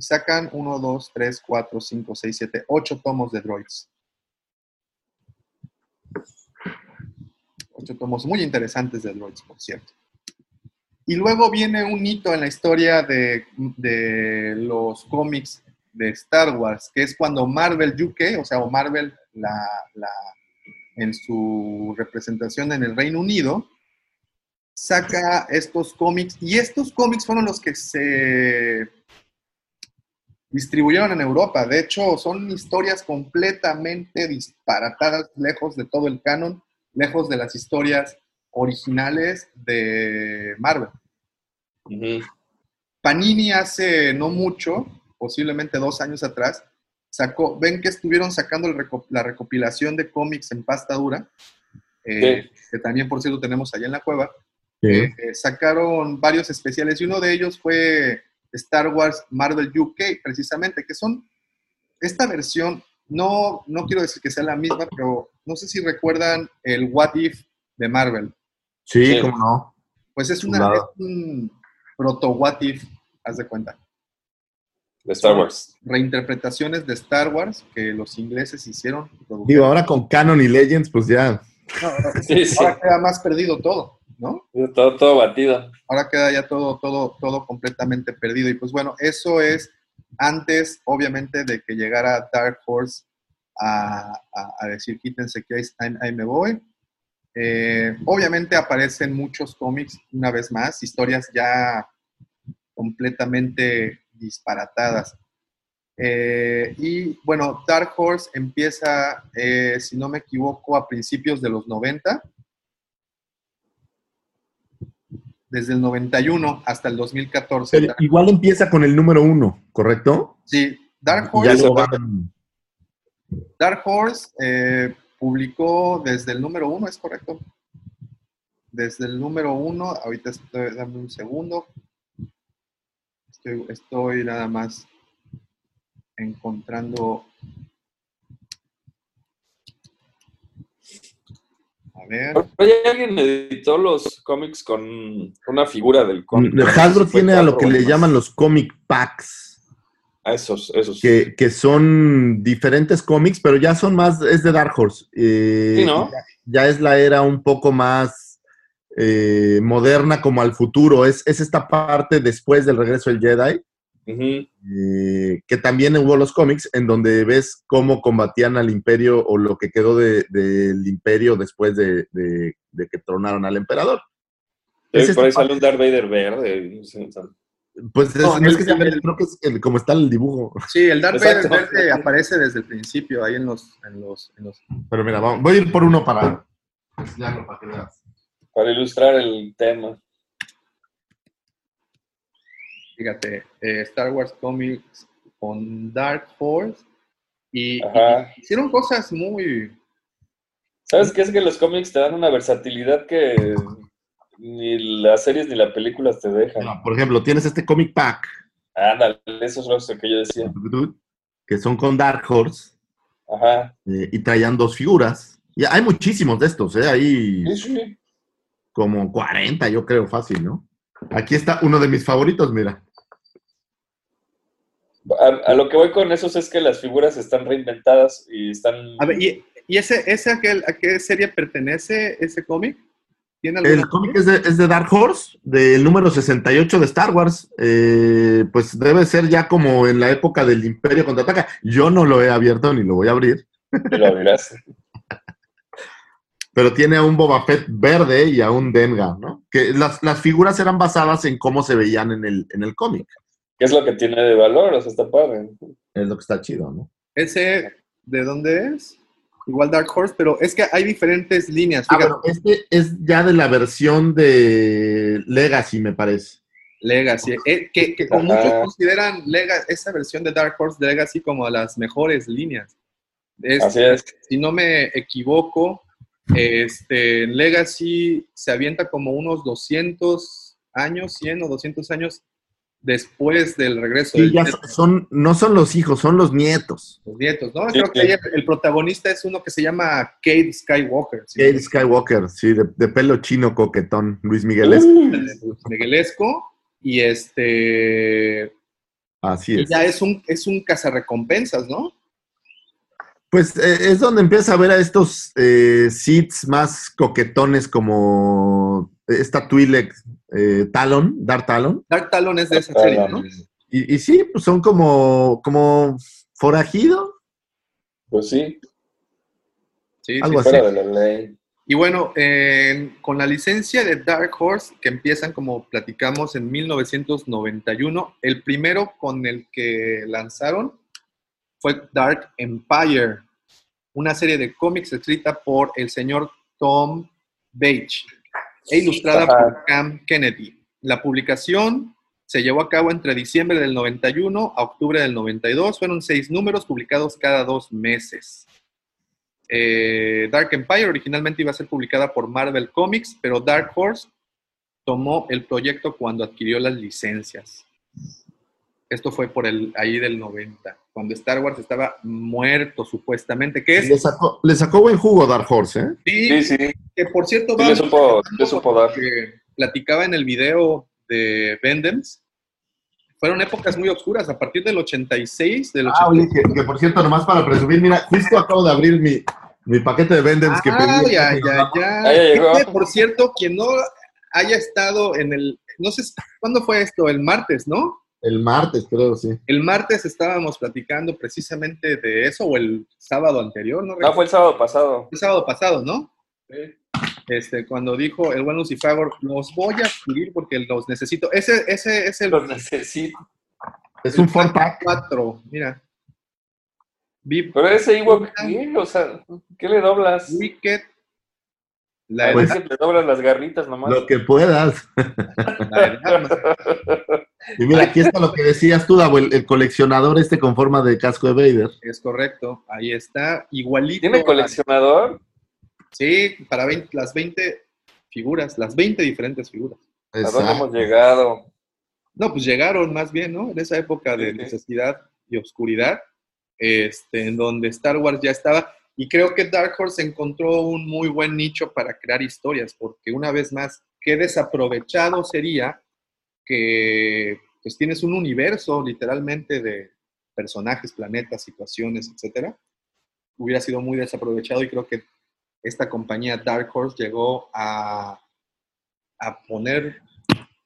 Y sacan 1, 2, 3, 4, 5, 6, 7, 8 tomos de Droids. Ocho tomos muy interesantes de Droids, por cierto. Y luego viene un hito en la historia de, de los cómics de Star Wars, que es cuando Marvel UK, o sea, o Marvel la, la- en su representación en el Reino Unido, saca estos cómics. Y estos cómics fueron los que se distribuyeron en Europa. De hecho, son historias completamente disparatadas, lejos de todo el canon, lejos de las historias originales de Marvel. Panini hace no mucho, posiblemente dos años atrás, sacó, ven que estuvieron sacando el reco- la recopilación de cómics en pasta dura, eh, que también por cierto tenemos allá en la cueva, eh, eh, sacaron varios especiales y uno de ellos fue Star Wars Marvel UK, precisamente, que son esta versión, no, no quiero decir que sea la misma, pero no sé si recuerdan el What If de Marvel. Sí, cómo no. Pues es, una, es un proto What If, haz de cuenta. De Star Wars. Reinterpretaciones de Star Wars que los ingleses hicieron. Digo, ahora con Canon y Legends, pues ya. Sí, sí. Ahora queda más perdido todo, ¿no? Todo, todo batido. Ahora queda ya todo, todo, todo completamente perdido. Y pues bueno, eso es antes, obviamente, de que llegara Dark Horse a, a- a decir quítense que ahí, ahí- ahí me voy. Eh, obviamente aparecen muchos cómics, una vez más, historias ya completamente disparatadas. Eh, y bueno, Dark Horse empieza, eh, si no me equivoco, a principios de los 90. Desde el 91 hasta el 2014. Pero igual empieza con el número uno, ¿correcto? Sí, Dark Horse, Dark Horse eh, publicó desde el número uno, ¿es correcto? Desde el número uno, ahorita estoy, dame un segundo. Estoy, estoy nada más encontrando. A ver. Oye, ¿alguien editó los cómics con una figura del cómic? Hasbro tiene a lo que le llaman los comic packs. A esos, esos. que, que son diferentes cómics, pero ya son más, es de Dark Horse. Eh, Sí, ¿no? ya, ya es la era un poco más eh, moderna como al futuro. Es, es esta parte después del regreso del Jedi, eh, que también hubo los cómics en donde ves cómo combatían al imperio o lo que quedó de- del imperio después de, de- de que tronaron al emperador. Sí, Es por ahí sale un Darth Vader verde. Pues es, No, no es que sea verde, el- creo que es el- como está el dibujo. Sí, el Darth Vader verde aparece desde el principio, ahí en los, en los, en los- Pero mira, vamos, voy a ir por uno para enseñarlo para que veas. Para ilustrar el tema. Fíjate, eh, Star Wars Comics con Dark Horse y, hicieron cosas muy... ¿Sabes qué? Es que los cómics te dan una versatilidad que ni las series ni las películas te dejan. Por ejemplo, tienes este comic pack Ándale, eso es lo que yo decía. que son con Dark Horse Ajá. eh, y traían dos figuras. Y hay muchísimos de estos, ¿eh? Hay Sí, sí. como 40, yo creo, fácil, ¿no? Aquí está uno de mis favoritos, mira. A, a lo que voy con esos es que las figuras están reinventadas y están... A ver, ¿y, y ese, ese a, qué, a qué serie pertenece ese cómic? ¿Tiene alguna El cómic es de, es de Dark Horse, del número 68 de Star Wars. Eh, pues debe ser ya como en la época del Imperio Contraataca. Yo no lo he abierto ni lo voy a abrir. Lo abrirás. pero tiene a un Boba Fett verde y a un Denga, ¿no? Que las, las figuras eran basadas en cómo se veían en el, en el cómic. ¿Qué es lo que tiene de valor? O sea, está padre. Es lo que está chido, ¿no? ¿Ese de dónde es? Igual Dark Horse, pero es que hay diferentes líneas. Ah, bueno, este es ya de la versión de Legacy, me parece. Legacy, eh, que, Ajá. muchos consideran Lega- esa versión de Dark Horse de Legacy como las mejores líneas. Es- Así es. Si no me equivoco, este, Legacy se avienta como unos 200 años, 100 o 200 años después del regreso Sí, del- ya de son- no son los hijos, son los nietos. los nietos, ¿no? Sí, Creo sí. que el, protagonista es uno que se llama Cade Skywalker. ¿sí? Kate Skywalker, sí, de, de pelo chino coquetón, Luis Miguel. es- Miguelesco. Y este. Así y es. ya es un, es un cazarrecompensas, ¿no? Pues eh, es donde empieza a ver a estos eh, Siths más coquetones como esta Twi'lek eh, Talon, Dark Talon. Dark Talon es de esa serie, ¿no? Y, y sí, pues son como, como forajido. Pues sí, Sí, sí. Algo así. fuera de la ley. Y bueno, eh, con la licencia de Dark Horse, que empiezan como platicamos en 1991, el primero con el que lanzaron fue Dark Empire, una serie de cómics escrita por el señor Tom Beach e ilustrada Ajá. por Cam Kennedy. La publicación se llevó a cabo entre diciembre del 91 a octubre del 92. Fueron seis números publicados cada dos meses. Eh, Dark Empire originalmente iba a ser publicada por Marvel Comics, pero Dark Horse tomó el proyecto cuando adquirió las licencias. Esto fue por el ahí del 90, cuando Star Wars estaba muerto supuestamente, que es Le sacó, le sacó buen jugo Dark Horse, ¿eh? sí, Sí, sí, que por cierto sí le supo, le supo dar. que platicaba en el video de Vendems. Fueron épocas muy oscuras, a partir del 86, del Ah, oye, 86. que, que por cierto, nomás para presumir, mira, justo acabo de abrir mi, mi paquete de Vendems que Ah, pedí. ya, ya, ya. Llegó. Este, Por cierto, quien no haya estado en el, no sé, ¿cuándo fue esto? El martes, ¿no? El martes, creo, sí. El martes estábamos platicando precisamente de eso, o el sábado anterior, ¿no? No, fue el sábado pasado. el sábado pasado, ¿no? Sí. Este, cuando dijo el buen Lucifagor, los voy a adquirir porque los necesito. Ese, ese es el Los necesito. Es un four pack. 4, mira. Vip Pero ese Ewok, ¿qué? O sea, ¿qué le doblas? Wicked. La Pues- edad, le doblas las garritas nomás. Lo que puedas. la edad, Y mira, aquí está lo que decías tú, Davo, el, el coleccionador este con forma de casco de Vader. es correcto. Ahí está. Igualito. ¿Tiene coleccionador? Sí, para 20 las 20 figuras, las 20 diferentes figuras. ¿A dónde hemos llegado? No, pues llegaron más bien, ¿no? En esa época de necesidad y oscuridad, este, en donde Star Wars ya estaba. Y creo que Dark Horse encontró un muy buen nicho para crear historias, porque una vez más, qué desaprovechado sería que pues tienes un universo literalmente de personajes, planetas, situaciones, etcétera. Hubiera sido muy desaprovechado y creo que esta compañía Dark Horse llegó a, a poner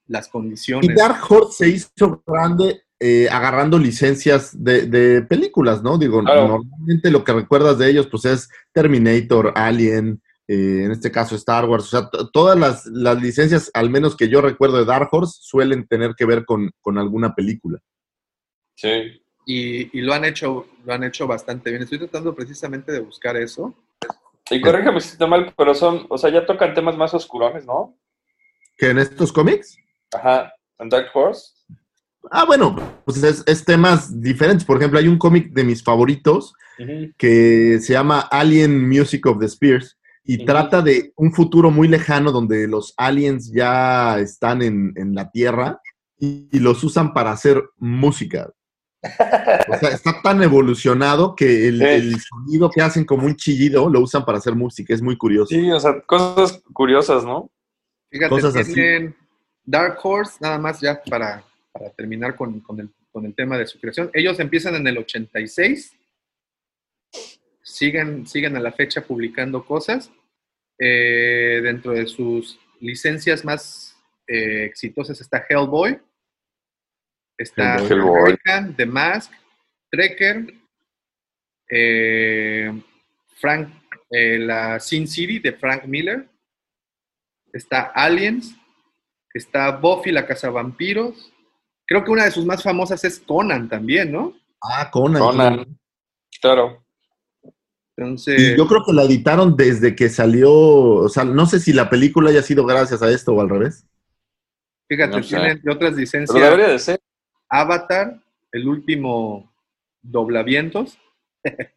las condiciones. Y Dark Horse se hizo grande eh, agarrando licencias de, de películas, ¿no? Digo, Claro. normalmente lo que recuerdas de ellos, pues es Terminator, Alien, eh, en este caso Star Wars. O sea, todas las, las licencias, al menos que yo recuerdo de Dark Horse, suelen tener que ver con, con alguna película. Sí. y, y lo han hecho lo han hecho bastante bien. Estoy tratando precisamente de buscar eso. Y corrígeme si estoy mal, pero son, o sea, ya tocan temas más oscurones, ¿no? ¿Que en estos cómics? Ajá. ¿En Dark Horse? Ah, bueno, pues es, es temas diferentes. Por ejemplo, hay un cómic de mis favoritos que se llama Alien Music of the Spears y trata de un futuro muy lejano donde los aliens ya están en, en la Tierra y, y los usan para hacer música. O sea, está tan evolucionado que el, Sí. el sonido que hacen como un chillido lo usan para hacer música. Es muy curioso. Sí, o sea, cosas curiosas, ¿no? Fíjate, Cosas así. tienen Dark Horse, nada más ya para, para terminar con, con el, con el tema de su creación. Ellos empiezan en el 86, siguen, siguen a la fecha publicando cosas. Eh, dentro de sus licencias más eh, exitosas está Hellboy, está Hellboy. American, The Mask, Trekker, eh, Frank, eh, la Sin City de Frank Miller, está Aliens, está Buffy la cazavampiros. Creo que una de sus más famosas es Conan también, ¿no? Ah, Conan. Conan. Claro. Entonces, Y yo creo que la editaron desde que salió, o sea, no sé si la película haya sido gracias a esto o al revés. Fíjate, No sé. tiene de otras licencias. Pero debería de ser. Avatar, el último doblavientos.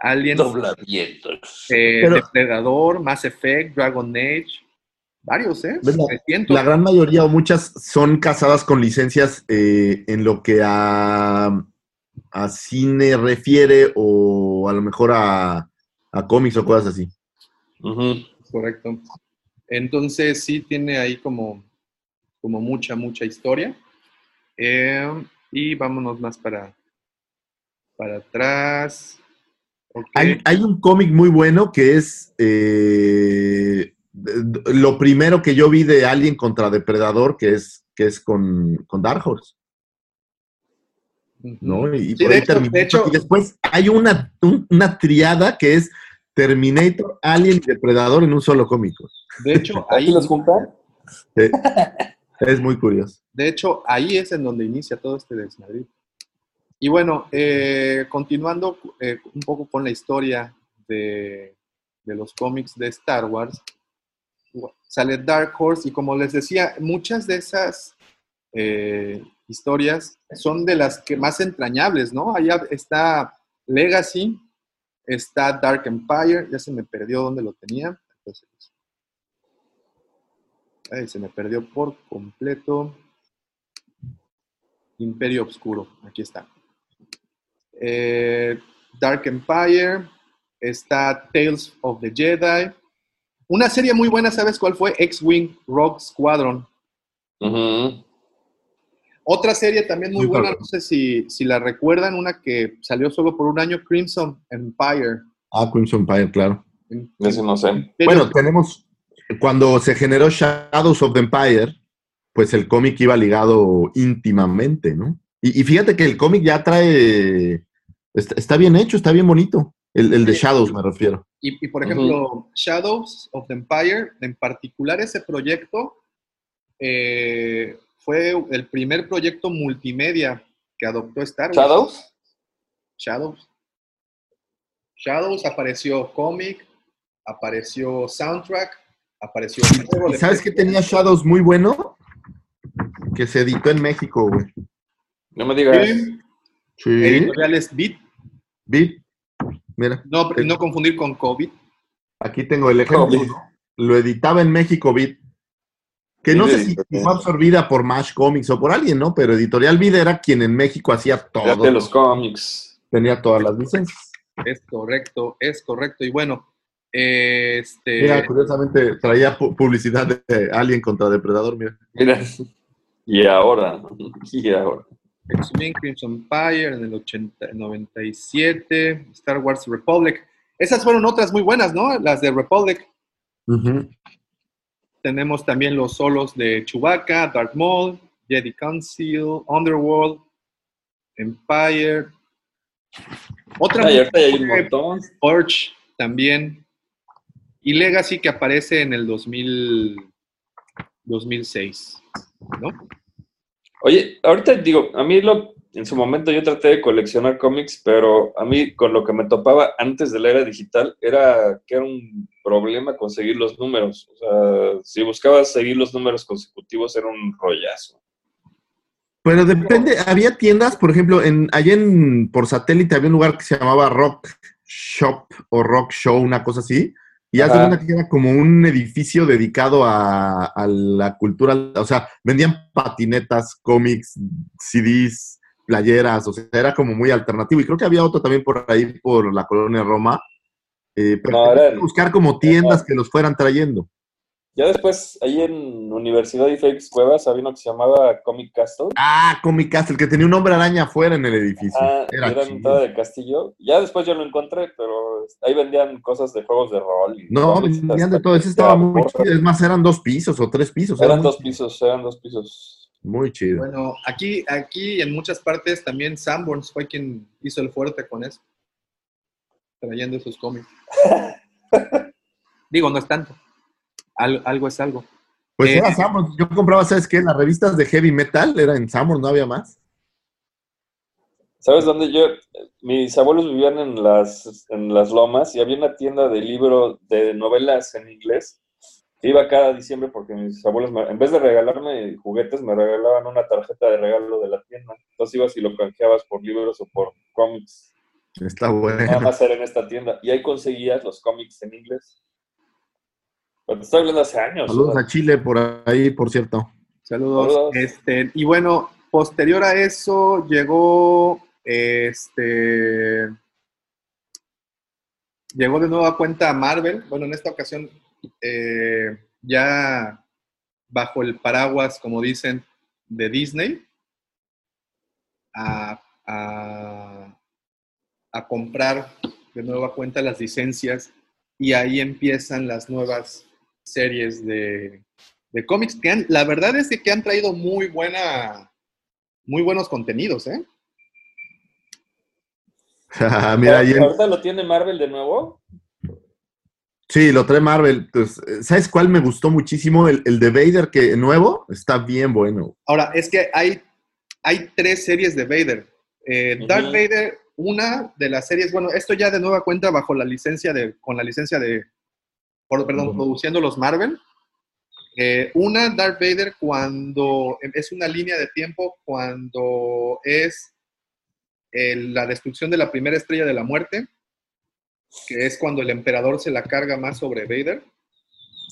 Alien, Doblavientos. eh, Pero- Depredador, Mass Effect, Dragon Age. Varios, ¿eh? ¿Ves la- 300. La gran mayoría o muchas son casadas con licencias eh, en lo que a, a cine refiere o a lo mejor a, a cómics o cosas así. Correcto. Entonces sí tiene ahí como, como mucha, mucha historia. Eh, y vámonos más para, para atrás. Hay, hay un cómic muy bueno que es eh, lo primero que yo vi de Alien contra Depredador, que es, que es con, con Dark Horse. ¿No? Y, Sí, por de ahí hecho- de hecho- Y después hay una, un- una triada que es Terminator, Alien y Depredador en un solo cómico. De hecho, ahí los juntan? Sí. Es muy curioso. De hecho, ahí es en donde inicia todo este desmadrid. Y bueno, eh, continuando eh, un poco con la historia de, de los cómics de Star Wars, sale Dark Horse y como les decía, muchas de esas eh, historias son de las que más entrañables, ¿no? Allá está Legacy, está Dark Empire, ya se me perdió dónde lo tenía. Entonces, se me perdió por completo. Imperio Obscuro, aquí está. Eh, Dark Empire, está Tales of the Jedi. Una serie muy buena, ¿sabes cuál fue? X-Wing Rogue Squadron. Otra serie también muy buena, no sé si, si la recuerdan, una que salió solo por un año, Crimson Empire. Ah, Crimson Empire, claro. Eso no sé. Bueno, tenemos, cuando se generó Shadows of the Empire, pues el cómic iba ligado íntimamente, ¿no? Y, y fíjate que el cómic ya trae, está, está bien hecho, está bien bonito. El, el de Shadows me refiero. Y, y, por ejemplo, Shadows of the Empire, en particular ese proyecto, eh, fue el primer proyecto multimedia que adoptó Star Wars. ¿Shadows? Shadows. Shadows apareció cómic, apareció soundtrack, apareció juego ¿Y de sabes qué tenía Shadows muy bueno? Que se editó en México, güey. No me digas. Sí. Sí. Editoriales Beat, Beat. Mira, no, no confundir con COVID. aquí tengo el ejemplo. COVID. ¿no? Lo editaba en México Beat. Que no Sí, sé si fue absorbida por Mash Comics o por alguien, ¿no? Pero Editorial Beat era quien en México hacía todo. Fíjate los cómics. Tenía todas las licencias. Es correcto, es correcto. Y bueno, este. Mira, curiosamente traía pu- publicidad de Alien contra Depredador, mira. Mira. Y ahora. Y ahora. X-Men, Crimson Empire en el 80, 97, Star Wars Republic. Esas fueron otras muy buenas, ¿no? Las de Republic. Tenemos también los solos de Chewbacca, Darth Maul, Jedi Council, Underworld, Empire. Otra hay un montón. También. Y Legacy que aparece en el 2000, 2006, ¿no? Oye, ahorita digo, a mí lo, en su momento yo traté de coleccionar cómics, pero a mí con lo que me topaba antes de la era digital era que era un problema conseguir los números. O sea, si buscabas seguir los números consecutivos era un rollazo. Pero depende, había tiendas, por ejemplo, en, allá en, por satélite había un lugar que se llamaba Rock Shop o Rock Show, una cosa así. Y hace cuenta que era como un edificio dedicado a, a la cultura, o sea, vendían patinetas, cómics, CDs, playeras, o sea, era como muy alternativo. Y creo que había otro también por ahí, por la colonia Roma. Eh, pero No, tenías era- que buscar como tiendas que los fueran trayendo. Ya después, ahí en Universidad y Félix Cuevas había uno que se llamaba Comic Castle. Ah, Comic Castle, que tenía un hombre araña afuera en el edificio. Ah, era mitad de castillo. Ya después yo lo encontré, pero ahí vendían cosas de juegos de rol. y No, vendían de todo. Ese estaba muy chido. Es más, eran dos pisos o tres pisos. era Eran dos pisos, eran dos pisos. Muy chido. Bueno, aquí, aquí en muchas partes también Sanborns fue quien hizo el fuerte con eso. Trayendo esos cómics. Digo, no es tanto. Al- algo es algo. Pues Eh, era Samur. Yo compraba, ¿sabes qué? Las revistas de heavy metal era en Samur, no había más. ¿Sabes dónde yo? Mis abuelos vivían en las, en las lomas y había una tienda de libros de novelas en inglés Iba cada diciembre porque mis abuelos, me- en vez de regalarme juguetes, me regalaban una tarjeta de regalo de la tienda. Entonces ibas y lo canjeabas por libros o por cómics. Está Nada bueno. más era en esta tienda. Y ahí conseguías los cómics en inglés. Pero te estoy hablando hace años. Saludos a Chile por ahí, por cierto. Saludos. Saludos. Este, y bueno, posterior a eso llegó este llegó de nueva cuenta Marvel. Bueno, en esta ocasión eh, ya bajo el paraguas, como dicen, de Disney, a, a- a comprar de nueva cuenta las licencias y ahí empiezan las nuevas series de, de cómics que han, la verdad es que han traído muy buena, muy buenos contenidos, ¿eh? Mira, ahí en- ¿Ahorita lo tiene Marvel de nuevo? Sí, lo trae Marvel. Pues, ¿Sabes cuál me gustó muchísimo? El, el de Vader, que nuevo, está bien bueno. Ahora, es que hay, hay tres series de Vader. Eh, Darth. Vader, una de las series, bueno, esto ya de nueva cuenta bajo la licencia de, con la licencia de, por- perdón, produciendo los Marvel. Eh, una, Darth Vader, cuando es una línea de tiempo, cuando es el- la destrucción de la primera estrella de la muerte, que es cuando el emperador se la carga más sobre Vader.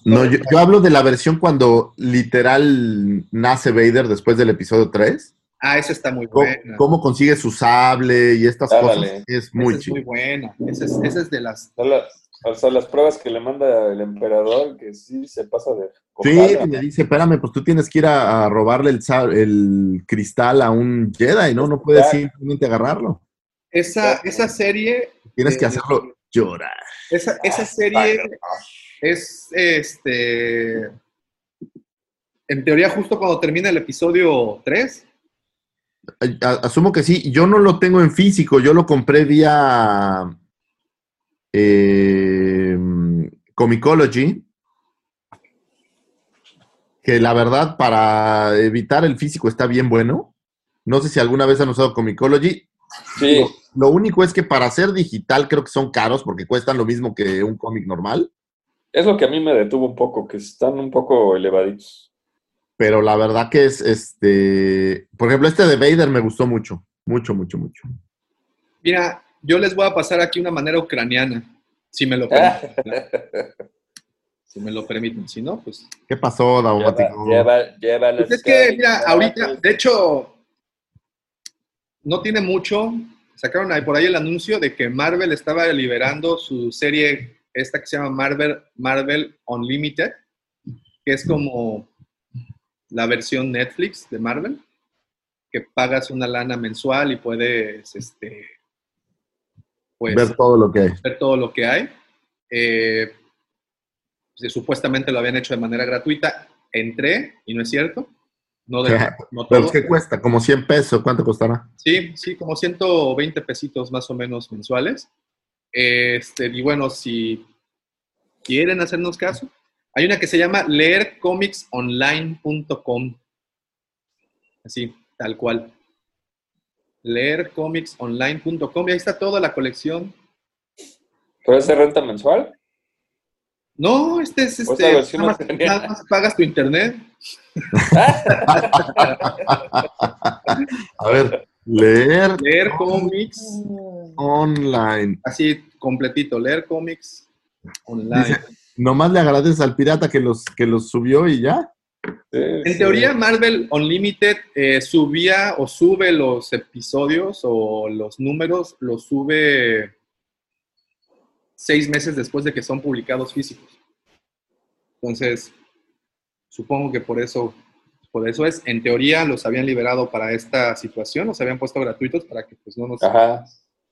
No, yo, yo hablo de la versión cuando literal nace Vader después del episodio 3. Ah, esa está muy buena. cómo consigue su sable y estas cosas. Es Esa muy es chido. muy buena. Esa es, esa es de las Son las- O sea, las pruebas que le manda el emperador, que sí se pasa de... Sí, cojada. le dice, espérame, pues tú tienes que ir a, a robarle el, el cristal a un Jedi, ¿no? No puedes simplemente agarrarlo. Esa, esa serie, Tienes que Eh, hacerlo llorar. esa, esa serie es este. En teoría, justo cuando termina el episodio 3. A- Asumo que sí. Yo no lo tengo en físico, yo lo compré vía eh, Comicology. Que la verdad, para evitar el físico está bien bueno. No sé si alguna vez han usado Comicology. Sí, Lo, lo único es que para ser digital creo que son caros porque cuestan lo mismo que un cómic normal. es lo que a mí me detuvo un poco, que están un poco elevaditos. Pero la verdad que es este. Por ejemplo, este de Vader me gustó mucho. Mucho, mucho, mucho. Mira, yo les voy a pasar aquí una manera ucraniana, si me lo permiten. Si me lo permiten. Si no, pues. ¿Qué pasó, Daumático? lleva, lleva Pues es que, mira, ahorita, de hecho, no tiene mucho. Sacaron ahí por ahí el anuncio de que Marvel estaba liberando su serie, esta que se llama Marvel, Marvel Unlimited, que es como la versión Netflix de Marvel, que pagas una lana mensual y puedes, este, pues, Ver todo lo que hay. ver todo lo que hay. Eh, pues, supuestamente lo habían hecho de manera gratuita. Entré y no es cierto. No, de, no Pero todo. ¿qué cuesta? Como 100 pesos. ¿Cuánto costará? Sí, sí, como 120 pesitos más o menos mensuales. Este, y bueno, si quieren hacernos caso, hay una que se llama leercomicsonline.com. Así, tal cual. Leercomicsonline.com y ahí está toda la colección. ¿Pero es de renta mensual? No, este es este. más, nada más pagas tu internet. A ver, leer Leer cómics, online. así completito, leer cómics online. Dice, nomás le agradeces al pirata que los, que los subió y ya. En teoría, Marvel Unlimited eh, subía o sube los episodios o los números, los sube seis meses después de que son publicados físicos. Entonces, supongo que por eso, por eso es. En teoría, los habían liberado para esta situación, los habían puesto gratuitos para que pues no nos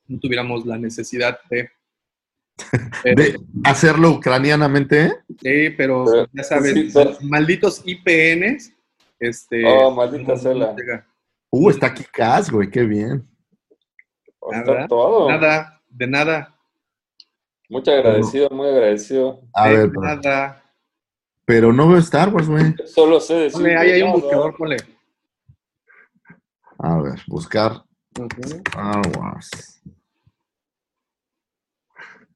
no tuviéramos la necesidad de. De hacerlo ucranianamente. Sí, pero ya sabes, sí, pero- los malditos IPNs. Este, Oh, maldita no- sea la- no llega. Uh, está aquí Cas, güey, qué bien. Está todo. Nada, de nada, Muy agradecido, muy agradecido. A de ver, pero, nada. pero no veo Star Wars, güey. Solo sé decir. Ponle, ahí hay un buscador, ponle. A ver, buscar. Star Wars.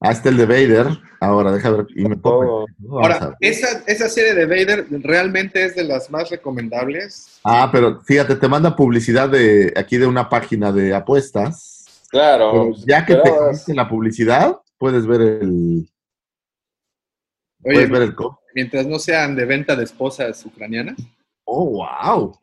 Ah, está el de Vader. Ahora, deja ver. Y me a Ahora, ver. esa, esa serie de Vader realmente es de las más recomendables. Ah, pero fíjate, te manda publicidad de aquí de una página de apuestas. Claro. Pero ya que te comiste la publicidad, puedes ver el. Oye, puedes ver el co- mientras no sean de venta de esposas ucranianas. Oh, wow.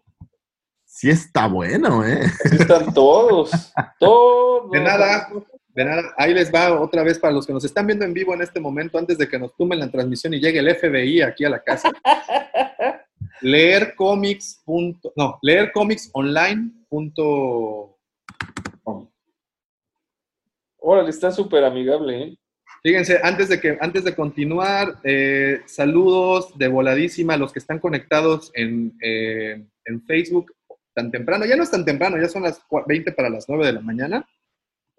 Sí está bueno, ¿eh? Así están todos. Todos. De nada, de nada. Ahí les va otra vez para los que nos están viendo en vivo en este momento, antes de que nos tumben la transmisión y llegue el FBI aquí a la casa. leer cómics. punto- No, leer cómics online. punto com. Órale, está súper amigable, ¿eh? Fíjense, antes de, que, antes de continuar, eh, saludos de voladísima a los que están conectados en, eh, en Facebook tan temprano. Ya no es tan temprano, ya son las cua- 20 para las 9 de la mañana.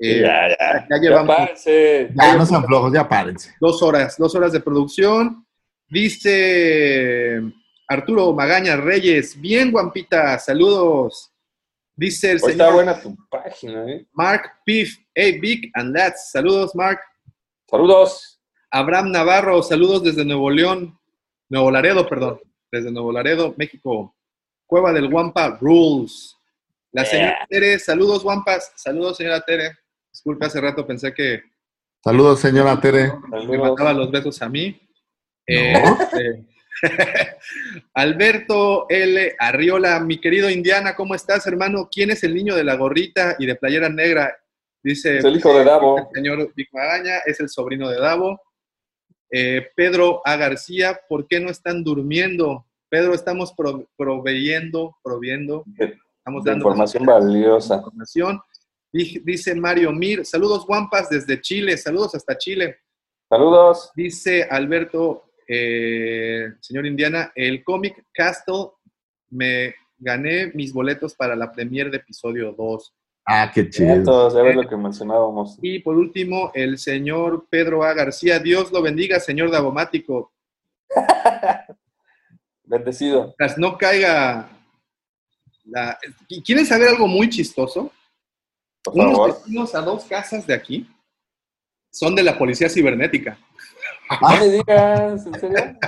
Eh, ya, ya. ya llevamos párense. Ya, no sean flojos, ya párense. dos horas, dos horas de producción. Dice Arturo Magaña Reyes, bien guampita, saludos. Dice el Hoy está señor buena tu página, ¿eh? Mark Piff, hey Big and Lads, saludos Mark. Saludos. Abraham Navarro, saludos desde Nuevo León, Nuevo Laredo, perdón, desde Nuevo Laredo, México. Cueva del Guampa Rules. La señora Tere, saludos Guampas, saludos señora Tere. Disculpe, hace rato pensé que Saludos, señora Tere. me mandaba los besos a mí. Eh, este, Alberto L. Arriola, mi querido Indiana, ¿cómo estás, hermano? ¿Quién es el niño de la gorrita y de playera negra? Dice Es el hijo de Davo. el señor Vic Magaña, es el sobrino de Davo. Eh, Pedro A. García, ¿por qué no están durmiendo? Pedro, estamos pro- proveyendo, proviendo, estamos dando información valiosa. información. Dice Mario Mir, saludos guampas desde Chile, saludos hasta Chile. Saludos. Dice Alberto, eh, señor Indiana, el cómic Castle, me gané mis boletos para la premier de episodio 2. Ah, qué chido. ya ves lo que mencionábamos. Y por último, el señor Pedro A. García, Dios lo bendiga, señor Davomático. Bendecido. Tras no caiga la... ¿Y ¿Quieren saber algo muy chistoso? Por Unos favor. vecinos a dos casas de aquí son de la policía cibernética. No me digas, ¿en serio?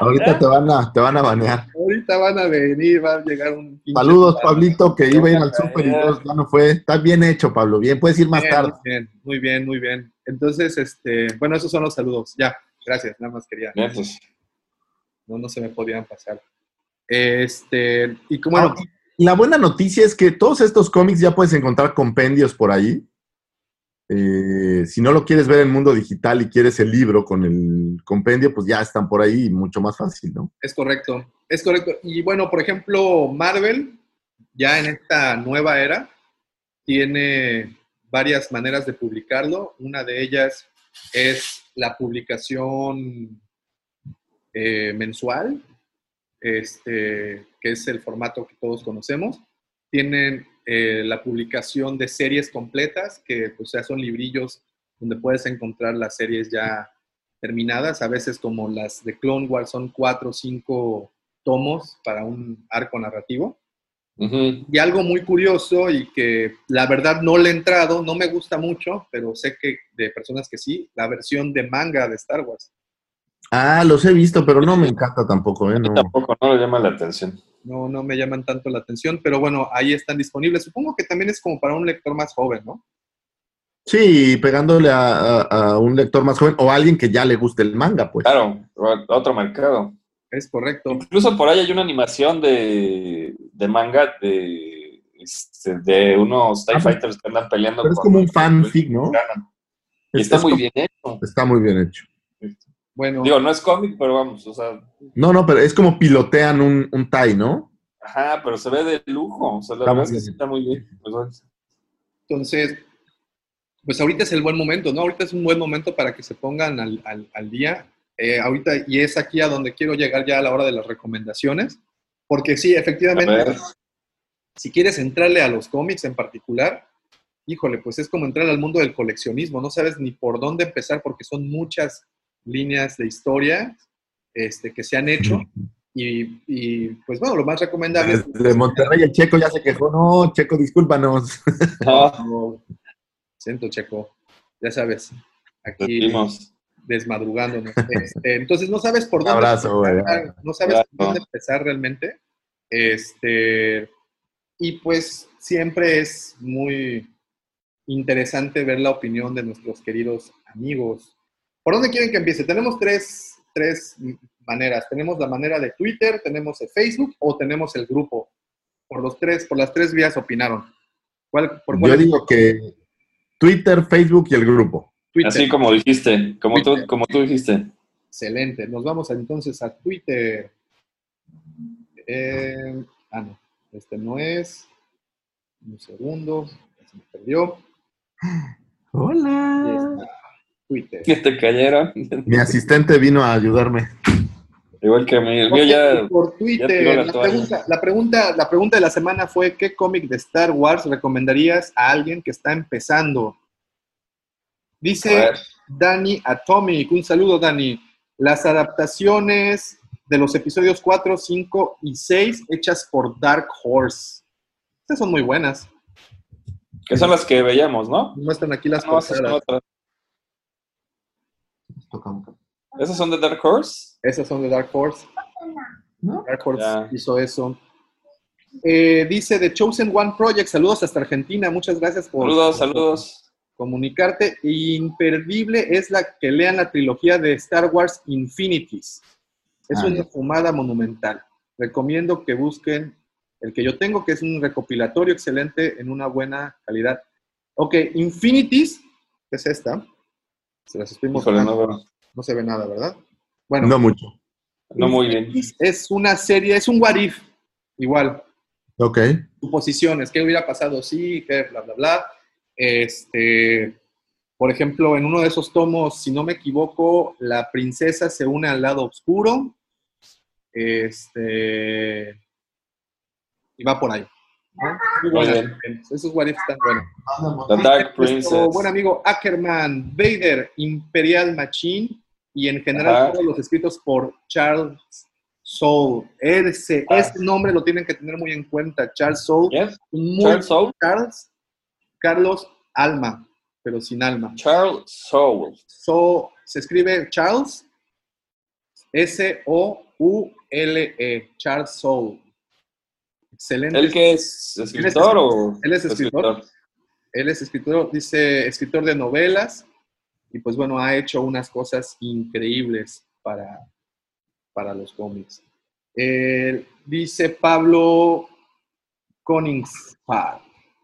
Ahorita te van a, te van a banear. Ahorita van a venir, va a llegar un... Saludos, Pablito, que iba a ir al súper y no, ya no fue. Está bien hecho, Pablo. Bien, puedes ir más Bien, tarde. Muy bien, muy bien, muy bien. Entonces, este, bueno, esos son los saludos. Ya, gracias, nada más quería. Pues. No, no se me podían pasar. Este, y como, bueno, Ah, La buena noticia es que todos estos cómics ya puedes encontrar compendios por ahí. Eh, si no lo quieres ver en mundo digital y quieres el libro con el compendio, pues ya están por ahí mucho más fácil, ¿no? es correcto, es correcto. Y bueno, por ejemplo, Marvel, ya en esta nueva era, tiene varias maneras de publicarlo. Una de ellas es la publicación eh, mensual, este, que es el formato que todos conocemos. Tienen eh, la publicación de series completas, que pues ya son librillos donde puedes encontrar las series ya terminadas, a veces como las de Clone Wars son cuatro o cinco tomos para un arco narrativo. Y algo muy curioso y que la verdad no le he entrado, no me gusta mucho, pero sé que de personas que sí, la versión de manga de Star Wars. Ah, los he visto, pero no me encanta tampoco, ¿eh? No. Tampoco no le llama la atención. No, no me llaman tanto la atención, pero bueno, ahí están disponibles. Supongo que también es como para un lector más joven, ¿no? Sí, pegándole a, a- a un lector más joven o a alguien que ya le guste el manga, pues. Claro, otro mercado. Es correcto. Incluso por ahí hay una animación de, de manga de, este, de unos TIE Ah, Fighters que andan peleando. Pero es como un fanfic, ¿no? Y está Es muy como- bien hecho. Está muy bien hecho. Bueno, Digo, no es cómic, pero vamos, o sea, No, no, pero es como pilotean un, un TIE, ¿no? ajá, pero se ve de lujo. O sea, la Está verdad es que sí está muy bien. Pues, bueno. entonces, pues ahorita es el buen momento, ¿no? Ahorita es un buen momento para que se pongan al, al- al día. Eh, ahorita, y es aquí a donde quiero llegar ya a la hora de las recomendaciones, porque sí, efectivamente, si quieres entrarle a los cómics en particular, híjole, pues es como entrar al mundo del coleccionismo, no sabes ni por dónde empezar porque son muchas líneas de historia este, que se han hecho y, y, pues bueno, lo más recomendable es... De Monterrey el Checo ya se quejó. No, Checo, discúlpanos. No, No, siento, Checo, ya sabes. aquí Decimos. desmadrugándonos. Este, entonces no sabes por dónde abrazo, güey. empezar, no sabes por dónde empezar realmente. Este, y pues siempre es muy interesante ver la opinión de nuestros queridos amigos. ¿Por dónde quieren que empiece? Tenemos tres, tres maneras. Tenemos la manera de Twitter, tenemos el Facebook o tenemos el grupo. Por los tres, por las tres vías opinaron. ¿Cuál, por cuál Yo digo que Twitter, Facebook y el grupo. Twitter. Así como dijiste, como tú, como tú dijiste. Excelente. Nos vamos entonces a Twitter. Eh, ah, no. Este no es. Un segundo. Se me perdió. Ahí Hola. Twitter. Que te cayera. Mi asistente vino a ayudarme. Igual que a mí. El Ok, mío ya. por Twitter, la pregunta, la, pregunta, la pregunta de la semana fue, ¿qué cómic de Star Wars recomendarías a alguien que está empezando? Dice. Dani Atomic, un saludo Dani. Las adaptaciones de los episodios 4, 5 y 6 hechas por Dark Horse. Estas son muy buenas. Que son las que veíamos, ¿no? Muestran aquí las No, esas otras. ¿Esas son de Dark Horse? Esas son de Dark Horse. Dark Horse hizo eso. Eh, dice The Chosen One Project, saludos hasta Argentina, muchas gracias por Saludos, saludos. comunicarte. Imperdible es la que lean la trilogía de Star Wars Infinities. Es Ah, una fumada monumental. Recomiendo que busquen el que yo tengo, que es un recopilatorio excelente en una buena calidad. Ok, Infinities, que es esta. Se las estoy Híjole, mostrando. no, No se ve nada, ¿verdad? Bueno, No mucho. no muy bien. Es una serie, es un what if, igual Ok. suposiciones, qué hubiera pasado si, qué bla, bla, bla. Este, por ejemplo, en uno de esos tomos, si no me equivoco, la princesa se une al lado oscuro. Este, y va por ahí. Muy Muy buenas. Esos what están buenos. The Dark Nuestro Princess. buen amigo Ackerman, Vader, Imperial Machine y en general Ajá. todos los escritos por Charles Soule. Ese, Ah. ese nombre lo tienen que tener muy en cuenta. Charles Soule. Yes. Muy Charles Soule. Charles Carlos Alma, pero sin alma. Charles Soule. So, se escribe Charles S-O-U-L-E. Charles Soule. Excelente. ¿Él que es escritor o...? Él es escritor. Él es escritor, dice escritor de novelas y pues bueno, ha hecho unas cosas increíbles para, para los cómics. Eh, dice Pablo Koningspad.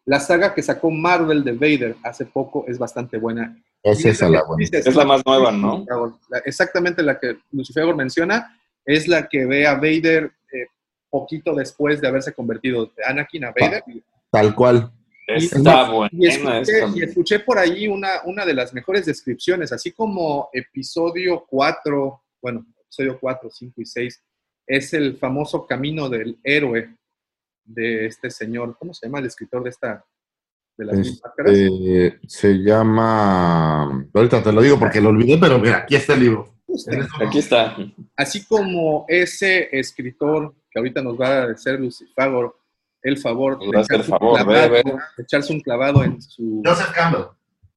La saga que sacó Marvel de Vader hace poco es bastante buena. Esa es la buena. Es la más nueva, ¿no? exactamente la que Lucifer menciona, es la que ve a Vader poquito después de haberse convertido de Anakin a Vader. Tal cual. Está buena Y escuché, esta. y escuché por ahí una, una de las mejores descripciones, así como episodio 4, bueno, episodio 4, 5 y 6, es el famoso camino del héroe de este señor. ¿Cómo se llama el escritor de esta? De las? Este, se llama. Ahorita te lo digo porque lo olvidé, pero mira, aquí está el libro. Aquí está. Así como ese escritor que ahorita nos va a hacer Lucifer el favor hacer echarse el favor, un clavado, de echarse un clavado en su... Joseph Campbell.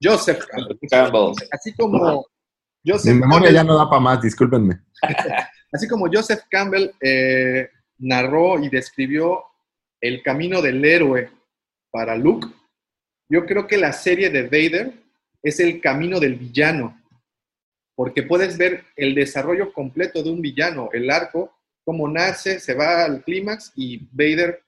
Joseph Campbell. Campbell. Así como Joseph Mi memoria Campbell- ya no da para más, discúlpenme. Así como Joseph Campbell eh, narró y describió el camino del héroe para Luke, yo creo que la serie de Vader es el camino del villano, porque puedes ver el desarrollo completo de un villano, el arco, cómo nace, se va al clímax y Vader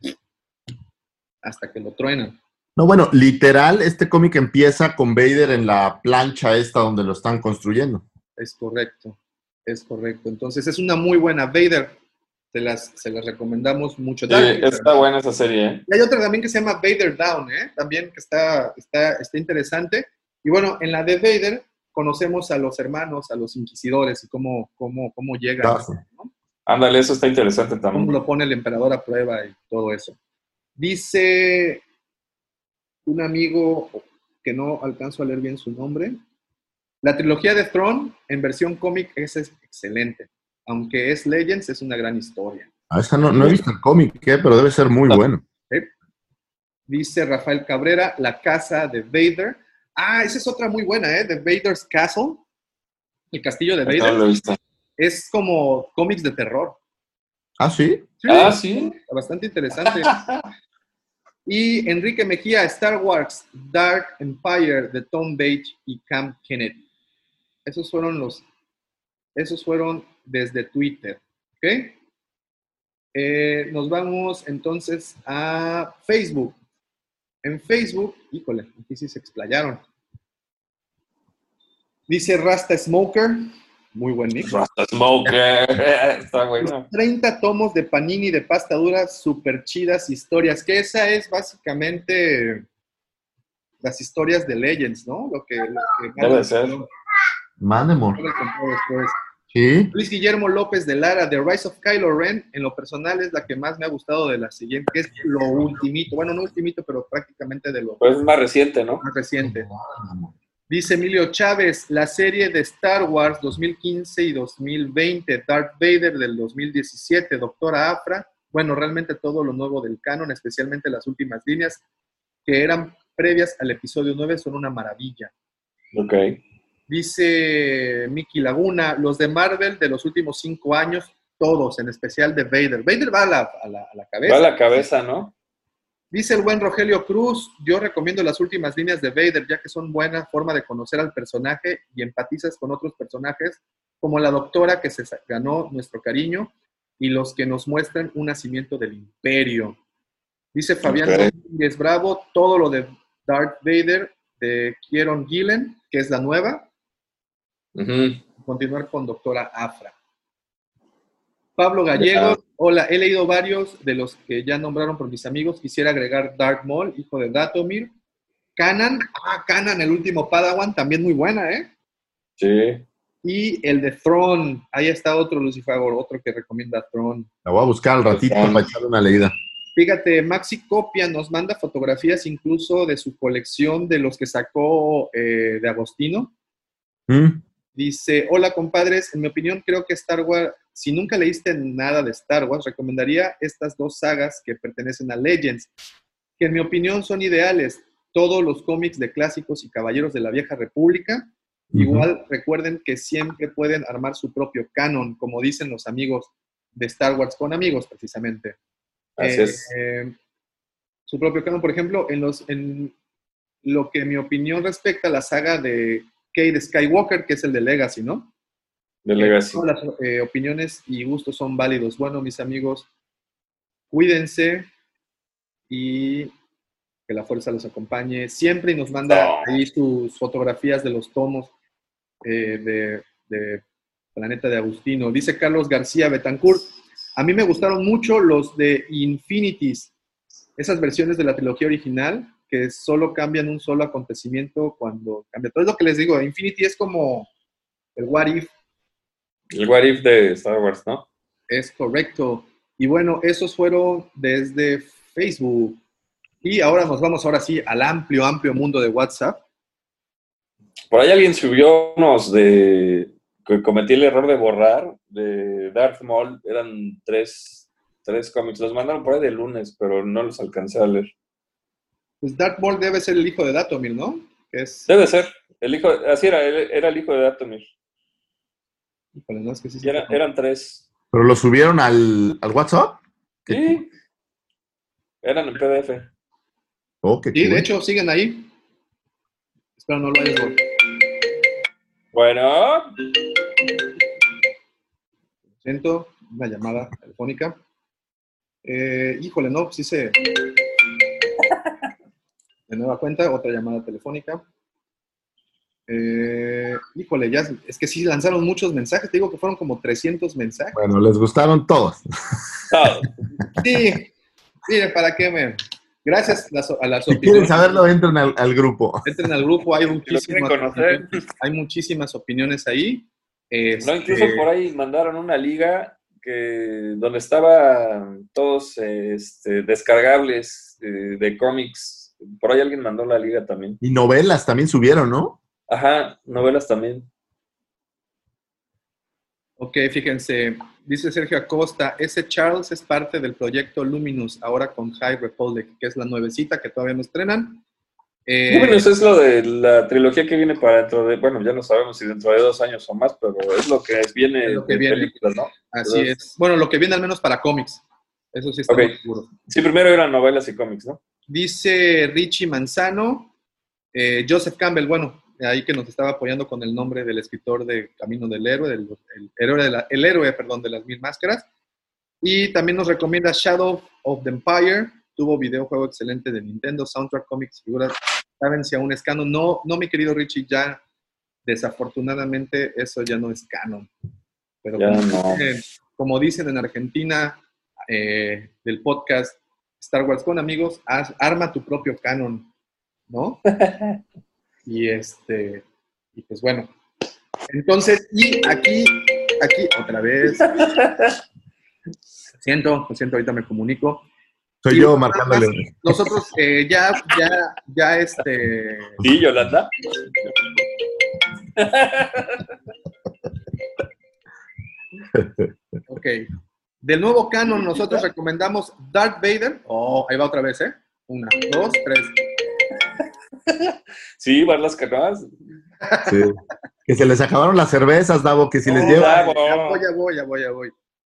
hasta que lo truenan. No, bueno, literal, este cómic empieza con Vader en la plancha esta donde lo están construyendo. Es correcto, es correcto. Entonces es una muy buena Vader, se las, se las recomendamos mucho. Sí, está buena esa serie, ¿eh? Y hay otra también que se llama Vader Down, ¿eh? También que está, está, está interesante. Y bueno, en la de Vader conocemos a los hermanos, a los inquisidores y cómo, cómo, cómo llegan, Claro. ¿No? Ándale, eso está interesante cómo también. lo pone el emperador a prueba y todo eso. Dice un amigo que no alcanzo a leer bien su nombre. La trilogía de Throne en versión cómic es, es excelente. Aunque es Legends, es una gran historia. A esa no, no he visto el cómic, ¿eh? pero debe ser muy bueno. Dice Rafael Cabrera, la casa de Vader. Ah, esa es otra muy buena, ¿eh? The Vader's Castle. El castillo de No lo he Vader. visto. Es como cómics de terror. Ah, sí. Ah, sí. Bastante interesante. y Enrique Mejía, Star Wars, Dark Empire de Tom Bates y Cam Kennedy. Esos fueron los, esos fueron desde Twitter. ¿Ok? Eh, nos vamos entonces a Facebook. En Facebook, híjole, aquí sí se explayaron. Dice Rasta Smoker, muy buen nick. Rasta Smoker. Está bueno. 30 tomos de Panini de pasta dura, super chidas historias, que esa es básicamente las historias de Legends, ¿no? Lo que, lo que Debe ser. Mandemore. Sí. Luis Guillermo López de Lara, The Rise of Kylo Ren, en lo personal es la que más me ha gustado de la siguiente, que es lo ultimito, bueno, no ultimito, pero prácticamente de lo Pues es más reciente, ¿no? más reciente. Dice Emilio Chávez, la serie de Star Wars 2015 y 2020, Darth Vader del 2017, Doctora Afra, bueno, realmente todo lo nuevo del canon, especialmente las últimas líneas que eran previas al episodio 9, son una maravilla. Ok. Dice Mickey Laguna, los de Marvel de los últimos cinco años, todos, en especial de Vader. Vader va a la, a la- a la cabeza. Va a la cabeza, ¿no? Dice el buen Rogelio Cruz, yo recomiendo las últimas líneas de Vader, ya que son buena forma de conocer al personaje y empatizas con otros personajes, como la doctora que se ganó nuestro cariño y los que nos muestran un nacimiento del imperio. Dice Fabián. Domínguez Bravo, todo lo de Darth Vader de Kieron Gillen, que es la nueva, continuar con doctora Afra. Pablo Gallego, hola, he leído varios de los que ya nombraron por mis amigos. Quisiera agregar Dark Maul, hijo de Datomir. Canan, ah, Canan, el último Padawan, también muy buena, ¿eh? Sí. Y el de Throne, ahí está otro Lucifer, otro que recomienda Throne. La voy a buscar al ratito para echarle una leída. Fíjate, Maxi Copia nos manda fotografías incluso de su colección de los que sacó eh, de Agostino. ¿Mm? Dice, hola compadres, en mi opinión creo que Star Wars, si nunca leíste nada de Star Wars, recomendaría estas dos sagas que pertenecen a Legends, que en mi opinión son ideales. Todos los cómics de clásicos y caballeros de la vieja república. Igual recuerden que siempre pueden armar su propio canon, como dicen los amigos de Star Wars con amigos, precisamente. Así Eh, eh, su propio canon, por ejemplo, en, los, en lo que en mi opinión respecta a la saga de Kate Skywalker, que es el de Legacy, ¿no? De Legacy. Todas las eh, opiniones y gustos son válidos. Bueno, mis amigos, cuídense y que la fuerza los acompañe. Siempre y nos manda No. ahí sus fotografías de los tomos eh, de, de Planeta de Agustino. Dice Carlos García Betancourt, a mí me gustaron mucho los de Infinities, esas versiones de la trilogía original que solo cambian un solo acontecimiento cuando cambia. Todo es lo que les digo, Infinity es como el What If, El What If de Star Wars, ¿no? es correcto. Y bueno, esos fueron desde Facebook. Y ahora nos vamos ahora sí al amplio, amplio mundo de WhatsApp. Por ahí alguien subió unos de. que cometí el error de borrar de Darth Maul. Eran tres, tres cómics. Los mandaron por ahí de lunes, pero no los alcancé a leer. Pues Darth Maul debe ser el hijo de Datomir, ¿no? Que es, Debe ser. El hijo, así era, él era el hijo de Datomir. híjole, no, es que sí Y era- eran tres. ¿Pero lo subieron al, al WhatsApp? Sí. Eran en PDF. Oh, qué Sí, cool. de hecho, siguen ahí. Espero no lo hayas borrado. Bueno, Siento una llamada telefónica. Eh, híjole, no, sí se. De nueva cuenta, otra llamada telefónica. Eh, híjole, ya es que sí lanzaron muchos mensajes. Te digo que fueron como 300 mensajes. Bueno, les gustaron todos. todo. Sí, mire, ¿para qué me.? Gracias a las, a las Si quieren opiniones. saberlo, entren al, al grupo. Entren al grupo, hay quieren muchísimas, conocer. hay muchísimas opiniones ahí. No, incluso Este, por ahí mandaron una liga que donde estaban todos este, descargables eh, de cómics. Por ahí alguien mandó la liga también. Y novelas también subieron, ¿no? Ajá, novelas también. Ok, fíjense, dice Sergio Acosta, ese Charles es parte del proyecto Luminous, ahora con High Republic, que es la nuevecita que todavía no estrenan. Eh, Bueno, eso es lo de la trilogía que viene para dentro de, bueno, ya no sabemos si dentro de dos años o más, pero es lo que es- viene Es lo que de viene. películas, ¿no? así Entonces, es. Bueno, lo que viene al menos para cómics. Eso sí está Ok. muy seguro. Sí, primero eran novelas y cómics, ¿no? Dice Richie Manzano, eh, Joseph Campbell, bueno, ahí que nos estaba apoyando con el nombre del escritor de Camino del Héroe, del, el, héroe de la- el héroe, perdón, de las mil máscaras. Y también nos recomienda Shadow of the Empire, tuvo videojuego excelente de Nintendo, soundtrack, comics, figuras. ¿Saben si aún es canon? No, no, mi querido Richie, ya desafortunadamente eso ya no es canon. Pero como, no. dicen, como dicen en Argentina, eh, del podcast Star Wars con amigos, haz- arma tu propio canon, ¿no? y este, y pues bueno. Entonces, y aquí, aquí, otra vez. Siento, lo siento, ahorita me comunico. Soy Y yo más, marcándole. Nosotros eh, ya, ya, ya este. Sí, Yolanda. Ok. Del nuevo canon, nosotros recomendamos Darth Vader. Oh, ahí va otra vez, ¿eh? Una, dos, tres. Sí, van las canoas. Sí. Que se les acabaron las cervezas, Davo, que si les Oh, lleva. Ya voy, ya voy, ya voy, ya voy.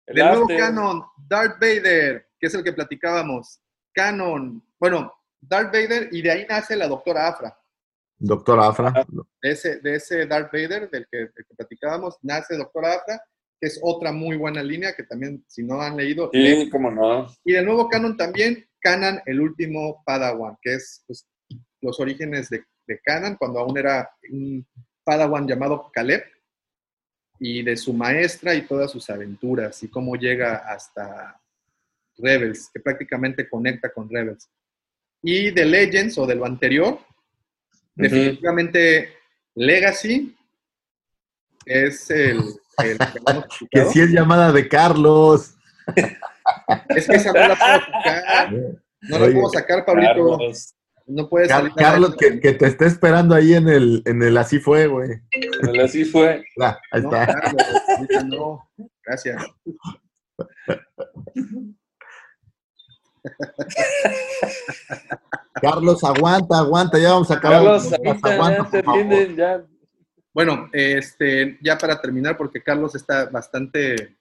El Del nuevo canon, Darth Vader, que es el que platicábamos. Canon. Bueno, Darth Vader y de ahí nace la doctora Afra. Doctor Afra. De ese, de ese Darth Vader del que, del que platicábamos, nace doctora Afra, que es otra muy buena línea que también, si no han leído, Sí, cómo no. Y del nuevo canon también, Canan, el último Padawan, que es pues, los orígenes de, de Canan, cuando aún era un Padawan llamado Caleb, y de su maestra y todas sus aventuras, y cómo llega hasta Rebels, que prácticamente conecta con Rebels. Y de Legends, o de lo anterior, definitivamente Legacy es el... el que si es llamada de Carlos. Es que esa no la puedo sacar. No la puedo sacar, Pablito. Carlos. No puedes Car- salir. Carlos, que, que te esté esperando ahí en el, en el así fue, güey. Pero Así fue. Ah, ahí No, está. Carlos, no. Gracias. Carlos, aguanta, aguanta, ya vamos a acabar. Carlos, aguanta, ya te por favor. ya. Bueno, este, ya para terminar, porque Carlos está bastante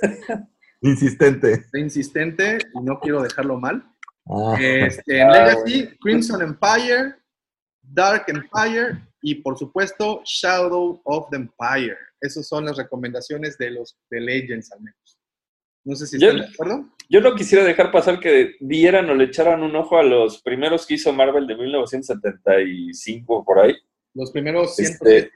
Insistente. insistente y no quiero dejarlo mal. Ah, Este, en Ah, Legacy, Crimson Empire, Dark Empire y por supuesto Shadow of the Empire. Esas son las recomendaciones de los de Legends al menos. No sé si Yo- están de acuerdo. Yo no quisiera dejar pasar que vieran o le echaran un ojo a los primeros que hizo Marvel de 1975 por ahí. Los primeros 100 Este,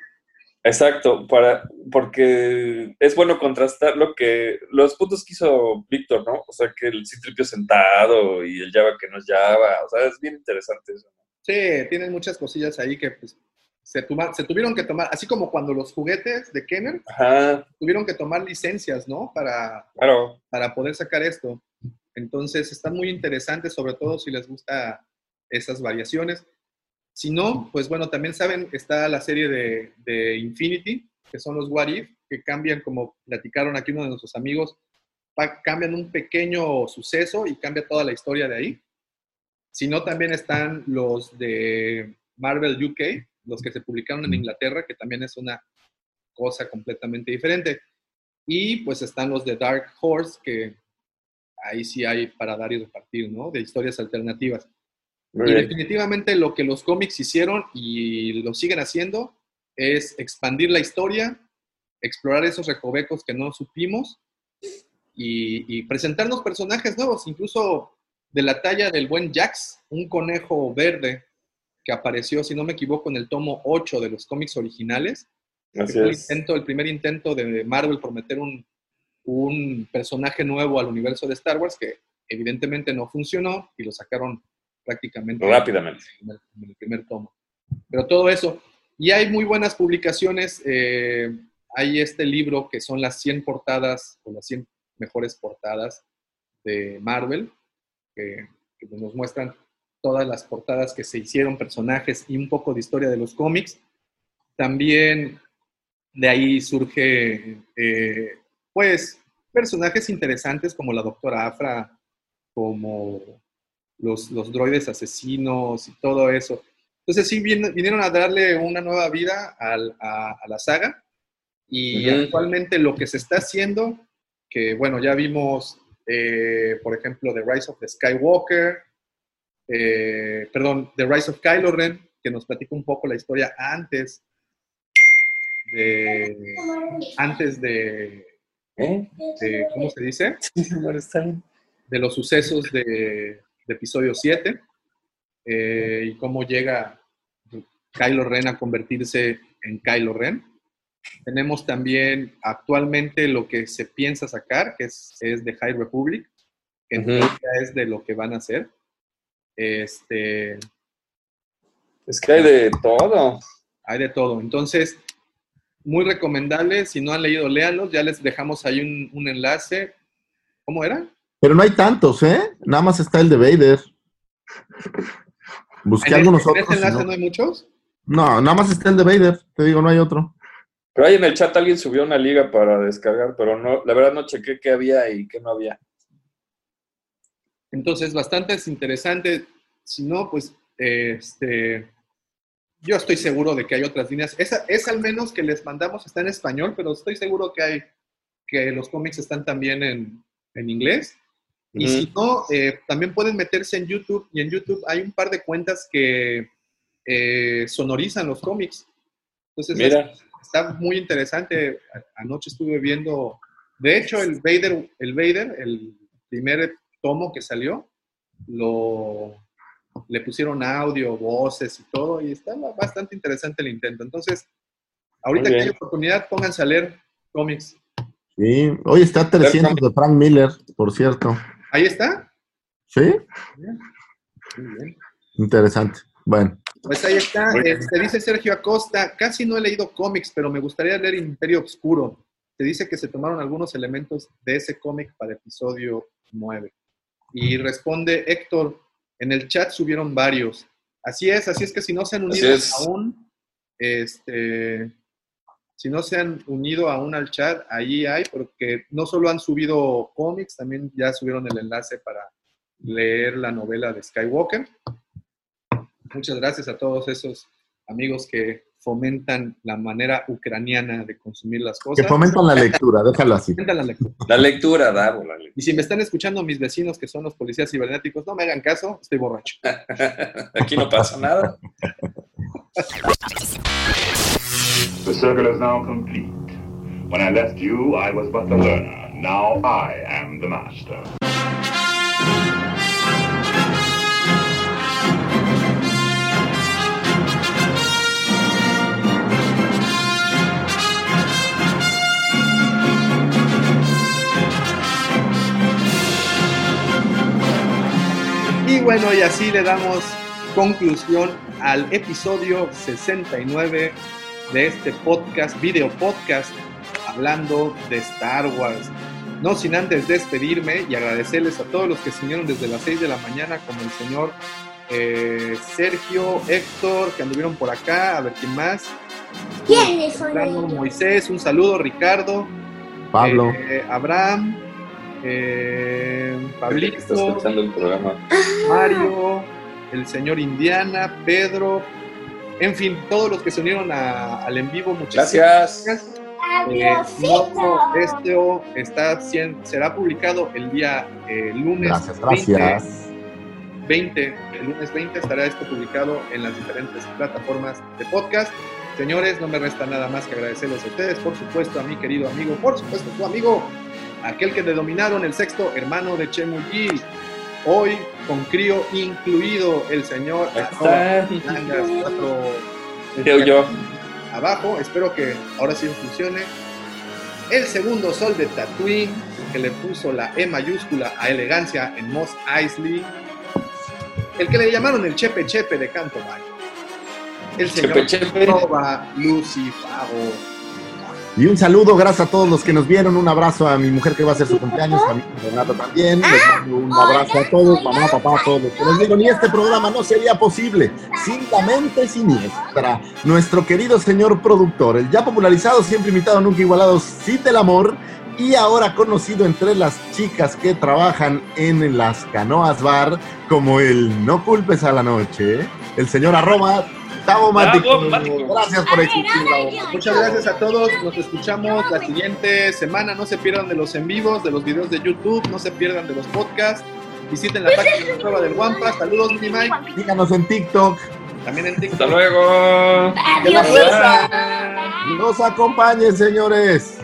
exacto, para, porque es bueno contrastar lo que los puntos que hizo Víctor, ¿no? O sea, que el Citripio sentado y el Java que no es Java, o sea, es bien interesante eso. Sí, tienen muchas cosillas ahí que pues, se, toma- se tuvieron que tomar, así como cuando los juguetes de Kenner Ajá, tuvieron que tomar licencias, ¿no? Para, claro. para poder sacar esto. Entonces, están muy interesantes, sobre todo si les gusta esas variaciones. Si no, pues bueno, también saben, está la serie de, de Infinity, que son los What If, que cambian, como platicaron aquí uno de nuestros amigos, pa- cambian un pequeño suceso y cambia toda la historia de ahí. Si no, también están los de Marvel UK, los que se publicaron en Inglaterra, que también es una cosa completamente diferente. Y pues están los de Dark Horse, que ahí sí hay para dar y repartir, ¿no? De historias alternativas. Muy y bien. definitivamente lo que los cómics hicieron y lo siguen haciendo es expandir la historia, explorar esos recovecos que no supimos y, y presentarnos personajes nuevos, incluso de la talla del buen Jax, un conejo verde que apareció, si no me equivoco, en el tomo 8 de los cómics originales. que Así fue el, es. intento, el primer intento de Marvel por meter un, un personaje nuevo al universo de Star Wars que evidentemente no funcionó y lo sacaron prácticamente Rápidamente. en el, en el primer tomo. Pero todo eso. Y hay muy buenas publicaciones. eh, hay este libro que son las 100 portadas o las 100 mejores portadas de Marvel, que, que nos muestran todas las portadas que se hicieron, personajes y un poco de historia de los cómics. También de ahí surge, eh, pues, personajes interesantes como la doctora Afra, como los, los droides asesinos y todo eso. Entonces sí vin- vinieron a darle una nueva vida al- a, a la saga y Ujú. actualmente lo que se está haciendo, que bueno, ya vimos, eh, por ejemplo, The Rise of the Skywalker, eh, perdón, The Rise of Kylo Ren, que nos platica un poco la historia antes de, antes de, ¿Eh? de- ¿cómo se dice? De los sucesos de, de episodio 7 eh, y cómo llega Kylo Ren a convertirse en Kylo Ren. Tenemos también actualmente lo que se piensa sacar, que es, es de High Republic, que en Ujú. teoría es de lo que van a hacer. Este, Es que hay de todo. hay de todo. Entonces, muy recomendable. Si no han leído, léanlos. Ya les dejamos ahí un, un enlace. ¿Cómo era? Pero no hay tantos, ¿eh? Nada más está el de Vader. Busqué ¿En, algunos este- en otros. este y enlace no. no hay muchos? No, nada más está el de Vader. Te digo, no hay otro. Pero ahí en el chat alguien subió una liga para descargar, pero no, la verdad no chequé qué había y qué no había. Entonces, bastante es interesante. Si no, pues, este, yo estoy seguro de que hay otras líneas. Esa es al menos que les mandamos, está en español, pero estoy seguro que hay, que los cómics están también en, en inglés. Y si no, eh, también pueden meterse en YouTube, y en YouTube hay un par de cuentas que eh, sonorizan los cómics. Entonces, Mira. es- está muy interesante. Anoche estuve viendo, de hecho, el Vader, el Vader, el primer tomo que salió, lo le pusieron audio, voces y todo, y está bastante interesante el intento. Entonces, ahorita que hay oportunidad, pónganse a leer cómics. Sí. Hoy está 300 de Frank Miller, por cierto. Ahí está. ¿Sí? Muy bien. Interesante. Bueno. Pues ahí está. Este, dice Sergio Acosta, casi no he leído cómics, pero me gustaría leer Imperio Obscuro. Te dice que se tomaron algunos elementos de ese cómic para episodio 9. Y responde Héctor, en el chat subieron varios. Así es, así es que si no se han unido aún, este, si no se han unido aún al chat, ahí hay, porque no solo han subido cómics, también ya subieron el enlace para leer la novela de Skywalker. Muchas gracias a todos esos amigos que fomentan la manera ucraniana de consumir las Que cosas. fomentan la lectura, déjalo así. Fomentan la lectura. La lectura, Davo, la lectura. Y si me están escuchando mis vecinos que son los policías cibernéticos, no me hagan caso, estoy borracho. Aquí no pasa nada. The circle is now complete. When I left you, I was but the learner. Now I am the master. Y bueno, y así le damos conclusión al episodio 69 de este podcast, video podcast, hablando de Star Wars. No sin antes despedirme y agradecerles a todos los que se unieron desde las 6 de la mañana, como el señor eh, Sergio, Héctor, que anduvieron por acá, a ver quién más. ¿Quiénes son ellos? Moisés, un saludo, Ricardo, Pablo. eh, Abraham, eh, Pablito, escuchando el programa. Mario, el señor Indiana, Pedro, en fin, todos los que se unieron a- al en vivo, muchas Gracias. Eh, no, esto está, será publicado el día eh, lunes Gracias, 20, gracias. 20, el lunes 20 estará esto publicado en las diferentes plataformas de podcast. Señores, no me resta nada más que agradecerles a ustedes, por supuesto a mi querido amigo, por supuesto tu amigo, aquel que denominaron el sexto hermano de Chemuyi, hoy con crío incluido el señor está. arroba Mangas cuatro, Yo, yo. abajo, espero que ahora sí funcione. El segundo sol de Tatooine, que le puso la E mayúscula a elegancia en Moss Eisley. El que le llamaron el Chepe Chepe de Canto Valle. El señor Chepe Chepe. Nova Lucifago. Y un saludo, gracias a todos los que nos vieron. Un abrazo a mi mujer que va a hacer su cumpleaños, a mi Renata también. Les mando un abrazo a todos, mamá, papá, a todos los que nos vieron. Y este programa no sería posible sin la mente siniestra. Nuestro querido señor productor, el ya popularizado, siempre imitado, nunca igualado, Cid del Amor, y ahora conocido entre las chicas que trabajan en las canoas bar como el No culpes a la noche, el señor arroba Tavo Mático. Gracias por existir. Tavo. Muchas gracias a todos. Nos escuchamos la siguiente semana. No se pierdan de los en vivos, de los videos de YouTube. No se pierdan de los podcasts. Visiten la página de prueba del Wampa. Saludos, Mini Mike. Síganos en TikTok. También en TikTok. Hasta luego. Fuerza Nos acompañen, señores.